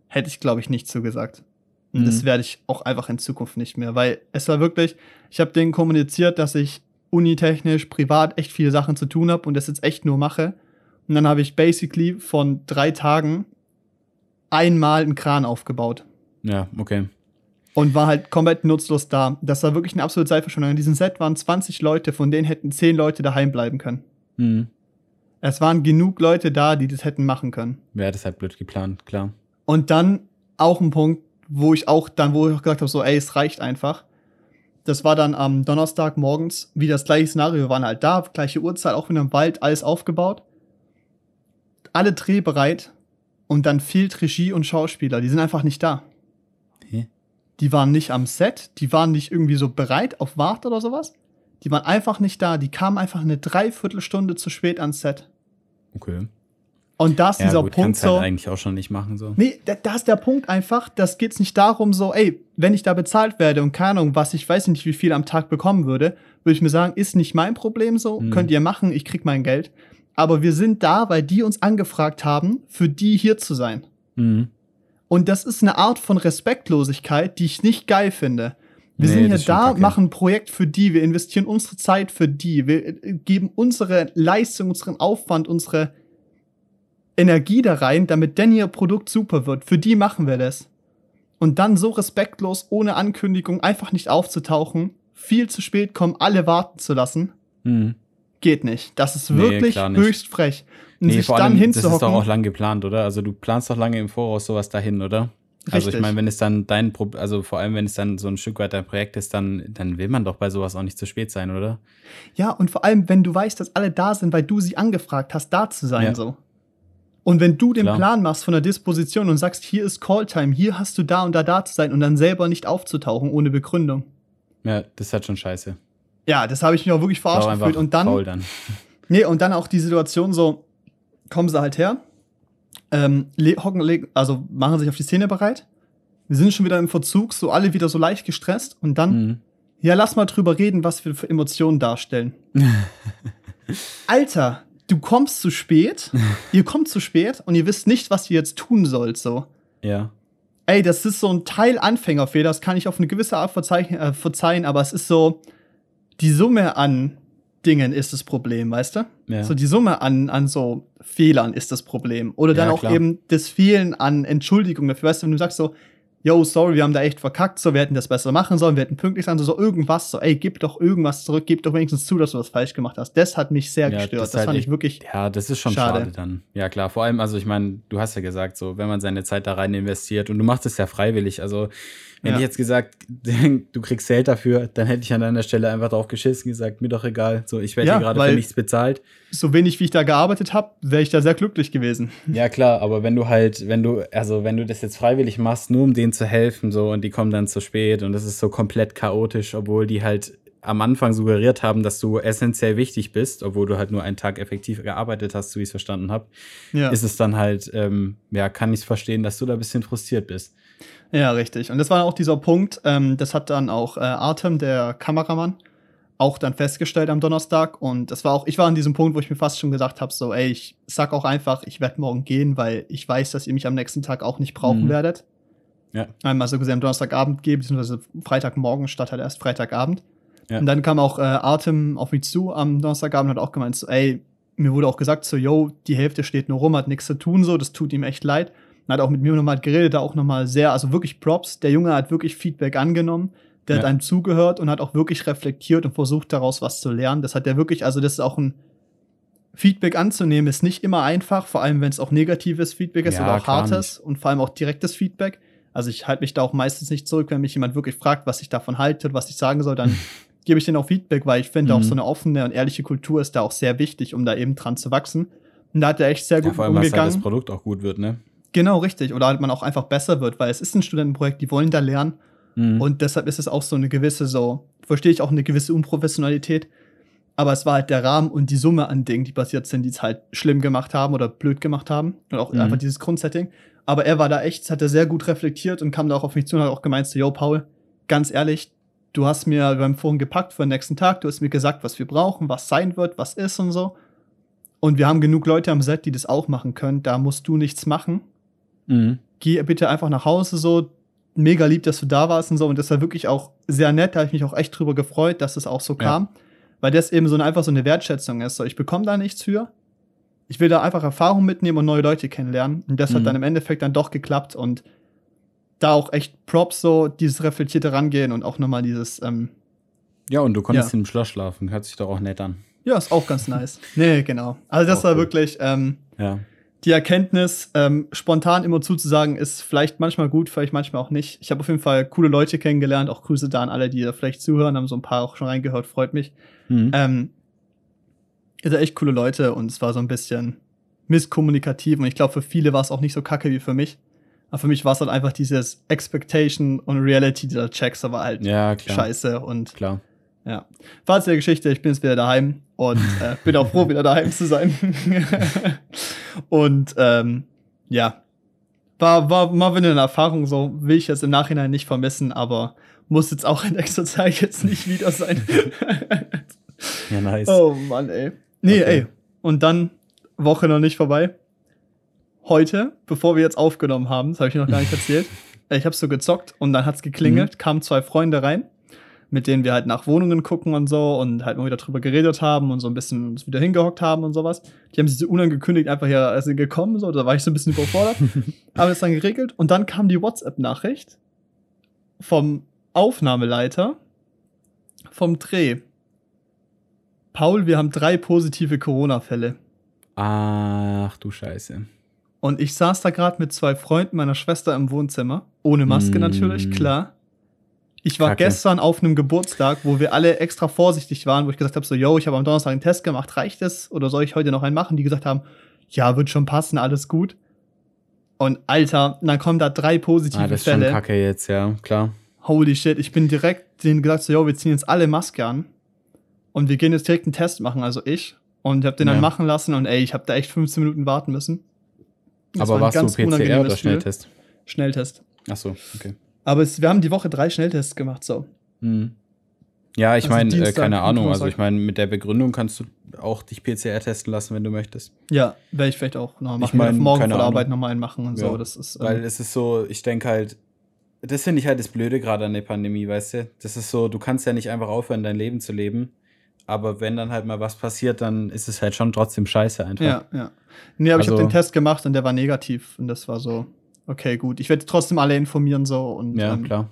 Speaker 2: hätte ich, glaube ich, nicht zugesagt. Und
Speaker 1: Mhm.
Speaker 2: das werde ich auch einfach in Zukunft nicht mehr, weil es war wirklich, ich habe denen kommuniziert, dass ich unitechnisch, privat echt viele Sachen zu tun habe und das jetzt echt nur mache. Und dann habe ich basically von drei Tagen einmal einen Kran aufgebaut
Speaker 1: Ja, okay.
Speaker 2: Und war halt komplett nutzlos da. Das war wirklich eine absolute Zeitverschwendung. In diesem Set waren 20 Leute, von denen hätten 10 Leute daheim bleiben können.
Speaker 1: Hm.
Speaker 2: Es waren genug Leute da, die das hätten machen können.
Speaker 1: Wäre das halt blöd geplant, klar.
Speaker 2: Und dann auch ein Punkt, wo ich auch dann, wo ich auch gesagt habe, so, ey, es reicht einfach. Das war dann am Donnerstag morgens wieder das gleiche Szenario. Wir waren halt da, gleiche Uhrzeit, auch wieder im Wald, alles aufgebaut. Alle drehbereit. Und dann fehlt Regie und Schauspieler. Die sind einfach nicht da. Die waren nicht am Set. Die waren nicht irgendwie so bereit auf Wart oder sowas. Die waren einfach nicht da. Die kamen einfach eine Dreiviertelstunde zu spät ans Set.
Speaker 1: Okay.
Speaker 2: Und da ist
Speaker 1: Ja,
Speaker 2: dieser
Speaker 1: gut,
Speaker 2: Punkt
Speaker 1: kannst
Speaker 2: so.
Speaker 1: halt eigentlich auch schon nicht machen, so.
Speaker 2: Nee, da, da ist der Punkt einfach, das geht's nicht darum, so, ey, wenn ich da bezahlt werde und keine Ahnung, was ich weiß nicht, wie viel am Tag bekommen würde, würde ich mir sagen, ist nicht mein Problem so,
Speaker 1: Hm.
Speaker 2: könnt ihr machen, ich krieg mein Geld. Aber wir sind da, weil die uns angefragt haben, für die hier zu sein.
Speaker 1: Mhm.
Speaker 2: Und das ist eine Art von Respektlosigkeit, die ich nicht geil finde. Wir
Speaker 1: Nee,
Speaker 2: sind hier
Speaker 1: schon
Speaker 2: da, machen ein Projekt für die, wir investieren unsere Zeit für die, wir äh, geben unsere Leistung, unseren Aufwand, unsere Energie da rein, damit denn ihr Produkt super wird. Für die machen wir das. Und dann so respektlos, ohne Ankündigung, einfach nicht aufzutauchen, viel zu spät kommen, alle warten zu lassen,
Speaker 1: Mhm.
Speaker 2: geht nicht. Das ist
Speaker 1: Nee,
Speaker 2: wirklich
Speaker 1: nicht.
Speaker 2: höchst frech. Und
Speaker 1: Nee,
Speaker 2: sich
Speaker 1: vor
Speaker 2: dann
Speaker 1: allem, das ist doch
Speaker 2: hinzuhocken.
Speaker 1: auch lang geplant, oder? Also du planst doch lange im Voraus sowas dahin, oder? Also ich
Speaker 2: Richtig.
Speaker 1: meine, wenn es dann dein Pro also vor allem wenn es dann so ein Stück weit dein Projekt ist, dann, dann will man doch bei sowas auch nicht zu spät sein, oder?
Speaker 2: Ja, und vor allem, wenn du weißt, dass alle da sind, weil du sie angefragt hast, da zu sein,
Speaker 1: Ja.
Speaker 2: so. Und wenn du den
Speaker 1: Klar.
Speaker 2: Plan machst von der Disposition und sagst, hier ist Calltime, hier hast du da und da da zu sein und dann selber nicht aufzutauchen ohne Begründung.
Speaker 1: Ja, das ist halt schon scheiße.
Speaker 2: Ja, das habe ich mich auch wirklich verarscht gefühlt. Und dann,
Speaker 1: dann.
Speaker 2: nee, und dann auch die Situation so, kommen sie halt her, ähm, le hocken, le also machen sich auf die Szene bereit. Wir sind schon wieder im Verzug, so alle wieder so leicht gestresst und dann,
Speaker 1: Mhm.
Speaker 2: ja, lass mal drüber reden, was wir für Emotionen darstellen. Alter, du kommst zu spät, ihr kommt zu spät und ihr wisst nicht, was ihr jetzt tun sollt, so.
Speaker 1: Ja.
Speaker 2: Ey, das ist so ein Teil Anfängerfehler, das kann ich auf eine gewisse Art äh, verzeihen, aber es ist so, die Summe an Dingen ist das Problem, weißt du?
Speaker 1: Ja.
Speaker 2: So die Summe an, an so Fehlern ist das Problem. Oder dann
Speaker 1: Ja,
Speaker 2: auch
Speaker 1: klar.
Speaker 2: eben das Fehlen an Entschuldigung dafür. Weißt du, wenn du sagst so, yo, sorry, wir haben da echt verkackt, so, wir hätten das besser machen sollen, wir hätten pünktlich sein, so, so irgendwas, so, ey, gib doch irgendwas zurück, gib doch wenigstens zu, dass du was falsch gemacht hast. Das hat mich sehr
Speaker 1: Ja,
Speaker 2: gestört.
Speaker 1: das
Speaker 2: Das,
Speaker 1: halt
Speaker 2: fand ich wirklich,
Speaker 1: Ja, das ist schon
Speaker 2: Schade.
Speaker 1: schade. dann. Ja, klar. Vor allem, also ich meine, du hast ja gesagt, so, wenn man seine Zeit da rein investiert und du machst es ja freiwillig. Also, wenn
Speaker 2: Ja.
Speaker 1: ich jetzt gesagt, du kriegst Geld dafür, dann hätte ich an deiner Stelle einfach drauf geschissen, gesagt, mir doch egal. So, ich werde
Speaker 2: Ja,
Speaker 1: hier gerade für nichts bezahlt.
Speaker 2: so wenig wie ich da gearbeitet habe, wäre ich da sehr glücklich gewesen.
Speaker 1: Ja, klar, aber wenn du halt, wenn du, also wenn du das jetzt freiwillig machst, nur um denen zu helfen, so, und die kommen dann zu spät und das ist so komplett chaotisch, obwohl die halt am Anfang suggeriert haben, dass du essentiell wichtig bist, obwohl du halt nur einen Tag effektiv gearbeitet hast, so wie ich es verstanden habe,
Speaker 2: Ja.
Speaker 1: ist es dann halt, ähm, ja, kann ich verstehen, dass du da ein bisschen frustriert bist.
Speaker 2: Ja, richtig. Und das war auch dieser Punkt, ähm, das hat dann auch äh, Artem, der Kameramann, auch dann festgestellt am Donnerstag. Und das war auch, ich war an diesem Punkt, wo ich mir fast schon gesagt habe, so, ey, ich sag auch einfach, ich werde morgen gehen, weil ich weiß, dass ihr mich am nächsten Tag auch nicht brauchen
Speaker 1: Mhm.
Speaker 2: werdet.
Speaker 1: Ja.
Speaker 2: Einmal so gesehen am Donnerstagabend gehen, beziehungsweise Freitagmorgen statt halt erst Freitagabend.
Speaker 1: Ja.
Speaker 2: Und dann kam auch äh, Artem auf mich zu am Donnerstagabend und hat auch gemeint, so, ey, mir wurde auch gesagt, so, yo, die Hälfte steht nur rum, hat nichts zu tun, so, das tut ihm echt leid. Hat auch mit mir nochmal geredet, da auch nochmal sehr, also wirklich Props. Der Junge hat wirklich Feedback angenommen. Der hat
Speaker 1: Ja.
Speaker 2: einem zugehört und hat auch wirklich reflektiert und versucht, daraus was zu lernen. Das hat er wirklich, also das ist auch ein Feedback anzunehmen, ist nicht immer einfach, vor allem wenn es auch negatives Feedback ist
Speaker 1: Ja,
Speaker 2: oder auch hartes und vor allem auch direktes Feedback. Also ich halte mich da auch meistens nicht zurück, wenn mich jemand wirklich fragt, was ich davon halte und was ich sagen soll, dann gebe ich denen auch Feedback, weil ich finde auch
Speaker 1: Mhm.
Speaker 2: so eine offene und ehrliche Kultur ist da auch sehr wichtig, um da eben dran zu wachsen. Und da hat er echt sehr
Speaker 1: Ja,
Speaker 2: gut
Speaker 1: vor allem, was halt das
Speaker 2: umgegangen.
Speaker 1: Produkt auch gut wird, ne?
Speaker 2: Genau, richtig. Oder halt man auch einfach besser wird, weil es ist ein Studentenprojekt, die wollen da lernen.
Speaker 1: Mhm.
Speaker 2: Und deshalb ist es auch so eine gewisse, so, verstehe ich auch eine gewisse Unprofessionalität. Aber es war halt der Rahmen und die Summe an Dingen, die passiert sind, die es halt schlimm gemacht haben oder blöd gemacht haben. Und auch
Speaker 1: Mhm.
Speaker 2: einfach dieses Grundsetting. Aber er war da echt, hat er sehr gut reflektiert und kam da auch auf mich zu und hat auch gemeint, so, yo, Paul, ganz ehrlich, du hast mir beim Vorhin gepackt für den nächsten Tag, du hast mir gesagt, was wir brauchen, was sein wird, was ist und so. Und wir haben genug Leute am Set, die das auch machen können. Da musst du nichts machen.
Speaker 1: Mhm.
Speaker 2: Geh bitte einfach nach Hause so. Mega lieb, dass du da warst und so. Und das war wirklich auch sehr nett. Da habe ich mich auch echt drüber gefreut, dass es auch so
Speaker 1: Ja.
Speaker 2: kam. Weil das eben so einfach so eine Wertschätzung ist. So, ich bekomme da nichts für. Ich will da einfach Erfahrung mitnehmen und neue Leute kennenlernen. Und das
Speaker 1: Mhm.
Speaker 2: hat dann im Endeffekt dann doch geklappt. Und da auch echt Props so, dieses reflektierte Rangehen und auch nochmal dieses, ähm,
Speaker 1: Ja, und du konntest
Speaker 2: Ja.
Speaker 1: im Schloss schlafen. Hört sich doch auch nett an.
Speaker 2: ja, ist auch ganz nice. Nee, genau. Also das
Speaker 1: Auch
Speaker 2: war
Speaker 1: cool.
Speaker 2: wirklich, ähm,
Speaker 1: Ja.
Speaker 2: Die Erkenntnis, ähm, spontan immer zuzusagen, ist vielleicht manchmal gut, vielleicht manchmal auch nicht. Ich habe auf jeden Fall coole Leute kennengelernt, auch Grüße da an alle, die da vielleicht zuhören, haben so ein paar auch schon reingehört, freut mich.
Speaker 1: Mhm.
Speaker 2: Ähm, ihr seid echt coole Leute und es war so ein bisschen misskommunikativ und ich glaube, für viele war es auch nicht so kacke wie für mich. Aber für mich war es halt einfach dieses Expectation und Reality dieser Checks, aber halt
Speaker 1: ja, klar.
Speaker 2: scheiße und
Speaker 1: Klar.
Speaker 2: Ja. Fazit der Geschichte, ich bin jetzt wieder daheim und äh, bin auch froh, wieder daheim zu sein. und ähm, ja, war, war mal wieder eine Erfahrung, so will ich jetzt im Nachhinein nicht vermissen, aber muss jetzt auch in nächster Zeit jetzt nicht wieder sein.
Speaker 1: Ja, nice.
Speaker 2: oh Mann, ey. Nee,
Speaker 1: Okay.
Speaker 2: ey. Und dann, Woche noch nicht vorbei. Heute, bevor wir jetzt aufgenommen haben, das habe ich noch gar nicht erzählt, äh, ich habe so gezockt und dann hat's geklingelt, kamen zwei Freunde rein, mit denen wir halt nach Wohnungen gucken und so und halt mal wieder drüber geredet haben und so ein bisschen uns wieder hingehockt haben und sowas. Die haben sich so unangekündigt einfach hier also gekommen, so, da war ich so ein bisschen überfordert. haben das dann geregelt und dann kam die WhatsApp-Nachricht vom Aufnahmeleiter vom Dreh. Paul, wir haben drei positive Corona-Fälle.
Speaker 1: Ach du Scheiße.
Speaker 2: Und ich saß da gerade mit zwei Freunden meiner Schwester im Wohnzimmer. Ohne Maske
Speaker 1: Mm.
Speaker 2: natürlich, klar. Ich war
Speaker 1: Kacke.
Speaker 2: gestern auf einem Geburtstag, wo wir alle extra vorsichtig waren, wo ich gesagt habe: so, yo, ich habe am Donnerstag einen Test gemacht, reicht es? Oder soll ich heute noch einen machen? Die gesagt haben, ja, wird schon passen, alles gut. Und Alter, dann kommen da drei positive
Speaker 1: Ah, das ist schon
Speaker 2: Fälle.
Speaker 1: kacke jetzt, ja, klar.
Speaker 2: Holy shit, ich bin direkt denen gesagt, so, yo, wir ziehen jetzt alle Maske an. Und wir gehen jetzt direkt einen Test machen, also ich. Und hab den dann
Speaker 1: Ja.
Speaker 2: machen lassen und ey, ich habe da echt 15 Minuten warten müssen. Das
Speaker 1: Aber
Speaker 2: war
Speaker 1: warst du PCR oder. Schnelltest?
Speaker 2: Schnelltest.
Speaker 1: Ach so, okay.
Speaker 2: Aber es, wir haben die Woche drei Schnelltests gemacht, so.
Speaker 1: Mhm. Ja, ich
Speaker 2: Also
Speaker 1: meine, äh, keine Ahnung. Also ich meine, mit der Begründung kannst du auch dich PCR testen lassen, wenn du möchtest.
Speaker 2: Ja, werde ich vielleicht auch noch machen.
Speaker 1: Ich mein,
Speaker 2: morgen vor der. Arbeit nochmal einen machen und so.
Speaker 1: Ja,
Speaker 2: Das ist,
Speaker 1: Weil
Speaker 2: ähm,
Speaker 1: es ist so, ich denke halt, das finde ich halt das Blöde gerade an der Pandemie, weißt du? Das ist so, du kannst ja nicht einfach aufhören, dein Leben zu leben. Aber wenn dann halt mal was passiert, dann ist es halt schon trotzdem scheiße einfach.
Speaker 2: ja, ja. Nee, aber ich
Speaker 1: Also-
Speaker 2: habe den Test gemacht und der war negativ. Und das war so, okay, gut. Ich werde trotzdem alle informieren, so. Und,
Speaker 1: Ja,
Speaker 2: ähm,
Speaker 1: klar.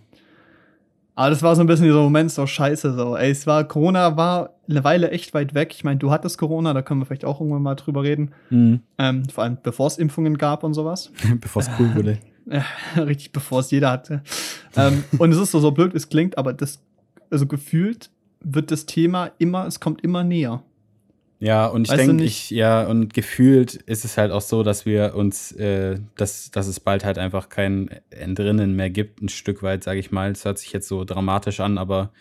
Speaker 2: Aber das war so ein bisschen dieser Moment, so scheiße, so. Ey, es war, Corona war eine Weile echt weit weg. Ich meine, du hattest Corona, da können wir vielleicht auch irgendwann mal drüber reden.
Speaker 1: Mhm.
Speaker 2: Ähm, vor allem, bevor es Impfungen gab und sowas.
Speaker 1: Bevor es cool wurde.
Speaker 2: Ja, richtig, bevor es jeder hatte. ähm, und es ist so, so blöd, es klingt, aber das, also gefühlt wird das Thema immer, es kommt immer näher.
Speaker 1: Ja, und ich denke, ich, ja, und gefühlt ist es halt auch so, dass wir uns, äh, dass, dass es bald halt einfach kein Entrinnen mehr gibt, ein Stück weit, sage ich mal. Es hört sich jetzt so dramatisch an, aber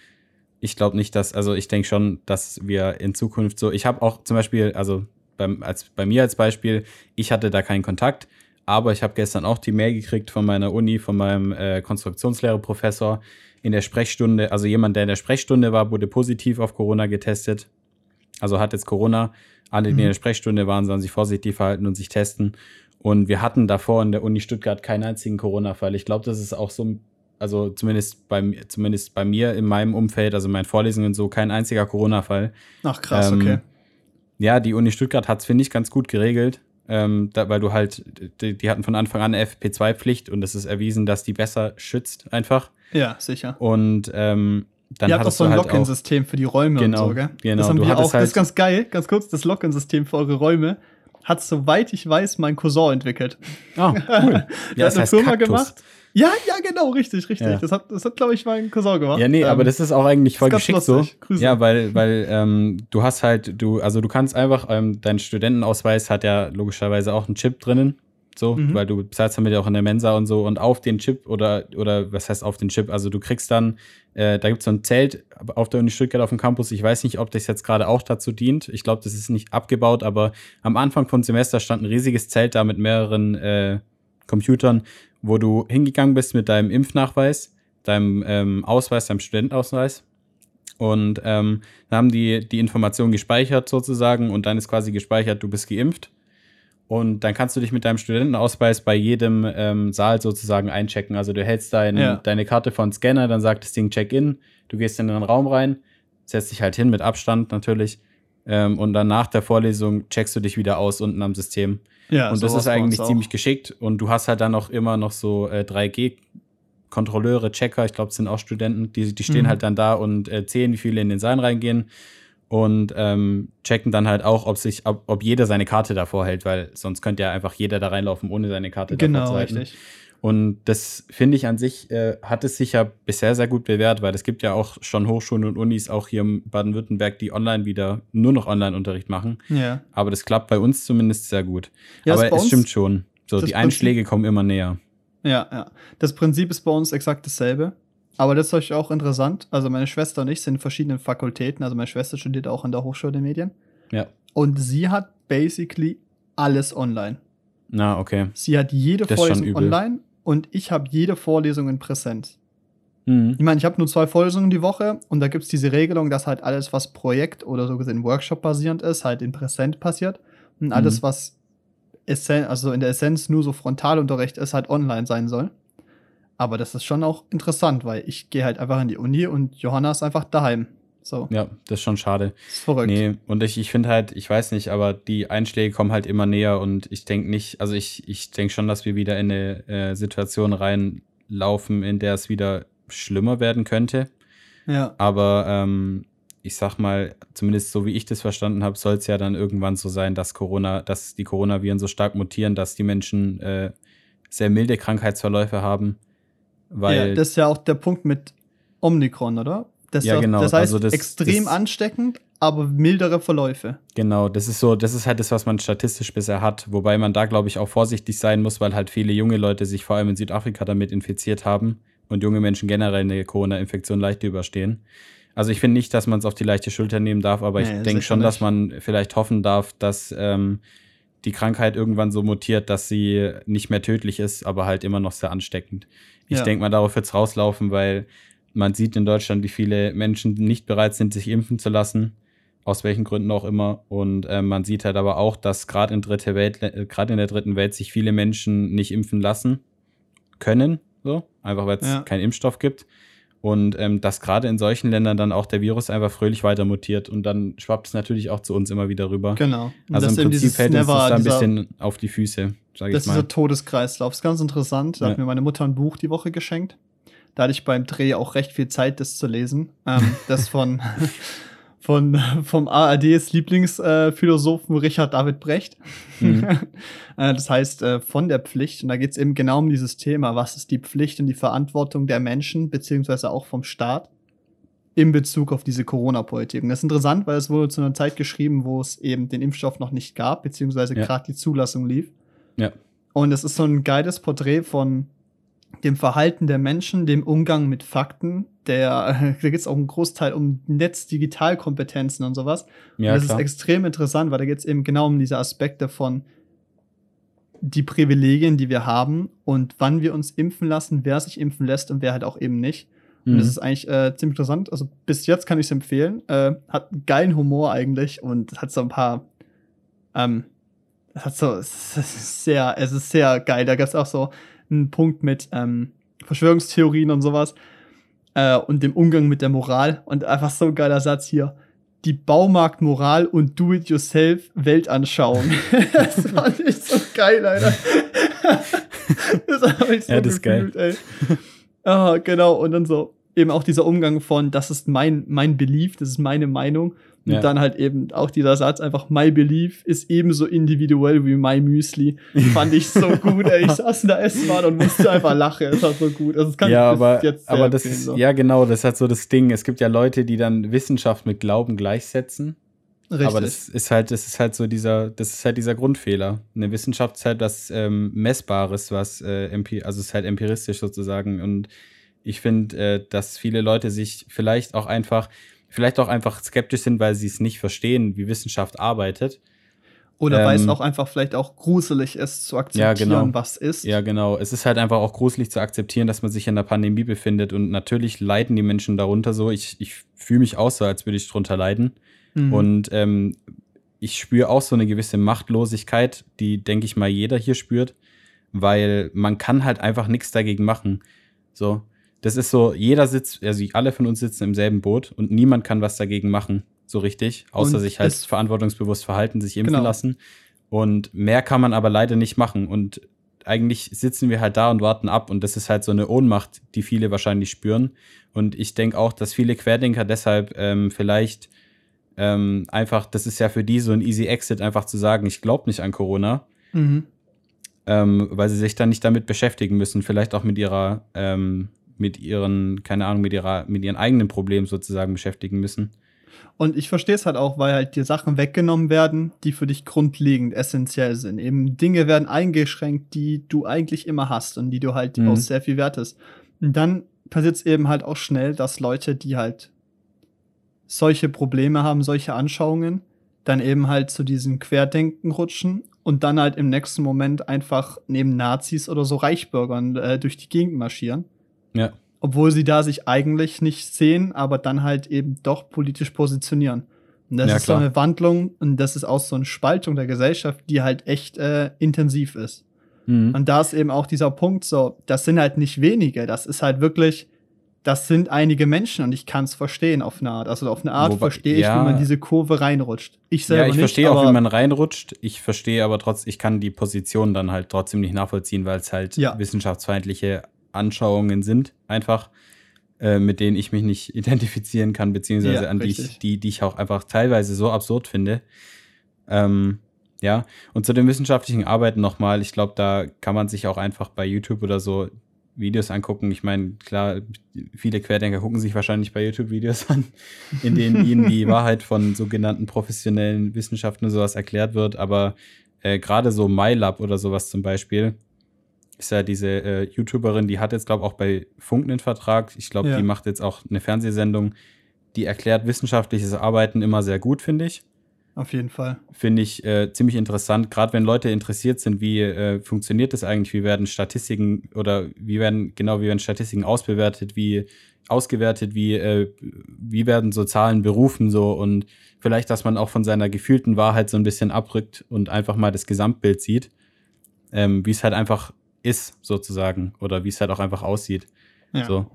Speaker 1: ich glaube nicht, dass, also ich denke schon, dass wir in Zukunft so, ich habe auch zum Beispiel, also beim, als, bei mir als Beispiel, ich hatte da keinen Kontakt, aber ich habe gestern auch die Mail gekriegt von meiner Uni, von meinem äh, Konstruktionslehre-Professor in der Sprechstunde, also jemand, der in der Sprechstunde war, wurde positiv auf Corona getestet. Also hat jetzt Corona. Alle, die
Speaker 2: Mhm.
Speaker 1: in der Sprechstunde waren, sollen sich vorsichtig verhalten und sich testen. Und wir hatten davor in der Uni Stuttgart keinen einzigen Corona-Fall. Ich glaube, das ist auch so, also zumindest bei, mir- zumindest bei mir in meinem Umfeld, also in meinen Vorlesungen so, kein einziger Corona-Fall.
Speaker 2: Ach, krass,
Speaker 1: Ähm,
Speaker 2: okay.
Speaker 1: Ja, die Uni Stuttgart hat es, finde ich, ganz gut geregelt, ähm, da, weil du halt, die, die hatten von Anfang an eine FP2-Pflicht und es ist erwiesen, dass die besser schützt einfach.
Speaker 2: Ja, sicher.
Speaker 1: Und ähm, dann
Speaker 2: Ihr habt auch
Speaker 1: hattest
Speaker 2: so ein
Speaker 1: halt
Speaker 2: Lock-in-System für die Räume
Speaker 1: Genau,
Speaker 2: und so, gell?
Speaker 1: genau.
Speaker 2: Das haben wir auch, das ist
Speaker 1: halt-
Speaker 2: ganz geil, ganz kurz, das Lock-in-System für eure Räume hat, soweit ich weiß, mein Cousin entwickelt.
Speaker 1: Ah, cool.
Speaker 2: Der
Speaker 1: Ja,
Speaker 2: hat
Speaker 1: das
Speaker 2: eine
Speaker 1: heißt
Speaker 2: Firma
Speaker 1: Kaktus.
Speaker 2: gemacht. Ja, ja, genau, richtig, richtig.
Speaker 1: Ja.
Speaker 2: Das hat, das hat glaube ich, mein Cousin gemacht.
Speaker 1: Ja, nee,
Speaker 2: Ähm,
Speaker 1: aber das ist auch eigentlich voll geschickt so.
Speaker 2: Grüße.
Speaker 1: Ja, weil, weil ähm, du hast halt, du, also du kannst einfach, ähm, dein Studentenausweis hat ja logischerweise auch einen Chip drinnen. So, mhm. weil du bezahlst damit ja auch in der Mensa und so und auf den Chip oder, oder was heißt auf den Chip? Also du kriegst dann, äh, da gibt es so ein Zelt auf der Uni Stuttgart auf dem Campus. Ich weiß nicht, ob das jetzt gerade auch dazu dient. Ich glaube, das ist nicht abgebaut, aber am Anfang vom Semester stand ein riesiges Zelt da mit mehreren äh, Computern, wo du hingegangen bist mit deinem Impfnachweis, deinem ähm, Ausweis, deinem Studentenausweis. Und ähm, dann haben die die Information gespeichert sozusagen und dann ist quasi gespeichert, du bist geimpft. Und dann kannst du dich mit deinem Studentenausweis bei jedem ähm, Saal sozusagen einchecken. Also du hältst dein, ja. deine Karte von Scanner, dann sagt das Ding Check-in, du gehst in den Raum rein, setzt dich halt hin mit Abstand natürlich. Ähm, und dann nach der Vorlesung checkst du dich wieder aus unten am System. Ja, und das ist eigentlich ziemlich geschickt. Und du hast halt dann auch immer noch so äh, 3G-Kontrolleure, Checker, ich glaube, es sind auch Studenten, die, die stehen mhm. halt dann da und äh, zählen, wie viele in den Saal reingehen und ähm, checken dann halt auch, ob sich, ob, ob jeder seine Karte davor hält, weil sonst könnte ja einfach jeder da reinlaufen, ohne seine Karte
Speaker 2: genau, davor zu halten. Richtig.
Speaker 1: Und das finde ich an sich, äh, hat es sich ja bisher sehr gut bewährt, weil es gibt ja auch schon Hochschulen und Unis, auch hier im Baden-Württemberg, die online wieder nur noch Online-Unterricht machen.
Speaker 2: Ja.
Speaker 1: Aber das klappt bei uns zumindest sehr gut. Ja, Aber es stimmt schon. So, die Einschläge kommen immer näher.
Speaker 2: Ja, ja. Das Prinzip ist bei uns exakt dasselbe. Aber das ist euch auch interessant. Also meine Schwester und ich sind in verschiedenen Fakultäten. Also meine Schwester studiert auch an der Hochschule der Medien.
Speaker 1: Ja.
Speaker 2: Und sie hat basically alles online.
Speaker 1: Na, okay.
Speaker 2: Sie hat jede das Vorlesung online und ich habe jede Vorlesung in Präsenz. Mhm. Ich meine, ich habe nur zwei Vorlesungen die Woche und da gibt es diese Regelung, dass halt alles, was Projekt oder so gesehen Workshop basierend ist, halt in Präsent passiert. Und alles, mhm. was Essen, also in der Essenz nur so Frontalunterricht ist, halt online sein soll. Aber das ist schon auch interessant, weil ich gehe halt einfach in die Uni und Johanna ist einfach daheim. So.
Speaker 1: Ja, das ist schon schade.
Speaker 2: Das ist verrückt.
Speaker 1: Nee, und ich, ich finde halt, ich weiß nicht, aber die Einschläge kommen halt immer näher und ich denke nicht, also ich, ich denke schon, dass wir wieder in eine äh, Situation reinlaufen, in der es wieder schlimmer werden könnte.
Speaker 2: Ja.
Speaker 1: Aber ähm, ich sag mal, zumindest so wie ich das verstanden habe, soll es ja dann irgendwann so sein, dass Corona, dass die Coronaviren so stark mutieren, dass die Menschen äh, sehr milde Krankheitsverläufe haben weil
Speaker 2: ja, das ist ja auch der Punkt mit Omikron, oder? Das,
Speaker 1: ja, genau.
Speaker 2: das heißt, also das, extrem das, ansteckend, aber mildere Verläufe.
Speaker 1: Genau, das ist so, das ist halt das, was man statistisch bisher hat, wobei man da, glaube ich, auch vorsichtig sein muss, weil halt viele junge Leute sich vor allem in Südafrika damit infiziert haben und junge Menschen generell eine Corona-Infektion leicht überstehen. Also ich finde nicht, dass man es auf die leichte Schulter nehmen darf, aber nee, ich denke schon, nicht. dass man vielleicht hoffen darf, dass ähm, die Krankheit irgendwann so mutiert, dass sie nicht mehr tödlich ist, aber halt immer noch sehr ansteckend. Ich ja. denke mal, darauf wird es rauslaufen, weil man sieht in Deutschland, wie viele Menschen nicht bereit sind, sich impfen zu lassen, aus welchen Gründen auch immer. Und äh, man sieht halt aber auch, dass gerade in dritte Welt, äh, in der dritten Welt sich viele Menschen nicht impfen lassen können, so einfach weil es ja. keinen Impfstoff gibt. Und ähm, dass gerade in solchen Ländern dann auch der Virus einfach fröhlich weiter mutiert und dann schwappt es natürlich auch zu uns immer wieder rüber.
Speaker 2: Genau.
Speaker 1: Und also im Prinzip fällt uns das da ein bisschen auf die Füße,
Speaker 2: sage ich mal. Das ist dieser Todeskreislauf. Das ist ganz interessant. Da ja. hat mir meine Mutter ein Buch die Woche geschenkt. Da hatte ich beim Dreh auch recht viel Zeit, das zu lesen. Ähm, das von von, vom ARDs Lieblingsphilosophen Richard David Brecht. Mhm. Äh, das heißt, äh, von der Pflicht. Und da geht es eben genau um dieses Thema. Was ist die Pflicht und die Verantwortung der Menschen, beziehungsweise auch vom Staat in Bezug auf diese Corona-Politik? Und das ist interessant, weil es wurde zu einer Zeit geschrieben, wo es eben den Impfstoff noch nicht gab, beziehungsweise ja. gerade die Zulassung lief.
Speaker 1: Ja.
Speaker 2: Und es ist so ein geiles Porträt von dem Verhalten der Menschen, dem Umgang mit Fakten, der, da geht es auch einen Großteil um Netz-Digitalkompetenzen und sowas. Ja, und das klar. ist extrem interessant, weil da geht es eben genau um diese Aspekte von die Privilegien, die wir haben und wann wir uns impfen lassen, wer sich impfen lässt und wer halt auch eben nicht. Und das mhm. ist eigentlich äh, ziemlich interessant. Also bis jetzt kann ich es empfehlen. Äh, hat einen geilen Humor eigentlich und hat so ein paar ähm, hat so, es ist sehr, es ist sehr geil. Da gab es auch so einen Punkt mit ähm, Verschwörungstheorien und sowas äh, und dem Umgang mit der Moral. Und einfach so ein geiler Satz hier. Die Baumarktmoral und Do-it-yourself-Weltanschauung. das fand ich so geil, Alter. das habe ich so ja, das gefühlt, geil. ey. Ah, genau. Und dann so eben auch dieser Umgang von, das ist mein, mein Belief, das ist meine Meinung. Und ja. dann halt eben auch dieser Satz einfach, my belief ist ebenso individuell wie my Müsli. Fand ich so gut, ey. Ich saß in der S-Bahn und musste einfach lachen. Es war so gut. Also, das kann
Speaker 1: ja, ich aber, jetzt aber das ist, so. ja genau, das hat so das Ding. Es gibt ja Leute, die dann Wissenschaft mit Glauben gleichsetzen. Richtig. Aber das ist halt, das ist halt so dieser, das ist halt dieser Grundfehler. Eine Wissenschaft ist halt was ähm, Messbares, was äh, also es ist halt empiristisch sozusagen. Und ich finde, äh, dass viele Leute sich vielleicht auch einfach, vielleicht auch einfach skeptisch sind, weil sie es nicht verstehen, wie Wissenschaft arbeitet.
Speaker 2: Oder ähm, weil es auch einfach vielleicht auch gruselig ist zu akzeptieren,
Speaker 1: ja, genau.
Speaker 2: was ist.
Speaker 1: Ja, genau. Es ist halt einfach auch gruselig zu akzeptieren, dass man sich in der Pandemie befindet. Und natürlich leiden die Menschen darunter so. Ich, ich fühle mich auch so, als würde ich drunter leiden. Mhm. Und ähm, ich spüre auch so eine gewisse Machtlosigkeit, die, denke ich mal, jeder hier spürt, weil man kann halt einfach nichts dagegen machen. So, das ist so, jeder sitzt, also alle von uns sitzen im selben Boot und niemand kann was dagegen machen so richtig, außer und sich halt verantwortungsbewusst verhalten, sich impfen genau. lassen. Und mehr kann man aber leider nicht machen. Und eigentlich sitzen wir halt da und warten ab. Und das ist halt so eine Ohnmacht, die viele wahrscheinlich spüren. Und ich denke auch, dass viele Querdenker deshalb ähm, vielleicht ähm, einfach, das ist ja für die so ein easy Exit, einfach zu sagen, ich glaube nicht an Corona. Mhm. Ähm, weil sie sich dann nicht damit beschäftigen müssen, vielleicht auch mit ihrer, ähm, mit ihren, keine Ahnung, mit ihrer, mit ihren eigenen Problemen sozusagen beschäftigen müssen.
Speaker 2: Und ich verstehe es halt auch, weil halt dir Sachen weggenommen werden, die für dich grundlegend essentiell sind. Eben Dinge werden eingeschränkt, die du eigentlich immer hast und die du halt mhm. auch sehr viel wertest. Und dann passiert es eben halt auch schnell, dass Leute, die halt solche Probleme haben, solche Anschauungen, dann eben halt zu diesem Querdenken rutschen und dann halt im nächsten Moment einfach neben Nazis oder so Reichbürgern äh, durch die Gegend marschieren.
Speaker 1: Ja
Speaker 2: obwohl sie da sich eigentlich nicht sehen, aber dann halt eben doch politisch positionieren. Und das ja, ist klar. so eine Wandlung und das ist auch so eine Spaltung der Gesellschaft, die halt echt äh, intensiv ist. Mhm. Und da ist eben auch dieser Punkt so, das sind halt nicht wenige, das ist halt wirklich, das sind einige Menschen und ich kann es verstehen auf eine Art. Also auf eine Art verstehe ich, ja, wie man diese Kurve reinrutscht.
Speaker 1: Ich selber Ja, ich verstehe auch, wie man reinrutscht. Ich verstehe aber trotzdem, ich kann die Position dann halt trotzdem nicht nachvollziehen, weil es halt ja. wissenschaftsfeindliche Anschauungen sind, einfach, äh, mit denen ich mich nicht identifizieren kann, beziehungsweise ja, an die ich, die, die ich auch einfach teilweise so absurd finde. Ähm, ja, und zu den wissenschaftlichen Arbeiten nochmal, ich glaube, da kann man sich auch einfach bei YouTube oder so Videos angucken. Ich meine, klar, viele Querdenker gucken sich wahrscheinlich bei YouTube Videos an, in denen ihnen die Wahrheit von sogenannten professionellen Wissenschaften und sowas erklärt wird, aber äh, gerade so MyLab oder sowas zum Beispiel, ist ja diese äh, YouTuberin, die hat jetzt, glaube ich, auch bei Funk einen Vertrag. Ich glaube, ja. die macht jetzt auch eine Fernsehsendung, die erklärt wissenschaftliches Arbeiten immer sehr gut, finde ich.
Speaker 2: Auf jeden Fall.
Speaker 1: Finde ich äh, ziemlich interessant, gerade wenn Leute interessiert sind, wie äh, funktioniert das eigentlich, wie werden Statistiken oder wie werden, genau, wie werden Statistiken ausbewertet, wie ausgewertet, wie, äh, wie werden so Zahlen berufen so und vielleicht, dass man auch von seiner gefühlten Wahrheit so ein bisschen abrückt und einfach mal das Gesamtbild sieht, ähm, wie es halt einfach ist, sozusagen. Oder wie es halt auch einfach aussieht. Ja. So.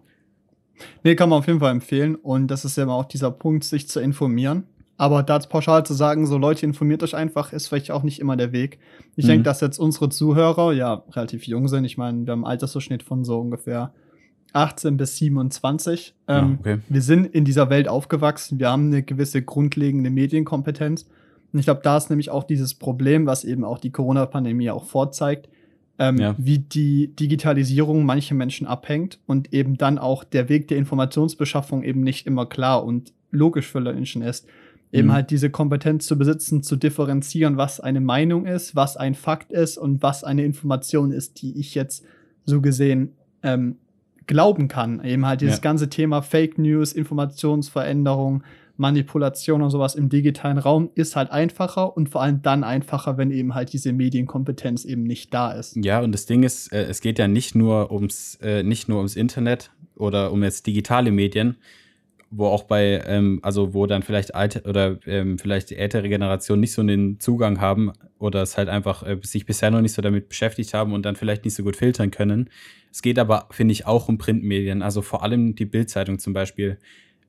Speaker 2: Nee, kann man auf jeden Fall empfehlen. Und das ist ja immer auch dieser Punkt, sich zu informieren. Aber da pauschal zu sagen, so Leute, informiert euch einfach, ist vielleicht auch nicht immer der Weg. Ich mhm. denke, dass jetzt unsere Zuhörer ja relativ jung sind. Ich meine, wir haben einen Altersdurchschnitt von so ungefähr 18 bis 27. Ähm, ja, okay. Wir sind in dieser Welt aufgewachsen. Wir haben eine gewisse grundlegende Medienkompetenz. Und ich glaube, da ist nämlich auch dieses Problem, was eben auch die Corona-Pandemie auch vorzeigt, ähm, ja. wie die Digitalisierung manche Menschen abhängt und eben dann auch der Weg der Informationsbeschaffung eben nicht immer klar und logisch für Menschen ist. Eben mhm. halt diese Kompetenz zu besitzen, zu differenzieren, was eine Meinung ist, was ein Fakt ist und was eine Information ist, die ich jetzt so gesehen ähm, glauben kann. Eben halt dieses ja. ganze Thema Fake News, Informationsveränderung, Manipulation und sowas im digitalen Raum ist halt einfacher und vor allem dann einfacher, wenn eben halt diese Medienkompetenz eben nicht da ist.
Speaker 1: Ja, und das Ding ist, äh, es geht ja nicht nur ums, äh, nicht nur ums Internet oder um jetzt digitale Medien, wo auch bei, ähm, also wo dann vielleicht alte oder ähm, vielleicht die ältere Generation nicht so einen Zugang haben oder es halt einfach äh, sich bisher noch nicht so damit beschäftigt haben und dann vielleicht nicht so gut filtern können. Es geht aber, finde ich, auch um Printmedien, also vor allem die Bildzeitung zum Beispiel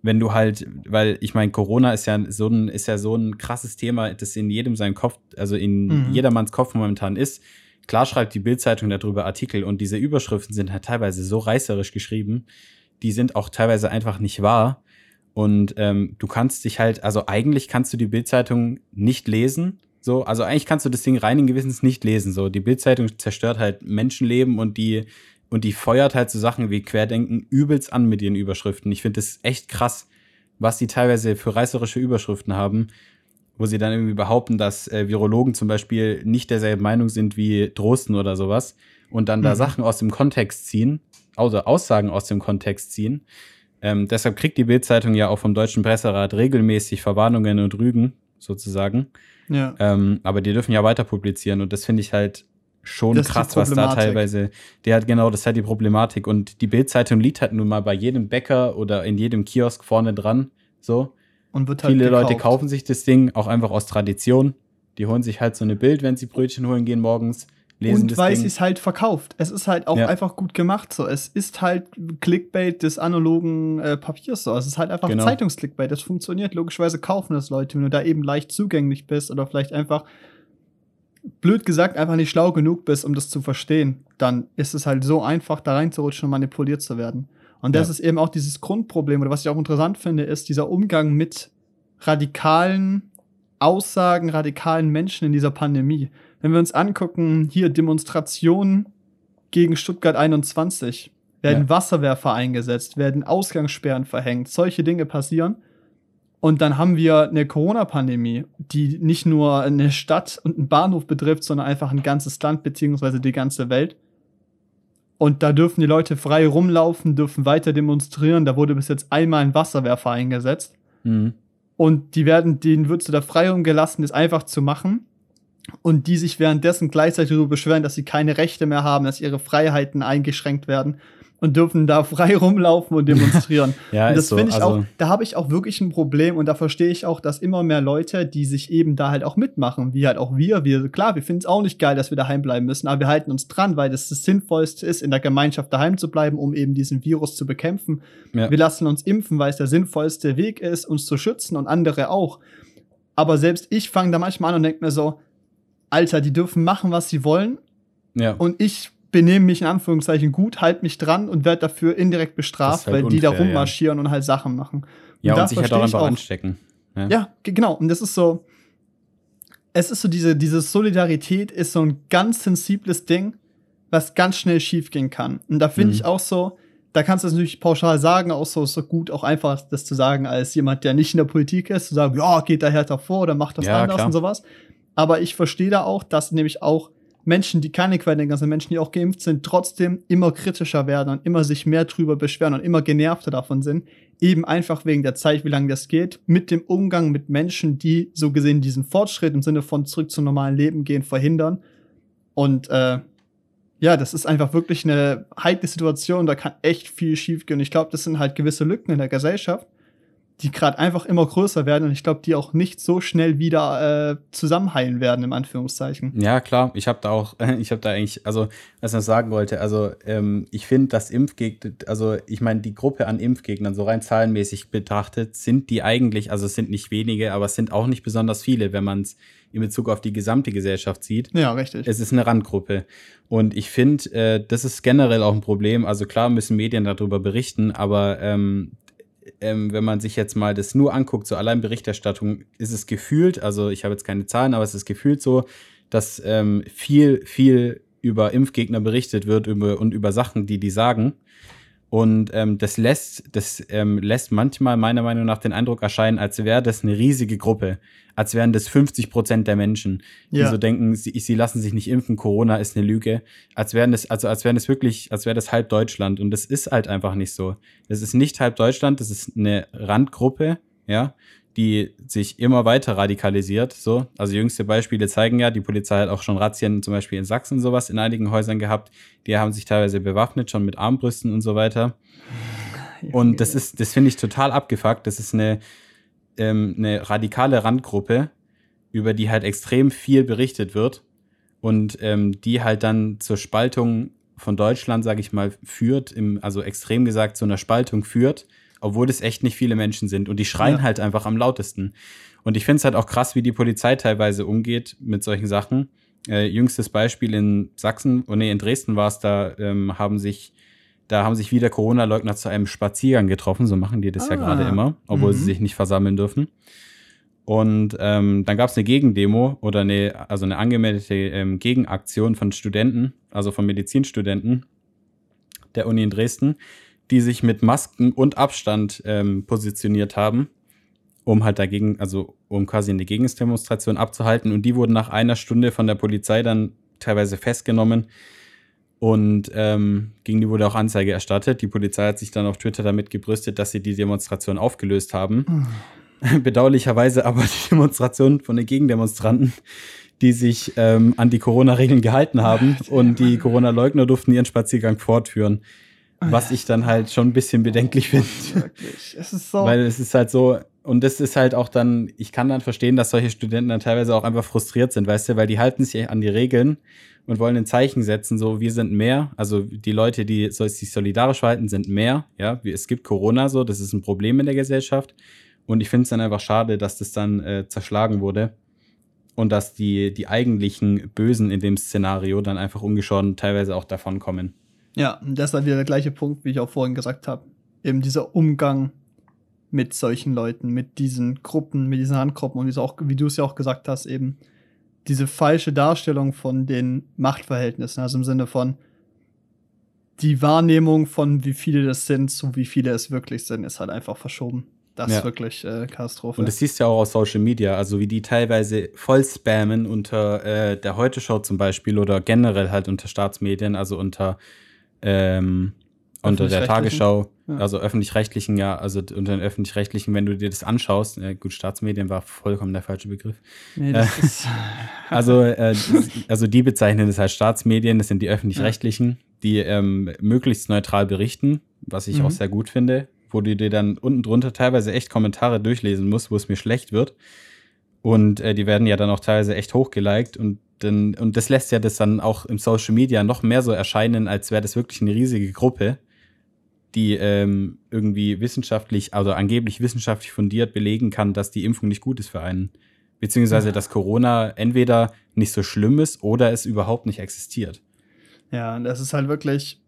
Speaker 1: wenn du halt, weil ich meine, Corona ist ja so ein, ist ja so ein krasses Thema, das in jedem seinem Kopf, also in mhm. jedermanns Kopf momentan ist. Klar schreibt die Bildzeitung darüber Artikel und diese Überschriften sind halt teilweise so reißerisch geschrieben, die sind auch teilweise einfach nicht wahr. Und ähm, du kannst dich halt, also eigentlich kannst du die Bildzeitung nicht lesen. So, also eigentlich kannst du das Ding reinigen Gewissens nicht lesen. So, die Bildzeitung zerstört halt Menschenleben und die und die feuert halt so Sachen wie Querdenken übelst an mit ihren Überschriften. Ich finde das echt krass, was die teilweise für reißerische Überschriften haben. wo sie dann irgendwie behaupten, dass äh, Virologen zum Beispiel nicht derselben Meinung sind wie Drosten oder sowas und dann da
Speaker 2: Mhm.
Speaker 1: Sachen aus dem Kontext ziehen, also Aussagen aus dem Kontext ziehen. Ähm, deshalb kriegt die Bild-Zeitung ja auch vom Deutschen Presserat regelmäßig Verwarnungen und Rügen, sozusagen.
Speaker 2: Ja.
Speaker 1: Ähm, aber die dürfen ja weiter publizieren und das finde ich halt schon
Speaker 2: Das
Speaker 1: krass, was da teilweise. Der hat genau, das ist halt die Problematik. Und die Bild-Zeitung liegt halt nun mal bei jedem Bäcker oder in jedem Kiosk vorne dran. So.
Speaker 2: Und wird halt
Speaker 1: Viele Leute
Speaker 2: gekauft.
Speaker 1: kaufen sich das Ding auch einfach aus Tradition. Die holen sich halt so eine Bild, wenn sie Brötchen holen gehen morgens, lesen
Speaker 2: und
Speaker 1: das
Speaker 2: weil sie es halt verkauft. Es ist halt auch
Speaker 1: Ja.
Speaker 2: einfach gut gemacht. So, es ist halt Clickbait des analogen äh, Papiers. So, es ist halt einfach
Speaker 1: Genau.
Speaker 2: Zeitungsclickbait. Das funktioniert. Logischerweise kaufen das Leute, wenn du da eben leicht zugänglich bist oder vielleicht einfach blöd gesagt einfach nicht schlau genug bist, um das zu verstehen. Dann ist es halt so einfach, da reinzurutschen und manipuliert zu werden. Und das
Speaker 1: Ja.
Speaker 2: ist eben auch dieses Grundproblem. Oder was ich auch interessant finde, ist dieser Umgang mit radikalen Aussagen, radikalen Menschen in dieser Pandemie. Wenn wir uns angucken, hier Demonstrationen gegen Stuttgart 21, werden
Speaker 1: Ja.
Speaker 2: Wasserwerfer eingesetzt, werden Ausgangssperren verhängt, solche Dinge passieren. Und dann haben wir eine Corona-Pandemie, die nicht nur eine Stadt und einen Bahnhof betrifft, sondern einfach ein ganzes Land beziehungsweise die ganze Welt. Und da dürfen die Leute frei rumlaufen, dürfen weiter demonstrieren. Da wurde bis jetzt einmal ein Wasserwerfer eingesetzt.
Speaker 1: Mhm.
Speaker 2: Und die werden, denen wird so der Freiraum gelassen, das einfach zu machen. Und die sich währenddessen gleichzeitig darüber beschweren, dass sie keine Rechte mehr haben, dass ihre Freiheiten eingeschränkt werden und dürfen da frei rumlaufen und demonstrieren.
Speaker 1: Ja,
Speaker 2: und das
Speaker 1: so.
Speaker 2: finde ich
Speaker 1: also,
Speaker 2: auch, da habe ich auch wirklich ein Problem und da verstehe ich auch, dass immer mehr Leute, die sich eben da halt auch mitmachen, wie halt auch wir, wir, klar, wir finden es auch nicht geil, dass wir daheim bleiben müssen, aber wir halten uns dran, weil das das Sinnvollste ist, in der Gemeinschaft daheim zu bleiben, um eben diesen Virus zu bekämpfen.
Speaker 1: ja.
Speaker 2: Wir lassen uns impfen, weil es der sinnvollste Weg ist, uns zu schützen und andere auch. Aber selbst ich fange da manchmal an und denke mir so, Alter, die dürfen machen, was sie wollen
Speaker 1: ja.
Speaker 2: und ich benehme mich in Anführungszeichen gut, halte mich dran und werde dafür indirekt bestraft,
Speaker 1: halt
Speaker 2: weil die da
Speaker 1: unfair, ja.
Speaker 2: rummarschieren und halt Sachen machen.
Speaker 1: ja,
Speaker 2: da
Speaker 1: und sich halt auch einfach anstecken.
Speaker 2: Ja, ge- genau. Und das ist so, es ist so diese, diese Solidarität ist so ein ganz sensibles Ding, was ganz schnell schief gehen kann. Und da finde
Speaker 1: Mhm.
Speaker 2: ich auch so, da kannst du es natürlich pauschal sagen, auch so, so gut, auch einfach das zu sagen, als jemand, der nicht in der Politik ist, zu sagen, ja, geht da härter vor oder macht das
Speaker 1: Ja,
Speaker 2: anders
Speaker 1: klar.
Speaker 2: und sowas. Aber ich verstehe da auch, dass nämlich auch Menschen, die keine Querdenker sind, Menschen, die auch geimpft sind, trotzdem immer kritischer werden und immer sich mehr drüber beschweren und immer genervter davon sind. Eben einfach wegen der Zeit, wie lange das geht, mit dem Umgang mit Menschen, die so gesehen diesen Fortschritt im Sinne von zurück zum normalen Leben gehen, verhindern. Und äh, ja, das ist einfach wirklich eine heikle Situation. Da kann echt viel schiefgehen. Ich glaube, das sind halt gewisse Lücken in der Gesellschaft, die gerade einfach immer größer werden und ich glaube, die auch nicht so schnell wieder äh, zusammenheilen werden, im Anführungszeichen.
Speaker 1: Ja, klar. Ich habe da auch, ich habe da eigentlich, also, was ich noch sagen wollte, also, ähm, ich finde, dass Impfgegner, also, ich meine, die Gruppe an Impfgegnern, so rein zahlenmäßig betrachtet, sind die eigentlich, also, es sind nicht wenige, aber es sind auch nicht besonders viele, wenn man es in Bezug auf die gesamte Gesellschaft sieht.
Speaker 2: Ja, richtig.
Speaker 1: Es ist eine Randgruppe. Und ich finde, äh, das ist generell auch ein Problem. Also klar müssen Medien darüber berichten, aber ähm, ähm, wenn man sich jetzt mal das nur anguckt, so allein Berichterstattung, ist es gefühlt, also ich habe jetzt keine Zahlen, aber es ist gefühlt so, dass ähm, viel, viel über Impfgegner berichtet wird über, und über Sachen, die die sagen. Und ähm, das lässt, das ähm, lässt manchmal meiner Meinung nach den Eindruck erscheinen, als wäre das eine riesige Gruppe, als wären das 50 Prozent der Menschen, die
Speaker 2: Ja.
Speaker 1: so denken, sie, sie lassen sich nicht impfen, Corona ist eine Lüge, als wären das, also als wären das wirklich, als wäre das halb Deutschland. Und das ist halt einfach nicht so. Das ist nicht halb Deutschland, das ist eine Randgruppe, ja, die sich immer weiter radikalisiert. So, also jüngste Beispiele zeigen ja, die Polizei hat auch schon Razzien zum Beispiel in Sachsen sowas in einigen Häusern gehabt. Die haben sich teilweise bewaffnet, schon mit Armbrüsten und so weiter. Und das ist, das finde ich total abgefuckt. Das ist eine, ähm, eine radikale Randgruppe, über die halt extrem viel berichtet wird und ähm, die halt dann zur Spaltung von Deutschland, sage ich mal, führt, im, also extrem gesagt zu einer Spaltung führt, obwohl das echt nicht viele Menschen sind. Und die schreien
Speaker 2: Ja.
Speaker 1: halt einfach am lautesten. Und ich finde es halt auch krass, wie die Polizei teilweise umgeht mit solchen Sachen. Äh, jüngstes Beispiel in Sachsen, oh nee, in Dresden war es, da ähm, haben sich da haben sich wieder Corona-Leugner zu einem Spaziergang getroffen, so machen die das ja
Speaker 2: Ah.
Speaker 1: gerade immer, obwohl
Speaker 2: Mhm.
Speaker 1: sie sich nicht versammeln dürfen. Und ähm, dann gab es eine Gegendemo oder eine, also eine angemeldete ähm, Gegenaktion von Studenten, also von Medizinstudenten der Uni in Dresden, die sich mit Masken und Abstand ähm, positioniert haben, um halt dagegen, also um quasi eine Gegendemonstration abzuhalten. Und die wurden nach einer Stunde von der Polizei dann teilweise festgenommen. Und ähm, gegen die wurde auch Anzeige erstattet. Die Polizei hat sich dann auf Twitter damit gebrüstet, dass sie die Demonstration aufgelöst haben. Mhm. Bedauerlicherweise aber die Demonstration von den Gegendemonstranten, die sich ähm, an die Corona-Regeln gehalten haben und die Corona-Leugner durften ihren Spaziergang fortführen. Was ich dann halt schon ein bisschen bedenklich finde. Wirklich. Es ist so. Weil es ist halt so, und das ist halt auch dann, ich kann dann verstehen, dass solche Studenten dann teilweise auch einfach frustriert sind, weißt du, weil die halten sich an die Regeln und wollen ein Zeichen setzen, so wir sind mehr, also die Leute, die sich solidarisch verhalten, sind mehr, ja, es gibt Corona so, das ist ein Problem in der Gesellschaft und ich finde es dann einfach schade, dass das dann äh, zerschlagen wurde und dass die, die eigentlichen Bösen in dem Szenario dann einfach ungeschoren teilweise auch davon kommen.
Speaker 2: Ja, das ist dann wieder der gleiche Punkt, wie ich auch vorhin gesagt habe. Eben dieser Umgang mit solchen Leuten, mit diesen Gruppen, mit diesen Handgruppen und wie, auch, wie du es ja auch gesagt hast, eben diese falsche Darstellung von den Machtverhältnissen, also im Sinne von die Wahrnehmung von wie viele das sind zu wie viele es wirklich sind, ist halt einfach verschoben. Das ja. ist wirklich äh, Katastrophe.
Speaker 1: Und das siehst du ja auch aus Social Media, also wie die teilweise voll spammen unter äh, der Heute-Show zum Beispiel oder generell halt unter Staatsmedien, also unter ähm, unter der Tagesschau, ja. also öffentlich-rechtlichen, ja, also unter den öffentlich-rechtlichen, wenn du dir das anschaust, äh, gut, Staatsmedien war vollkommen der falsche Begriff. Nee, äh, also, äh, also die bezeichnen das als Staatsmedien, das sind die öffentlich-rechtlichen, ja. die ähm, möglichst neutral berichten, was ich mhm. auch sehr gut finde, wo du dir dann unten drunter teilweise echt Kommentare durchlesen musst, wo es mir schlecht wird. Und äh, die werden ja dann auch teilweise echt hochgeliked und dann, und das lässt ja das dann auch im Social Media noch mehr so erscheinen, als wäre das wirklich eine riesige Gruppe, die ähm, irgendwie wissenschaftlich, also angeblich wissenschaftlich fundiert belegen kann, dass die Impfung nicht gut ist für einen. Beziehungsweise, dass Corona entweder nicht so schlimm ist oder es überhaupt nicht existiert.
Speaker 2: Ja, und das ist halt wirklich,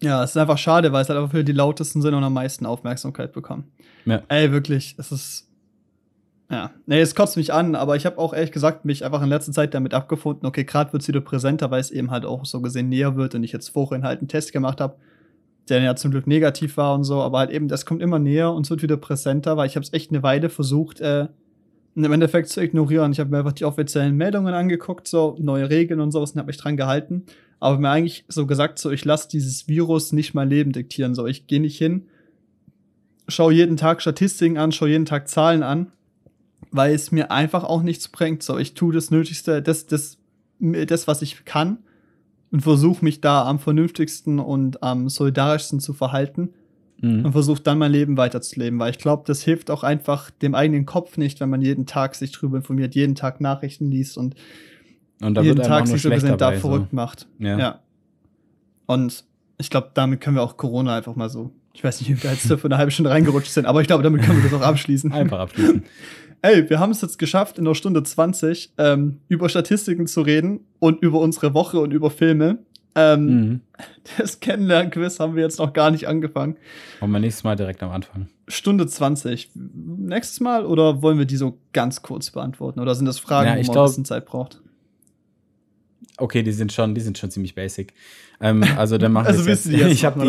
Speaker 2: ja, es ist einfach schade, weil es halt einfach für die lautesten sind und am meisten Aufmerksamkeit bekommen. Ja. Ey, wirklich, es ist ja, nee, es kotzt mich an, aber ich habe auch ehrlich gesagt mich einfach in letzter Zeit damit abgefunden, okay, gerade wird es wieder präsenter, weil es eben halt auch so gesehen näher wird und ich jetzt vorhin halt einen Test gemacht habe, der ja zum Glück negativ war und so, aber halt eben, das kommt immer näher und es wird wieder präsenter, weil ich habe es echt eine Weile versucht, äh, im Endeffekt zu ignorieren. Ich habe mir einfach die offiziellen Meldungen angeguckt, so neue Regeln und sowas und habe mich dran gehalten, aber mir eigentlich so gesagt, so ich lasse dieses Virus nicht mein Leben diktieren, so ich gehe nicht hin, schaue jeden Tag Statistiken an, schaue jeden Tag Zahlen an weil es mir einfach auch nichts bringt. So, ich tue das Nötigste, das, das, das was ich kann und versuche mich da am vernünftigsten und am solidarischsten zu verhalten mhm. und versuche dann mein Leben weiterzuleben, weil ich glaube, das hilft auch einfach dem eigenen Kopf nicht, wenn man jeden Tag sich drüber informiert, jeden Tag Nachrichten liest und, und jeden Tag sich so gesehen da verrückt so. macht. Ja. ja. Und ich glaube, damit können wir auch Corona einfach mal so. Ich weiß nicht, wie wir jetzt für eine halbe Stunde reingerutscht sind, aber ich glaube, damit können wir das auch abschließen.
Speaker 1: Einfach abschließen.
Speaker 2: ey, wir haben es jetzt geschafft, in einer Stunde 20 ähm, über Statistiken zu reden und über unsere Woche und über Filme. Ähm, mhm. Das Kennenlern-Quiz haben wir jetzt noch gar nicht angefangen.
Speaker 1: Wollen wir nächstes Mal direkt am Anfang.
Speaker 2: Stunde 20. Nächstes Mal oder wollen wir die so ganz kurz beantworten? Oder sind das Fragen, ja, wo man glaub, ein bisschen Zeit braucht?
Speaker 1: Okay, die sind schon, die sind schon ziemlich basic. Ähm, also dann machen wir also jetzt. jetzt. Ich habe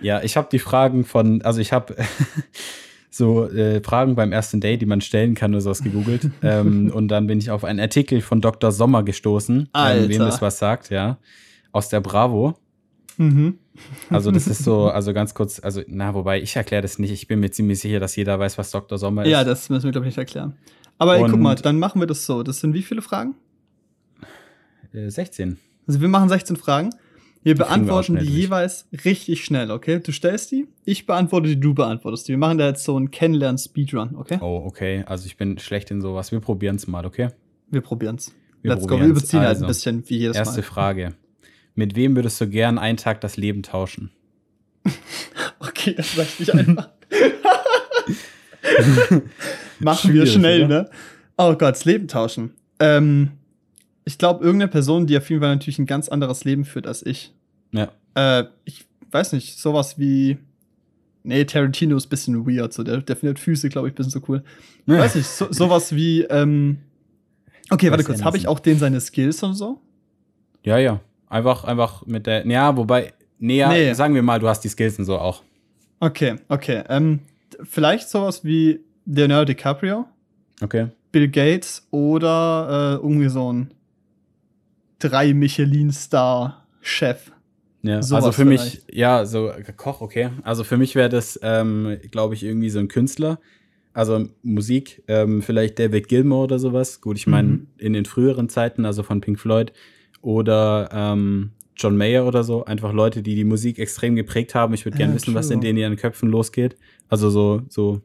Speaker 1: die, ja, ich habe die Fragen von, also ich habe so äh, Fragen beim ersten Date, die man stellen kann oder sowas gegoogelt. ähm, und dann bin ich auf einen Artikel von Dr. Sommer gestoßen, ähm, wem das was sagt, ja. Aus der Bravo. Mhm. Also, das ist so, also ganz kurz, also, na, wobei ich erkläre das nicht. Ich bin mir ziemlich sicher, dass jeder weiß, was Dr. Sommer ist.
Speaker 2: Ja, das müssen wir, glaube ich, nicht erklären. Aber ey, guck mal, dann machen wir das so. Das sind wie viele Fragen?
Speaker 1: Äh, 16.
Speaker 2: Also, wir machen 16 Fragen. Wir beantworten die jeweils richtig schnell, okay? Du stellst die, ich beantworte die, du beantwortest die. Wir machen da jetzt so einen Kennenlernen-Speedrun, okay?
Speaker 1: Oh, okay. Also ich bin schlecht in sowas. Wir probieren es mal, okay?
Speaker 2: Wir probieren's. Wir Let's probieren's. go. Wir überziehen also, halt ein also, bisschen wie jedes
Speaker 1: erste Mal. Erste Frage. Mit wem würdest du gern einen Tag das Leben tauschen?
Speaker 2: okay, das reicht nicht einfach. Machen wir schnell, oder? ne? Oh Gott, das Leben tauschen. Ähm, ich glaube, irgendeine Person, die auf jeden Fall natürlich ein ganz anderes Leben führt als ich.
Speaker 1: Ja.
Speaker 2: Äh, ich weiß nicht, sowas wie. Nee, Tarantino ist ein bisschen weird. So. Der, der findet Füße, glaube ich, ein bisschen so cool. Ja. Weiß nicht, so, sowas wie. Ähm okay, warte kurz. Habe ich auch den seine Skills und so?
Speaker 1: Ja, ja. Einfach, einfach mit der. Ja, wobei. Nee, nee. sagen wir mal, du hast die Skills und so auch.
Speaker 2: Okay, okay. Ähm, vielleicht sowas wie Leonardo DiCaprio?
Speaker 1: Okay.
Speaker 2: Bill Gates oder äh, irgendwie so ein drei Michelin-Star-Chef.
Speaker 1: Ja,
Speaker 2: Sowas
Speaker 1: also für mich,
Speaker 2: vielleicht.
Speaker 1: ja, so Koch, okay. Also für mich wäre das, ähm, glaube ich, irgendwie so ein Künstler. Also Musik, ähm, vielleicht David Gilmour oder sowas. Gut, ich meine,
Speaker 2: Mhm.
Speaker 1: in den früheren Zeiten, also von Pink Floyd oder ähm, John Mayer oder so, einfach Leute, die die Musik extrem geprägt haben. Ich würde gerne
Speaker 2: Ja,
Speaker 1: wissen, was
Speaker 2: true.
Speaker 1: in denen ihren Köpfen losgeht. Also so, so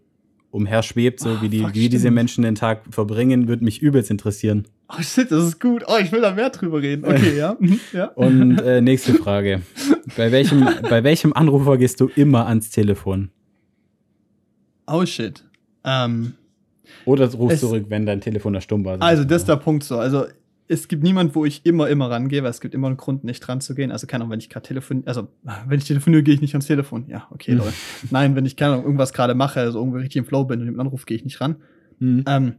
Speaker 1: umherschwebt, so
Speaker 2: Ah,
Speaker 1: wie, die,
Speaker 2: fuck,
Speaker 1: wie diese. Menschen den Tag verbringen, würde mich übelst interessieren.
Speaker 2: Oh shit, das ist gut. Oh, ich will da mehr drüber reden. Okay, ja. Mhm, ja.
Speaker 1: Und äh, nächste Frage. Bei welchem, bei welchem Anrufer gehst du immer ans Telefon?
Speaker 2: Oh shit. Ähm,
Speaker 1: Oder rufst
Speaker 2: Es-
Speaker 1: zurück, wenn dein Telefon da stumm war.
Speaker 2: also, das ist der Punkt so. Also, es gibt niemand, wo ich immer, immer rangehe, weil es gibt immer einen Grund, nicht dran zu gehen. Also, keine Ahnung, wenn ich gerade telefoniere, also, wenn ich telefoniere, gehe ich nicht ans Telefon. Ja, okay,
Speaker 1: Hm.
Speaker 2: Leute. Nein, wenn ich, keine Ahnung, irgendwas gerade mache, also irgendwie richtig im Flow bin und im Anruf gehe ich nicht ran.
Speaker 1: Mhm.
Speaker 2: Ähm,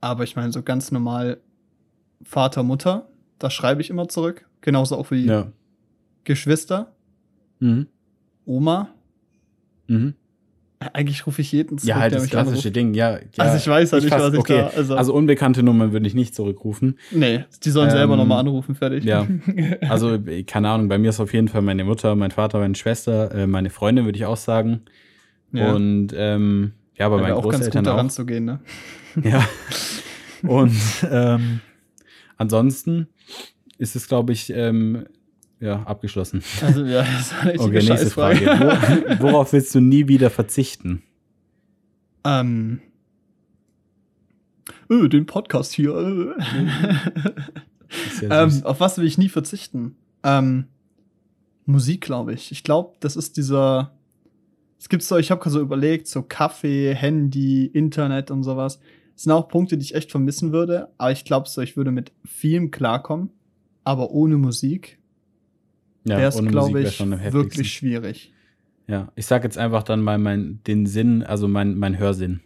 Speaker 2: aber ich meine, so ganz normal Vater, Mutter, da schreibe ich immer zurück. Genauso auch wie
Speaker 1: Ja.
Speaker 2: Geschwister,
Speaker 1: Mhm.
Speaker 2: Oma.
Speaker 1: Mhm.
Speaker 2: Eigentlich rufe ich jeden zurück,
Speaker 1: Ja, halt das klassische
Speaker 2: anruft.
Speaker 1: Ding, ja. ja.
Speaker 2: Also ich weiß halt nicht,
Speaker 1: fass-
Speaker 2: was ich
Speaker 1: okay.
Speaker 2: da. Also,
Speaker 1: Also unbekannte Nummern würde ich nicht zurückrufen.
Speaker 2: nee, die sollen selber
Speaker 1: Ähm,
Speaker 2: nochmal anrufen, fertig.
Speaker 1: ja. Also, äh, keine Ahnung, bei mir ist auf jeden Fall meine Mutter, mein Vater, meine Schwester, äh, meine Freundin, würde ich auch sagen.
Speaker 2: ja.
Speaker 1: Und ähm, ja, meinen
Speaker 2: wäre auch ganz gut daran
Speaker 1: auch.
Speaker 2: zu gehen, ne?
Speaker 1: Ja. Und ähm, ansonsten ist es, glaube ich, ähm, ja, abgeschlossen.
Speaker 2: Also, ja, das ist eine
Speaker 1: Okay, nächste Frage.
Speaker 2: Scheißfrage.
Speaker 1: Wo, worauf willst du nie wieder verzichten?
Speaker 2: ähm. Öh, den Podcast hier.
Speaker 1: Ist ja
Speaker 2: ähm, auf was will ich nie verzichten? Ähm, Musik, glaube ich. Ich glaube, das ist dieser. Es gibt so, ich habe gerade so überlegt, so Kaffee, Handy, Internet und sowas. Das sind auch Punkte, die ich echt vermissen würde. Aber ich glaube so, ich würde mit vielem klarkommen. Aber ohne Musik
Speaker 1: ja,
Speaker 2: wäre es, glaube ich, wirklich schwierig.
Speaker 1: Ja, ich sag jetzt einfach dann mal mein, den Sinn, also mein, mein Hörsinn.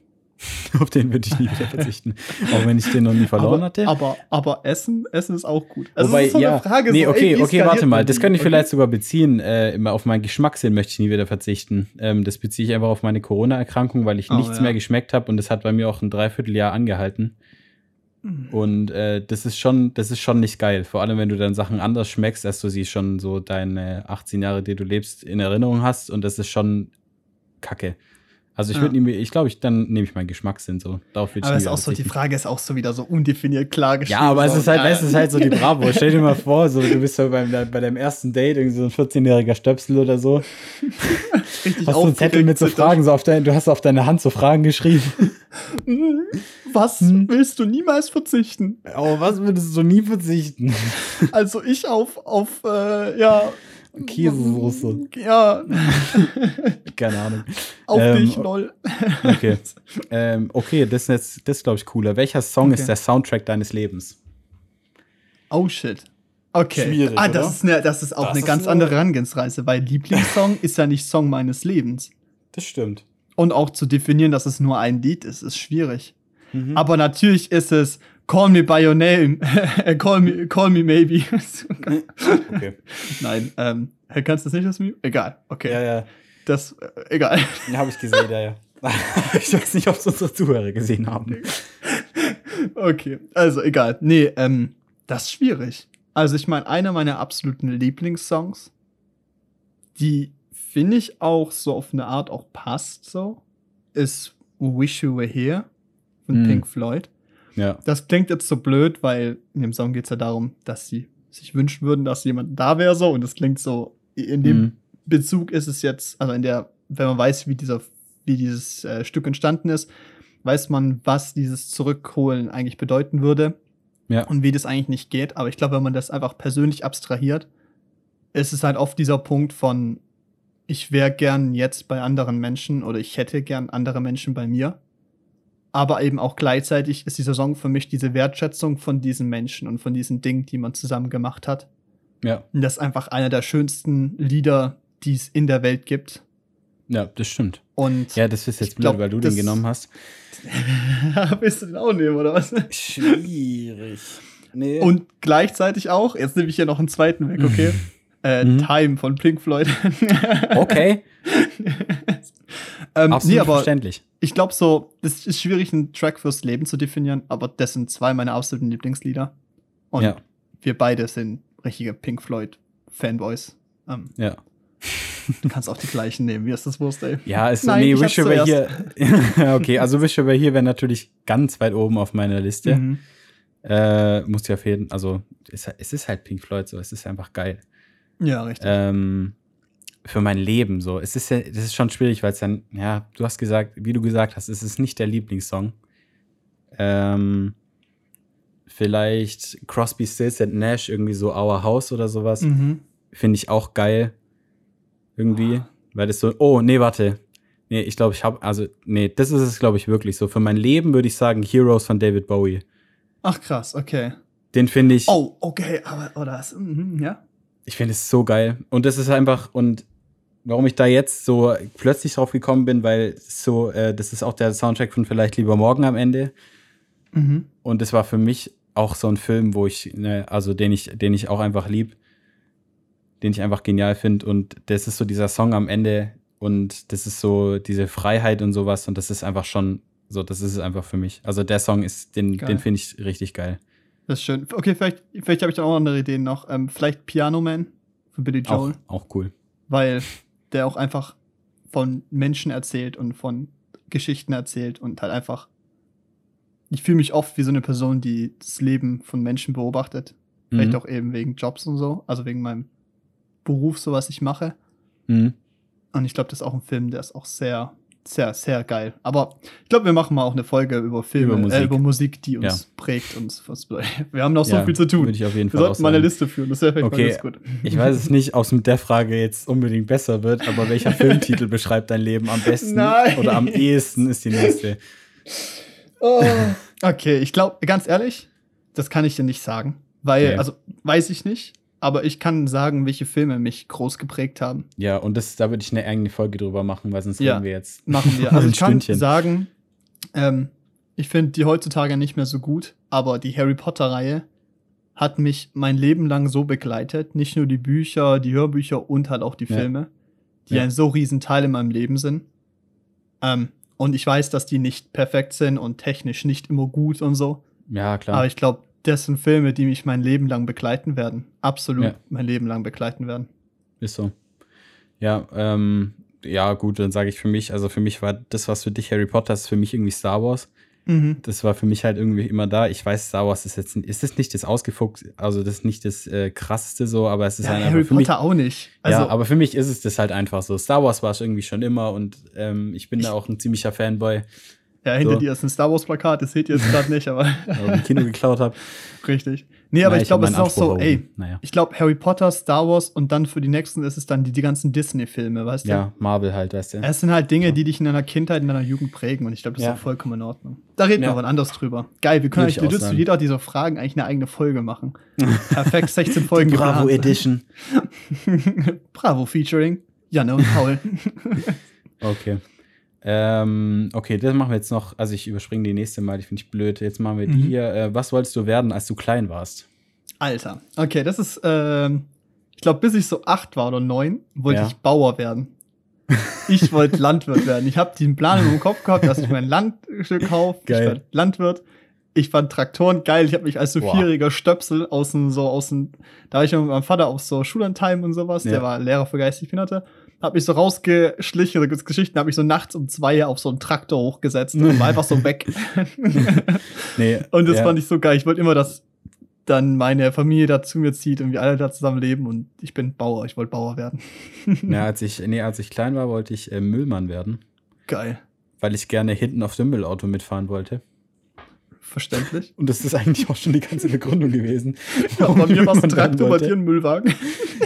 Speaker 1: Auf den würde ich nie wieder verzichten. Auch wenn ich den noch nie verloren
Speaker 2: aber,
Speaker 1: hatte.
Speaker 2: Aber, aber Essen, Essen ist auch gut. Also
Speaker 1: Wobei,
Speaker 2: ist so
Speaker 1: ja,
Speaker 2: eine Frage.
Speaker 1: nee,
Speaker 2: so,
Speaker 1: okay,
Speaker 2: ey,
Speaker 1: okay, warte mal. Das könnte ich
Speaker 2: Okay.
Speaker 1: vielleicht sogar beziehen. Äh, auf meinen Geschmackssinn möchte ich nie wieder verzichten. Ähm, das beziehe ich einfach auf meine Corona-Erkrankung, weil ich
Speaker 2: Oh,
Speaker 1: nichts
Speaker 2: ja.
Speaker 1: mehr geschmeckt habe und das hat bei mir auch ein Dreivierteljahr angehalten. Und äh, das ist schon, das ist schon nicht geil. Vor allem, wenn du dann Sachen anders schmeckst, als du sie schon so deine 18 Jahre, die du lebst, in Erinnerung hast. Und das ist schon kacke. Also ich
Speaker 2: Ja.
Speaker 1: würde nie, ich glaube, ich, dann nehme ich meinen Geschmackssinn so. Darauf
Speaker 2: Aber ist auch so, die. Frage ist auch so wieder so undefiniert klar
Speaker 1: Ja,
Speaker 2: geschrieben.
Speaker 1: aber es
Speaker 2: so.
Speaker 1: ist halt,
Speaker 2: Ja,
Speaker 1: es ist halt so die Bravo. Stell dir mal vor, so, du bist so beim, bei deinem ersten Date, irgendwie so ein 14-jähriger Stöpsel oder so.
Speaker 2: richtig
Speaker 1: Hast du einen Zettel mit so Fragen, so auf dein, du hast auf deine Hand so Fragen geschrieben.
Speaker 2: Was
Speaker 1: Hm.
Speaker 2: willst du niemals verzichten?
Speaker 1: Oh, was würdest du nie verzichten?
Speaker 2: Also ich auf, auf, äh, ja.
Speaker 1: Käsesoße.
Speaker 2: Ja,
Speaker 1: Keine Ahnung.
Speaker 2: auf
Speaker 1: Ähm,
Speaker 2: dich, lol.
Speaker 1: Okay. ähm, okay, das ist jetzt, das glaube ich cooler. Welcher Song
Speaker 2: Okay.
Speaker 1: ist der Soundtrack deines Lebens?
Speaker 2: Oh shit. Okay.
Speaker 1: Schwierig,
Speaker 2: ah, das
Speaker 1: oder?
Speaker 2: ist, ne, das ist auch
Speaker 1: Das
Speaker 2: eine
Speaker 1: ist
Speaker 2: ganz
Speaker 1: eine-
Speaker 2: andere Herangehensweise, weil Lieblingssong ist ja nicht Song meines Lebens.
Speaker 1: Das stimmt.
Speaker 2: Und auch zu definieren, dass es nur ein Lied ist, ist schwierig.
Speaker 1: Mhm.
Speaker 2: Aber natürlich ist es Call me by your name. call, me, call me maybe.
Speaker 1: Okay.
Speaker 2: Nein, ähm, kannst du das nicht das Meme? Egal, okay.
Speaker 1: Ja, ja.
Speaker 2: Das, äh, egal.
Speaker 1: Den habe ich gesehen, ja, ja. ich weiß nicht, ob es unsere Zuhörer gesehen haben.
Speaker 2: Okay, also egal. Nee, ähm, das ist schwierig. Also ich meine, einer meiner absoluten Lieblingssongs, die finde ich auch so auf eine Art auch passt so, ist Wish You Were Here von
Speaker 1: Mm.
Speaker 2: Pink Floyd.
Speaker 1: Ja.
Speaker 2: Das klingt jetzt so blöd, weil in dem Song geht es ja darum, dass sie sich wünschen würden, dass jemand da wäre so und es klingt so, in dem
Speaker 1: Mhm.
Speaker 2: Bezug ist es jetzt, also in der, wenn man weiß, wie dieser, wie dieses äh, Stück entstanden ist, weiß man, was dieses Zurückholen eigentlich bedeuten würde
Speaker 1: Ja.
Speaker 2: und wie das eigentlich nicht geht. Aber ich glaube, wenn man das einfach persönlich abstrahiert, ist es halt oft dieser Punkt von, ich wäre gern jetzt bei anderen Menschen oder ich hätte gern andere Menschen bei mir. Aber eben auch gleichzeitig ist dieser Song für mich diese Wertschätzung von diesen Menschen und von diesen Dingen, die man zusammen gemacht hat.
Speaker 1: Ja.
Speaker 2: Und das ist einfach einer der schönsten Lieder, die es in der Welt gibt.
Speaker 1: Ja, das stimmt.
Speaker 2: Und
Speaker 1: Ja, das ist jetzt
Speaker 2: Ich glaub,
Speaker 1: blöd, weil du den genommen hast.
Speaker 2: willst du den auch nehmen, oder was?
Speaker 1: Schwierig. Nee.
Speaker 2: Und gleichzeitig auch, jetzt nehme ich hier noch einen zweiten weg, okay? äh,
Speaker 1: Mhm.
Speaker 2: Time von Pink Floyd.
Speaker 1: okay.
Speaker 2: Ähm,
Speaker 1: Absolut
Speaker 2: nee, aber
Speaker 1: verständlich.
Speaker 2: ich glaube so, es ist schwierig, einen Track fürs Leben zu definieren, aber das sind zwei meiner absoluten Lieblingslieder. Und
Speaker 1: Ja.
Speaker 2: wir beide sind richtige Pink Floyd-Fanboys. Ähm,
Speaker 1: Ja.
Speaker 2: du kannst auch die gleichen nehmen, wie ist das Wurst, ey?
Speaker 1: Ja, ist
Speaker 2: Nein,
Speaker 1: nee, Wish Over Here. okay, also Wish Over Here wäre natürlich ganz weit oben auf meiner Liste.
Speaker 2: Mhm.
Speaker 1: Äh, muss ja auf jeden also es, es ist halt Pink Floyd so, es ist einfach geil.
Speaker 2: Ja, richtig.
Speaker 1: Ähm, für mein Leben so. Es ist ja, das ist schon schwierig, weil es dann, ja, du hast gesagt, wie du gesagt hast, es ist nicht der Lieblingssong. Ähm, vielleicht Crosby, Stills and Nash, irgendwie so Our House oder sowas.
Speaker 2: Mhm.
Speaker 1: Finde ich auch geil. Irgendwie. Weil das so, oh, nee, warte. Nee, ich glaube, ich habe, also, nee, das ist es, glaube ich, wirklich so. Für mein Leben würde ich sagen Heroes von David Bowie.
Speaker 2: Ach krass, okay.
Speaker 1: Den finde ich,
Speaker 2: Oh, okay, aber, oh, das, mhm, ja.
Speaker 1: ich finde es so geil. Und das ist einfach, und warum ich da jetzt so plötzlich drauf gekommen bin, weil so, äh, das ist auch der Soundtrack von Vielleicht lieber morgen am Ende.
Speaker 2: Mhm.
Speaker 1: Und das war für mich auch so ein Film, wo ich, ne, also den ich, den ich auch einfach lieb, den ich einfach genial finde. Und das ist so dieser Song am Ende und das ist so diese Freiheit und sowas. Und das ist einfach schon, so, das ist es einfach für mich. Also der Song ist, den,
Speaker 2: Geil.
Speaker 1: den finde ich richtig geil.
Speaker 2: Das ist schön. Okay, vielleicht, vielleicht habe ich dann auch andere Ideen noch. Ähm, vielleicht Piano Man von Billy
Speaker 1: Auch,
Speaker 2: Joel,
Speaker 1: auch cool.
Speaker 2: weil der auch einfach von Menschen erzählt und von Geschichten erzählt und halt einfach. Ich fühle mich oft wie so eine Person, die das Leben von Menschen beobachtet. Vielleicht
Speaker 1: Mhm.
Speaker 2: auch eben wegen Jobs und so, also wegen meinem Beruf, so was ich mache.
Speaker 1: Mhm.
Speaker 2: Und ich glaube, das ist auch ein Film, der ist auch sehr, sehr, sehr geil. Aber ich glaube, wir machen mal auch eine Folge über Filme,
Speaker 1: Über Musik.
Speaker 2: Äh, über Musik die uns
Speaker 1: Ja.
Speaker 2: prägt. Und was, wir haben noch so
Speaker 1: Ja,
Speaker 2: viel zu tun.
Speaker 1: Würde ich auf jeden
Speaker 2: Wir
Speaker 1: Fall auch
Speaker 2: sollten mal eine. Liste führen, das wäre vielleicht
Speaker 1: Okay.
Speaker 2: ganz gut.
Speaker 1: Ich weiß es nicht, ob es mit der Frage jetzt unbedingt besser wird, aber welcher Filmtitel beschreibt dein Leben am besten
Speaker 2: Nein.
Speaker 1: oder am ehesten ist die nächste.
Speaker 2: Oh. Okay, ich glaube, ganz ehrlich, das kann ich dir nicht sagen. Weil,
Speaker 1: Okay.
Speaker 2: also, weiß ich nicht, aber ich kann sagen, welche Filme mich groß geprägt haben.
Speaker 1: Ja, und das, da würde ich eine eigene Folge drüber machen, weil sonst
Speaker 2: Ja.
Speaker 1: reden wir jetzt.
Speaker 2: Machen wir.
Speaker 1: ein
Speaker 2: Also, ich kann sagen, ähm, ich finde die heutzutage nicht mehr so gut, aber die Harry Potter-Reihe hat mich mein Leben lang so begleitet. Nicht nur die Bücher, die Hörbücher und halt auch die
Speaker 1: Ja.
Speaker 2: Filme, die
Speaker 1: Ja.
Speaker 2: ein so riesen Teil in meinem Leben sind. Ähm, und ich weiß, dass die nicht perfekt sind und technisch nicht immer gut und so.
Speaker 1: Ja, klar.
Speaker 2: Aber ich glaube, das sind Filme, die mich mein Leben lang begleiten werden. Absolut
Speaker 1: Ja.
Speaker 2: mein Leben lang begleiten werden.
Speaker 1: Ist so. Ja, ähm, ja, gut, dann sage ich für mich, also für mich war das, was für dich Harry Potter ist, für mich irgendwie Star Wars.
Speaker 2: Mhm.
Speaker 1: Das war für mich halt irgendwie immer da. Ich weiß, Star Wars ist jetzt, ist es nicht das ausgefuchst, also das ist nicht das äh, krasseste so, aber es ist
Speaker 2: Ja,
Speaker 1: halt
Speaker 2: Harry
Speaker 1: für mich.
Speaker 2: Potter auch nicht. Also,
Speaker 1: ja, aber für mich ist es das halt einfach so. Star Wars war es irgendwie schon immer und ähm, ich bin da auch ein ziemlicher Fanboy,
Speaker 2: ja, hinter
Speaker 1: so.
Speaker 2: dir ist ein Star Wars Plakat, das seht ihr jetzt gerade nicht, aber
Speaker 1: weil ich im Kino geklaut habe.
Speaker 2: richtig. Nee, aber
Speaker 1: Nein,
Speaker 2: ich glaube, es ist auch so, ey.
Speaker 1: Naja.
Speaker 2: ich glaube, Harry Potter, Star Wars und dann für die nächsten ist es dann die, die ganzen Disney-Filme, weißt du?
Speaker 1: Ja, Marvel halt, weißt du.
Speaker 2: Es sind halt Dinge,
Speaker 1: Ja.
Speaker 2: die dich in deiner Kindheit, in deiner Jugend prägen und ich glaube, das
Speaker 1: Ja.
Speaker 2: ist auch vollkommen in Ordnung. Da reden wir
Speaker 1: Ja.
Speaker 2: aber anders drüber. Geil, wir können
Speaker 1: Würde ich
Speaker 2: eigentlich wir zu jeder dieser Fragen eigentlich eine eigene Folge machen. Perfekt, 16 Folgen
Speaker 1: Bravo
Speaker 2: geplant.
Speaker 1: Edition.
Speaker 2: Bravo featuring Janne und Paul.
Speaker 1: Okay. Ähm, okay, das machen wir jetzt noch. Also ich überspringe die nächste Mal, die finde ich blöd. Jetzt machen wir die
Speaker 2: Mhm.
Speaker 1: hier. Äh, was wolltest du werden, als du klein warst?
Speaker 2: Alter. Okay, das ist, ähm, ich glaube, bis ich so acht war oder neun, wollte
Speaker 1: Ja.
Speaker 2: ich Bauer werden. Ich wollte Landwirt werden. Ich habe den Plan im Kopf gehabt, dass ich mein Landstück kaufe. Ich werde Landwirt. Ich fand Traktoren geil. Ich habe mich als so
Speaker 1: Boah.
Speaker 2: vierjähriger Stöpsel aus dem, so aus dem, da war ich mit meinem Vater auf so Schullandheim und sowas.
Speaker 1: Ja.
Speaker 2: Der war Lehrer für geistig Behinderte. Hab mich so rausgeschlichen, oder gibt's Geschichten, hab mich so nachts um zwei auf so einen Traktor hochgesetzt und war einfach so weg.
Speaker 1: Nee,
Speaker 2: Und das
Speaker 1: ja.
Speaker 2: fand ich so geil. Ich wollte immer, dass dann meine Familie da zu mir zieht und wir alle da zusammen leben und ich bin Bauer. Ich wollte Bauer werden.
Speaker 1: Ja, als ich, nee, als ich klein war, wollte ich äh, Müllmann werden,
Speaker 2: Geil.
Speaker 1: weil ich gerne hinten auf dem Müllauto mitfahren wollte.
Speaker 2: Verständlich.
Speaker 1: Und das ist eigentlich auch schon die ganze Begründung gewesen.
Speaker 2: Ja, bei mir war es ein Traktor, bei dir ein Müllwagen.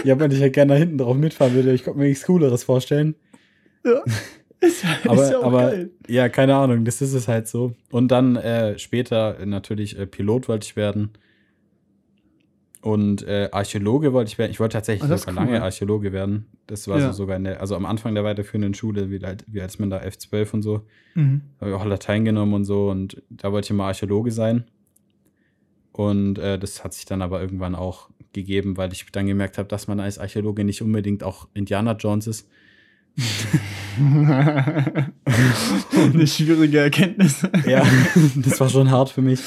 Speaker 1: Ja, weil ich ja gerne da hinten drauf mitfahren würde. Ich konnte mir nichts Cooleres vorstellen.
Speaker 2: ja. Ist ja,
Speaker 1: Aber,
Speaker 2: ist ja auch
Speaker 1: aber
Speaker 2: geil.
Speaker 1: ja, keine Ahnung, das ist es halt so. Und dann äh, später natürlich äh, Pilot wollte ich werden. Und äh, Archäologe wollte ich werden. Ich wollte tatsächlich
Speaker 2: Ah,
Speaker 1: sogar
Speaker 2: cool.
Speaker 1: lange Archäologe werden. Das war
Speaker 2: Ja.
Speaker 1: so sogar in der, also am Anfang der weiterführenden Schule, wie, halt, wie als man da F12 und so,
Speaker 2: Mhm.
Speaker 1: habe ich auch Latein genommen und so. Und da wollte ich immer Archäologe sein. Und äh, das hat sich dann aber irgendwann auch gegeben, weil ich dann gemerkt habe, dass man als Archäologe nicht unbedingt auch Indiana Jones ist.
Speaker 2: Eine schwierige Erkenntnis.
Speaker 1: Ja, das war schon hart für mich.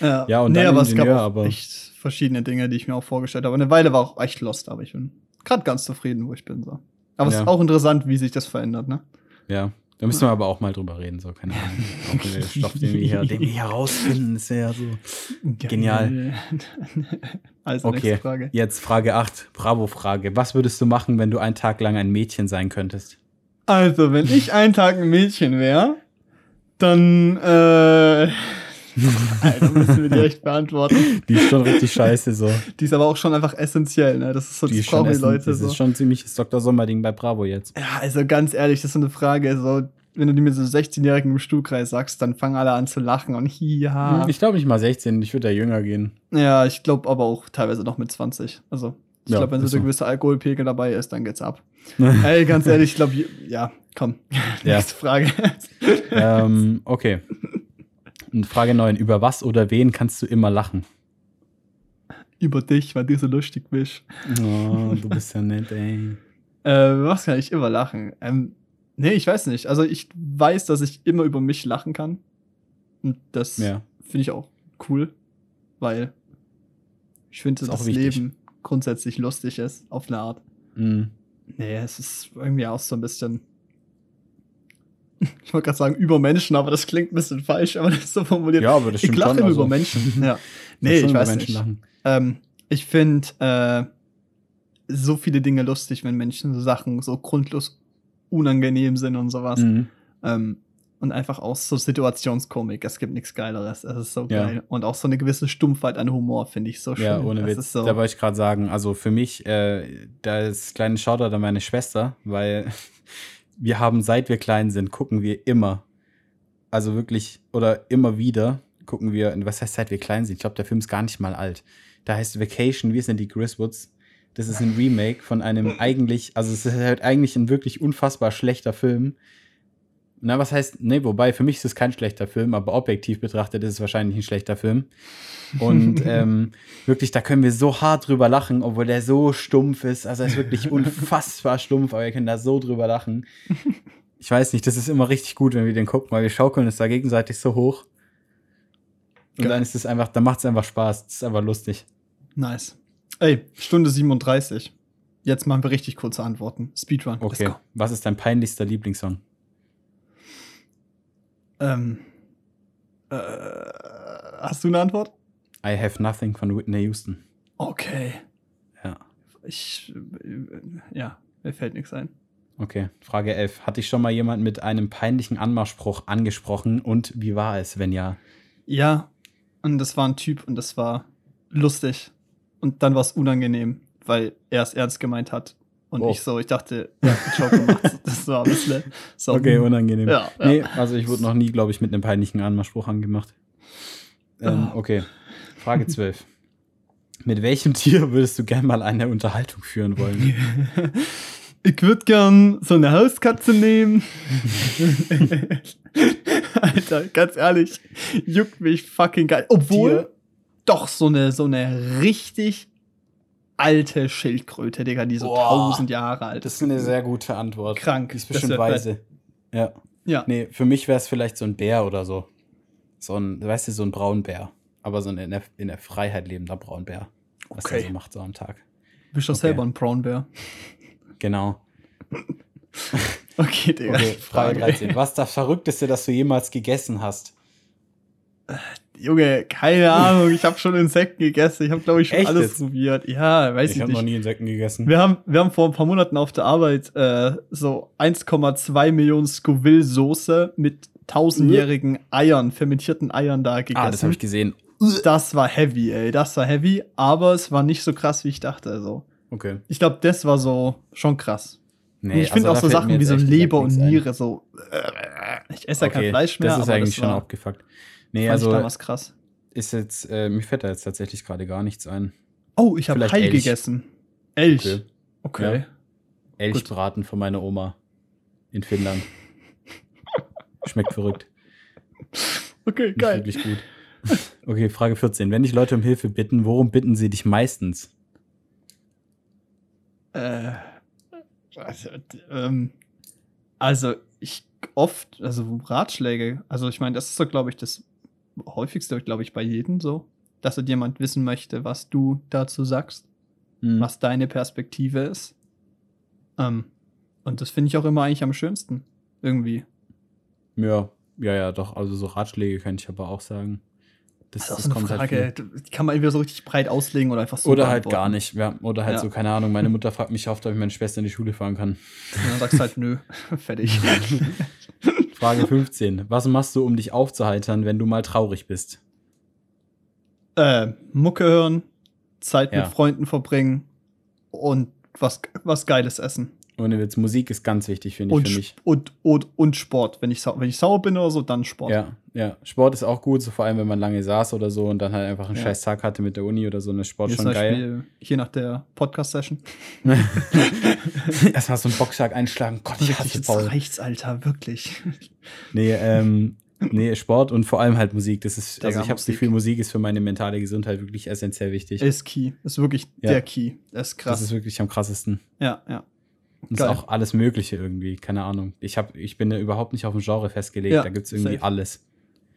Speaker 2: Ja,
Speaker 1: Ja, und
Speaker 2: nee,
Speaker 1: dann
Speaker 2: aber es gab
Speaker 1: Ingenieur, aber-
Speaker 2: echt verschiedene Dinge, die ich mir auch vorgestellt habe. Eine Weile war auch echt lost, aber ich bin gerade ganz zufrieden, wo ich bin. So. Aber es
Speaker 1: Ja.
Speaker 2: ist auch interessant, wie sich das verändert, ne?
Speaker 1: Ja, da müssen wir aber auch mal drüber reden, so, keine Ahnung. Auch Stoff, den wir hier, den wir hier rausfinden, ist ja so. Genial.
Speaker 2: Also,
Speaker 1: Okay,
Speaker 2: nächste Frage.
Speaker 1: jetzt Frage 8, Bravo-Frage. Was würdest du machen, wenn du einen Tag lang ein Mädchen sein könntest?
Speaker 2: Also, wenn ich einen Tag ein Mädchen wäre, dann, äh, Alter, müssen wir die echt beantworten.
Speaker 1: Die ist schon richtig scheiße, so.
Speaker 2: Die ist aber auch schon einfach essentiell, ne? Das ist so,
Speaker 1: Die
Speaker 2: das brauchen die Leute
Speaker 1: das
Speaker 2: so.
Speaker 1: ist schon ziemliches Dr. Sommer-Ding bei Bravo jetzt.
Speaker 2: Ja, also ganz ehrlich, das ist so eine Frage, so, wenn du die mit so 16-Jährigen im Stuhlkreis sagst, dann fangen alle an zu lachen und hiha.
Speaker 1: Ich glaube nicht mal 16, ich würde da jünger gehen.
Speaker 2: Ja, ich glaube aber auch teilweise noch mit 20. Also, ich
Speaker 1: Ja,
Speaker 2: glaube, wenn so ein gewisser Alkoholpegel dabei ist, dann geht's ab. Ey, ganz ehrlich, ich glaube, ja, komm.
Speaker 1: Ja.
Speaker 2: Nächste Frage.
Speaker 1: ähm, okay. Und Frage 9. Über was oder wen kannst du immer lachen?
Speaker 2: Über dich, weil du so lustig bist.
Speaker 1: Oh, du bist ja nett, ey.
Speaker 2: Äh, was kann ich immer lachen? Ähm, nee, ich weiß nicht. Also, ich weiß, dass ich immer über mich lachen kann. Und das
Speaker 1: Ja.
Speaker 2: finde ich auch cool, weil ich finde, dass das
Speaker 1: wichtig.
Speaker 2: Leben grundsätzlich lustig ist, auf eine Art.
Speaker 1: Mhm.
Speaker 2: Nee, es ist irgendwie auch so ein bisschen. Ich wollte gerade sagen über Menschen, aber das klingt ein bisschen falsch, aber das ist so formuliert.
Speaker 1: Ja, aber das
Speaker 2: ich
Speaker 1: stimmt
Speaker 2: lache
Speaker 1: schon.
Speaker 2: immer
Speaker 1: also-
Speaker 2: über Menschen. Ja. Nee, ich weiß nicht. Ähm, ich finde äh, so viele Dinge lustig, wenn Menschen so Sachen so grundlos unangenehm sind und sowas.
Speaker 1: Mhm.
Speaker 2: Ähm, und einfach auch so Situationskomik. Es gibt nichts Geileres. Es ist so
Speaker 1: Ja.
Speaker 2: geil. Und auch so eine gewisse Stumpfheit an Humor finde ich so schön.
Speaker 1: Ja, ohne
Speaker 2: Das
Speaker 1: Witz.
Speaker 2: So,
Speaker 1: Da wollte ich gerade sagen, also für mich, äh, da ist kleine Shoutout an meine Schwester, weil wir haben, seit wir klein sind, gucken wir immer, also wirklich, oder immer wieder, gucken wir, was heißt, seit wir klein sind? Ich glaube, der Film ist gar nicht mal alt. Da heißt Vacation, wir sind die Griswoods. Das ist ein Remake von einem eigentlich, also es ist halt eigentlich ein wirklich unfassbar schlechter Film. Na, was heißt, nee, wobei, für mich ist es kein schlechter Film, aber objektiv betrachtet ist es wahrscheinlich ein schlechter Film. Und ähm, wirklich, da können wir so hart drüber lachen, obwohl der so stumpf ist. Also er ist wirklich unfassbar stumpf, aber wir können da so drüber lachen. Ich weiß nicht, das ist immer richtig gut, wenn wir den gucken, weil wir schaukeln es da gegenseitig so hoch. Und
Speaker 2: Geil.
Speaker 1: dann ist es einfach, dann macht es einfach Spaß. Das ist einfach lustig.
Speaker 2: Nice. Ey, Stunde 37. Jetzt machen wir richtig kurze Antworten. Speedrun.
Speaker 1: Okay. Was ist dein peinlichster Lieblingssong?
Speaker 2: Ähm, äh, hast du eine Antwort?
Speaker 1: I Have Nothing von Whitney Houston.
Speaker 2: Okay.
Speaker 1: Ja.
Speaker 2: Ich, äh, ja, mir fällt nichts ein.
Speaker 1: Okay. Frage 11. Hat dich schon mal jemand mit einem peinlichen Anmachspruch angesprochen und wie war es, wenn ja?
Speaker 2: Ja, und das war ein Typ und das war lustig. Und dann war es unangenehm, weil er es ernst gemeint hat. Und
Speaker 1: Oh.
Speaker 2: ich so, ich dachte, einen Joke gemacht. Das war ein bisschen so.
Speaker 1: Okay, unangenehm.
Speaker 2: Ja, ja.
Speaker 1: Nee, also ich wurde noch nie, glaube ich, mit einem peinlichen Anmachspruch angemacht. Ähm,
Speaker 2: Ah.
Speaker 1: okay. Frage 12. Mit welchem Tier würdest du gern mal eine Unterhaltung führen wollen?
Speaker 2: Ich würde gern so eine Hauskatze nehmen. Alter, ganz ehrlich, juckt mich fucking geil. Obwohl,
Speaker 1: Tier?
Speaker 2: doch so eine, so eine richtig alte Schildkröte, Digga, die so tausend Jahre alt
Speaker 1: Das ist eine sehr gute Antwort.
Speaker 2: Krank.
Speaker 1: Die ist bestimmt weise. Ja.
Speaker 2: Ja.
Speaker 1: Nee, für mich wäre es vielleicht so ein Bär oder so. So ein, weißt du, so ein Braunbär. Aber so ein in der, in der Freiheit lebender Braunbär. Was
Speaker 2: Okay.
Speaker 1: der so macht so am Tag.
Speaker 2: Bist doch
Speaker 1: Okay.
Speaker 2: selber ein Brown Bear.
Speaker 1: Genau.
Speaker 2: Okay, Digga.
Speaker 1: Okay, Frage 13. Was ist das Verrückteste, das du jemals gegessen hast?
Speaker 2: Junge, keine Ahnung. Ich habe schon Insekten gegessen. Ich habe, glaube ich, schon
Speaker 1: Echt
Speaker 2: alles
Speaker 1: jetzt?
Speaker 2: probiert. Ja, weiß ich,
Speaker 1: Ich habe noch
Speaker 2: nicht.
Speaker 1: nie Insekten gegessen.
Speaker 2: Wir haben, wir haben vor ein paar Monaten auf der Arbeit äh, so 1,2 Millionen Scoville-Soße mit tausendjährigen Eiern, fermentierten Eiern da gegessen.
Speaker 1: Ah, das habe ich gesehen.
Speaker 2: Das war heavy, ey. Das war heavy, aber es war nicht so krass, wie ich dachte. Also,
Speaker 1: Okay.
Speaker 2: ich glaube, das war so schon krass.
Speaker 1: Nee,
Speaker 2: ich finde
Speaker 1: also
Speaker 2: auch so Sachen wie so Leber und
Speaker 1: nichts ein.
Speaker 2: Niere so. Äh, ich esse ja kein
Speaker 1: Okay,
Speaker 2: Fleisch mehr,
Speaker 1: Das ist eigentlich
Speaker 2: das
Speaker 1: schon abgefuckt. Nee,
Speaker 2: fand ich
Speaker 1: also
Speaker 2: damals krass.
Speaker 1: ist jetzt, äh, mir fällt da jetzt tatsächlich gerade gar nichts ein.
Speaker 2: Oh, ich habe Hai
Speaker 1: Elch.
Speaker 2: gegessen. Elch.
Speaker 1: Okay.
Speaker 2: Okay.
Speaker 1: Ja. Elchbraten von meiner Oma in Finnland. Schmeckt verrückt.
Speaker 2: Okay,
Speaker 1: Nicht
Speaker 2: geil.
Speaker 1: wirklich gut. Okay, Frage 14. Wenn dich Leute um Hilfe bitten, worum bitten sie dich meistens?
Speaker 2: Äh, Also, ähm, also ich oft, also Ratschläge, also ich meine, das ist so, glaube ich, das häufigste, glaube ich, bei jedem so, dass jemand wissen möchte, was du dazu sagst,
Speaker 1: Mhm.
Speaker 2: was deine Perspektive ist. Ähm, und das finde ich auch immer eigentlich am schönsten. Irgendwie.
Speaker 1: Ja, ja, ja, doch. Also so Ratschläge könnte ich aber auch sagen. Das,
Speaker 2: Das ist auch
Speaker 1: das
Speaker 2: so eine
Speaker 1: halt
Speaker 2: Frage, die kann man entweder so richtig breit auslegen oder einfach so.
Speaker 1: Oder halt gar nicht, ja. Oder halt
Speaker 2: Ja.
Speaker 1: so, keine Ahnung, meine Mutter fragt mich oft, ob ich meine Schwester in die Schule fahren kann.
Speaker 2: Und dann sagst du halt, nö, fertig.
Speaker 1: Frage 15. Was machst du, um dich aufzuheitern, wenn du mal traurig bist?
Speaker 2: äh, Mucke hören, Zeit
Speaker 1: Ja.
Speaker 2: mit Freunden verbringen und was, was Geiles essen.
Speaker 1: Ohne Witz, Musik ist ganz wichtig, finde ich,
Speaker 2: Und,
Speaker 1: für mich.
Speaker 2: und, und, und Sport. Wenn ich, wenn ich sauer bin oder so, dann Sport.
Speaker 1: Ja, ja. Sport ist auch gut, so vor allem, wenn man lange saß oder so und dann halt einfach einen
Speaker 2: Ja.
Speaker 1: scheiß Tag hatte mit der Uni oder so, dann ist Sport
Speaker 2: Hier
Speaker 1: schon geil.
Speaker 2: Beispiel hier nach der Podcast-Session.
Speaker 1: Erstmal so einen Boxschlag einschlagen. Gott, ich hasse
Speaker 2: jetzt
Speaker 1: Paul.
Speaker 2: reicht's, Alter, wirklich.
Speaker 1: Nee, ähm, nee, Sport und vor allem halt Musik. Das ist, also ich habe das. Gefühl, Musik ist für meine mentale Gesundheit wirklich essentiell wichtig.
Speaker 2: Ist Key. Ist wirklich
Speaker 1: Ja.
Speaker 2: der Key. Das ist krass.
Speaker 1: Das ist wirklich am krassesten.
Speaker 2: ja, ja.
Speaker 1: Und es ist
Speaker 2: Geil.
Speaker 1: auch alles Mögliche irgendwie, keine Ahnung. Ich, hab, ich bin da überhaupt nicht auf ein Genre festgelegt.
Speaker 2: Ja,
Speaker 1: da gibt es irgendwie
Speaker 2: safe.
Speaker 1: alles.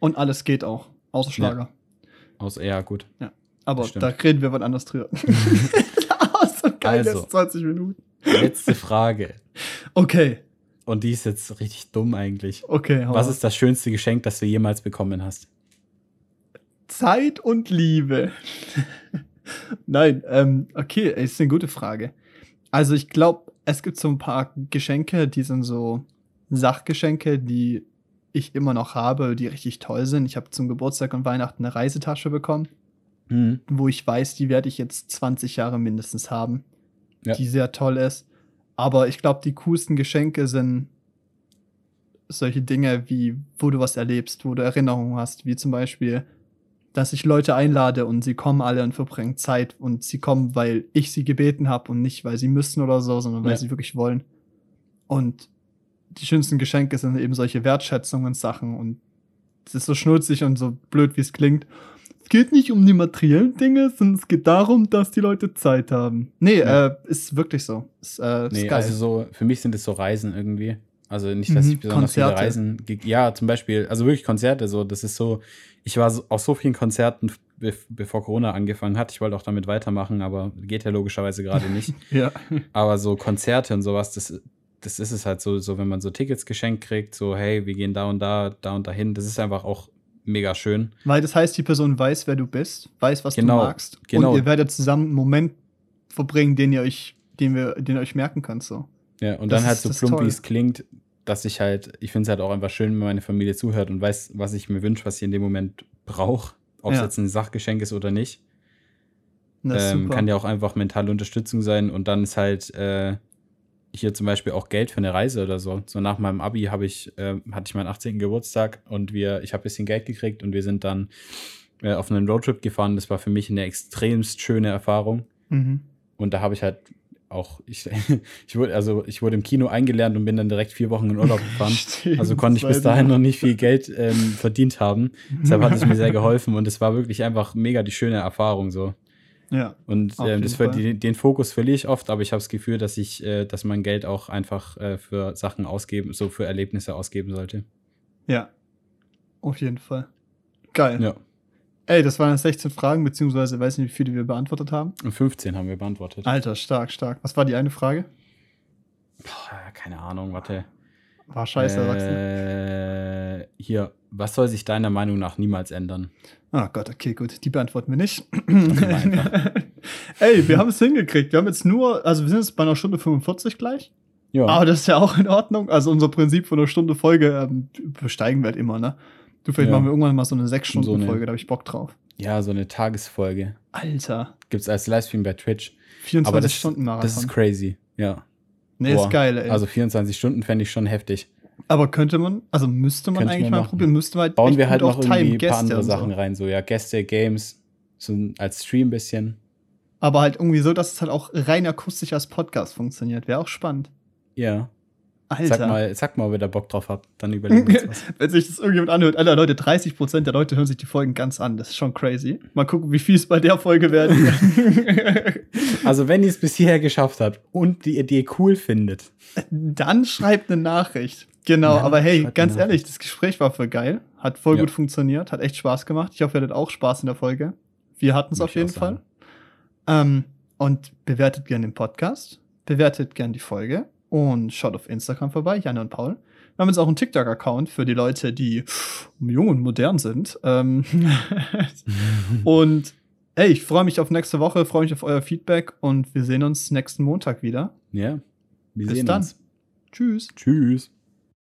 Speaker 2: Und alles geht auch. Außer Schlager.
Speaker 1: Außer, ja, gut.
Speaker 2: Aber
Speaker 1: Das stimmt.
Speaker 2: da reden wir wann anders drüber. so geil,
Speaker 1: Also.
Speaker 2: das 20 Minuten.
Speaker 1: Letzte Frage.
Speaker 2: Okay,
Speaker 1: Und die ist jetzt richtig dumm eigentlich.
Speaker 2: okay.
Speaker 1: Was
Speaker 2: raus.
Speaker 1: ist das schönste Geschenk, das du jemals bekommen hast?
Speaker 2: Zeit und Liebe. Nein, ähm, okay, ist eine gute Frage. Also ich glaube, es gibt so ein paar Geschenke, die sind so Sachgeschenke, die ich immer noch habe, die richtig toll sind. Ich habe zum Geburtstag und Weihnachten eine Reisetasche bekommen,
Speaker 1: Mhm.
Speaker 2: wo ich weiß, die werde ich jetzt 20 Jahre mindestens haben,
Speaker 1: Ja.
Speaker 2: die sehr toll ist. Aber ich glaube, die coolsten Geschenke sind solche Dinge wie, wo du was erlebst, wo du Erinnerungen hast, wie zum Beispiel, dass ich Leute einlade und sie kommen alle und verbringen Zeit und sie kommen, weil ich sie gebeten habe und nicht, weil sie müssen oder so, sondern weil
Speaker 1: Ja.
Speaker 2: sie wirklich wollen. Und die schönsten Geschenke sind eben solche Wertschätzungen Sachen und es ist so schnulzig und so blöd, wie es klingt. Es geht nicht um die materiellen Dinge, sondern es geht darum, dass die Leute Zeit haben. Nee,
Speaker 1: Ja.
Speaker 2: äh, ist wirklich so. Ist, äh, ist
Speaker 1: Nee,
Speaker 2: geil.
Speaker 1: also so, für mich sind es so Reisen irgendwie. Also nicht, dass
Speaker 2: Mhm,
Speaker 1: ich besonders viele
Speaker 2: Konzerte.
Speaker 1: Reisen. ge- Ja, zum Beispiel, also wirklich Konzerte, so, das ist so, ich war so, auf so vielen Konzerten, be bevor Corona angefangen hat. Ich wollte auch damit weitermachen, aber geht ja logischerweise gerade nicht.
Speaker 2: ja.
Speaker 1: Aber so Konzerte und sowas, das, das ist es halt so, so, wenn man so Tickets geschenkt kriegt, so, hey, wir gehen da und da, da und dahin, das ist einfach auch mega schön.
Speaker 2: Weil das heißt, die Person weiß, wer du bist, weiß, was
Speaker 1: Genau,
Speaker 2: du magst.
Speaker 1: genau.
Speaker 2: Und ihr werdet zusammen einen Moment verbringen, den ihr euch, den wir, den ihr euch merken könnt. So.
Speaker 1: Ja, und
Speaker 2: Das
Speaker 1: dann halt so plump, wie es klingt, dass ich halt, ich finde es halt auch einfach schön, wenn meine Familie zuhört und weiß, was ich mir wünsche, was sie in dem Moment braucht. Ob es
Speaker 2: Ja.
Speaker 1: jetzt ein Sachgeschenk ist oder nicht. Ähm, kann ja auch einfach mentale Unterstützung sein und dann ist halt äh, hier zum Beispiel auch Geld für eine Reise oder so. So nach meinem Abi habe ich, äh, hatte ich meinen 18. Geburtstag und wir, ich habe ein bisschen Geld gekriegt und wir sind dann äh, auf einen Roadtrip gefahren. Das war für mich eine extremst schöne Erfahrung.
Speaker 2: mhm.
Speaker 1: Und da habe ich halt auch, ich, ich wurde, also ich wurde im Kino eingelernt und bin dann direkt vier Wochen in Urlaub gefahren.
Speaker 2: Stimmt,
Speaker 1: Also konnte ich bis dahin noch nicht viel Geld ähm, verdient haben. Deshalb hat es mir sehr geholfen und es war wirklich einfach mega die schöne Erfahrung so.
Speaker 2: Ja,
Speaker 1: Und ähm, das die, den Fokus verliere ich oft, aber ich habe das Gefühl, dass ich, äh, dass man Geld auch einfach äh, für Sachen ausgeben, so für Erlebnisse ausgeben sollte.
Speaker 2: ja. Auf jeden Fall. Geil.
Speaker 1: Ja.
Speaker 2: Ey, das waren jetzt 16 Fragen, beziehungsweise weiß nicht, wie viele wir beantwortet haben.
Speaker 1: Und 15 haben wir beantwortet.
Speaker 2: Alter, stark, stark. Was war die eine Frage?
Speaker 1: Boah, keine Ahnung, warte.
Speaker 2: War scheiße,
Speaker 1: äh, Hier, was soll sich deiner Meinung nach niemals ändern?
Speaker 2: Ah Gott, okay, gut. Die beantworten wir nicht. Ey, wir haben es hingekriegt. Wir haben jetzt nur, also wir sind jetzt bei einer Stunde 45 gleich.
Speaker 1: Ja,
Speaker 2: Aber das ist ja auch in Ordnung. Also unser Prinzip von einer Stunde Folge ähm, besteigen wir halt immer, ne? Du, vielleicht
Speaker 1: Ja.
Speaker 2: machen wir irgendwann mal so eine 6-Stunden-Folge,
Speaker 1: So eine-
Speaker 2: da habe ich Bock drauf.
Speaker 1: ja, so eine Tagesfolge.
Speaker 2: Alter,
Speaker 1: Gibt es als Livestream bei Twitch.
Speaker 2: 24
Speaker 1: Aber das,
Speaker 2: Stunden Marathon.
Speaker 1: das ist crazy. Ja.
Speaker 2: nee,
Speaker 1: Boah.
Speaker 2: ist geil, ey.
Speaker 1: Also 24 Stunden fände ich schon heftig.
Speaker 2: Aber könnte man, also müsste man
Speaker 1: Könnte
Speaker 2: eigentlich mal
Speaker 1: machen.
Speaker 2: probieren, müsste man
Speaker 1: Bauen
Speaker 2: echt
Speaker 1: wir halt
Speaker 2: auch
Speaker 1: noch irgendwie ein
Speaker 2: Gäste
Speaker 1: paar andere
Speaker 2: und so.
Speaker 1: Sachen rein. So, ja, Gäste, Games, so ein- als Stream ein bisschen.
Speaker 2: Aber halt irgendwie so, dass es halt auch rein akustisch als Podcast funktioniert. Wäre auch spannend.
Speaker 1: Ja.
Speaker 2: Alter.
Speaker 1: Sag mal, sag mal, ob ihr da Bock drauf habt. Dann überlegen wir uns was.
Speaker 2: Wenn sich das irgendjemand anhört, Alter, Leute, 30% der Leute hören sich die Folgen ganz an. Das ist schon crazy. Mal gucken, wie viel es bei der Folge werden wird.
Speaker 1: Also, wenn ihr es bis hierher geschafft habt und die Idee cool findet,
Speaker 2: Dann schreibt eine Nachricht. Genau,
Speaker 1: Ja,
Speaker 2: aber hey, ganz ehrlich, das Gespräch war voll geil. Hat voll
Speaker 1: Ja.
Speaker 2: gut funktioniert, hat echt Spaß gemacht. Ich hoffe, ihr hattet auch Spaß in der Folge. Wir hatten es auf jeden Fall. Ähm, und bewertet gerne den Podcast, bewertet gerne die Folge und schaut auf Instagram vorbei, Janne und Paul. Wir haben jetzt auch einen TikTok-Account für die Leute, die jung und modern sind. Ähm und ey, ich freue mich auf nächste Woche, freue mich auf euer Feedback und wir sehen uns nächsten Montag wieder.
Speaker 1: ja, wir
Speaker 2: Bis
Speaker 1: sehen
Speaker 2: dann.
Speaker 1: uns.
Speaker 2: Tschüss.
Speaker 1: Tschüss.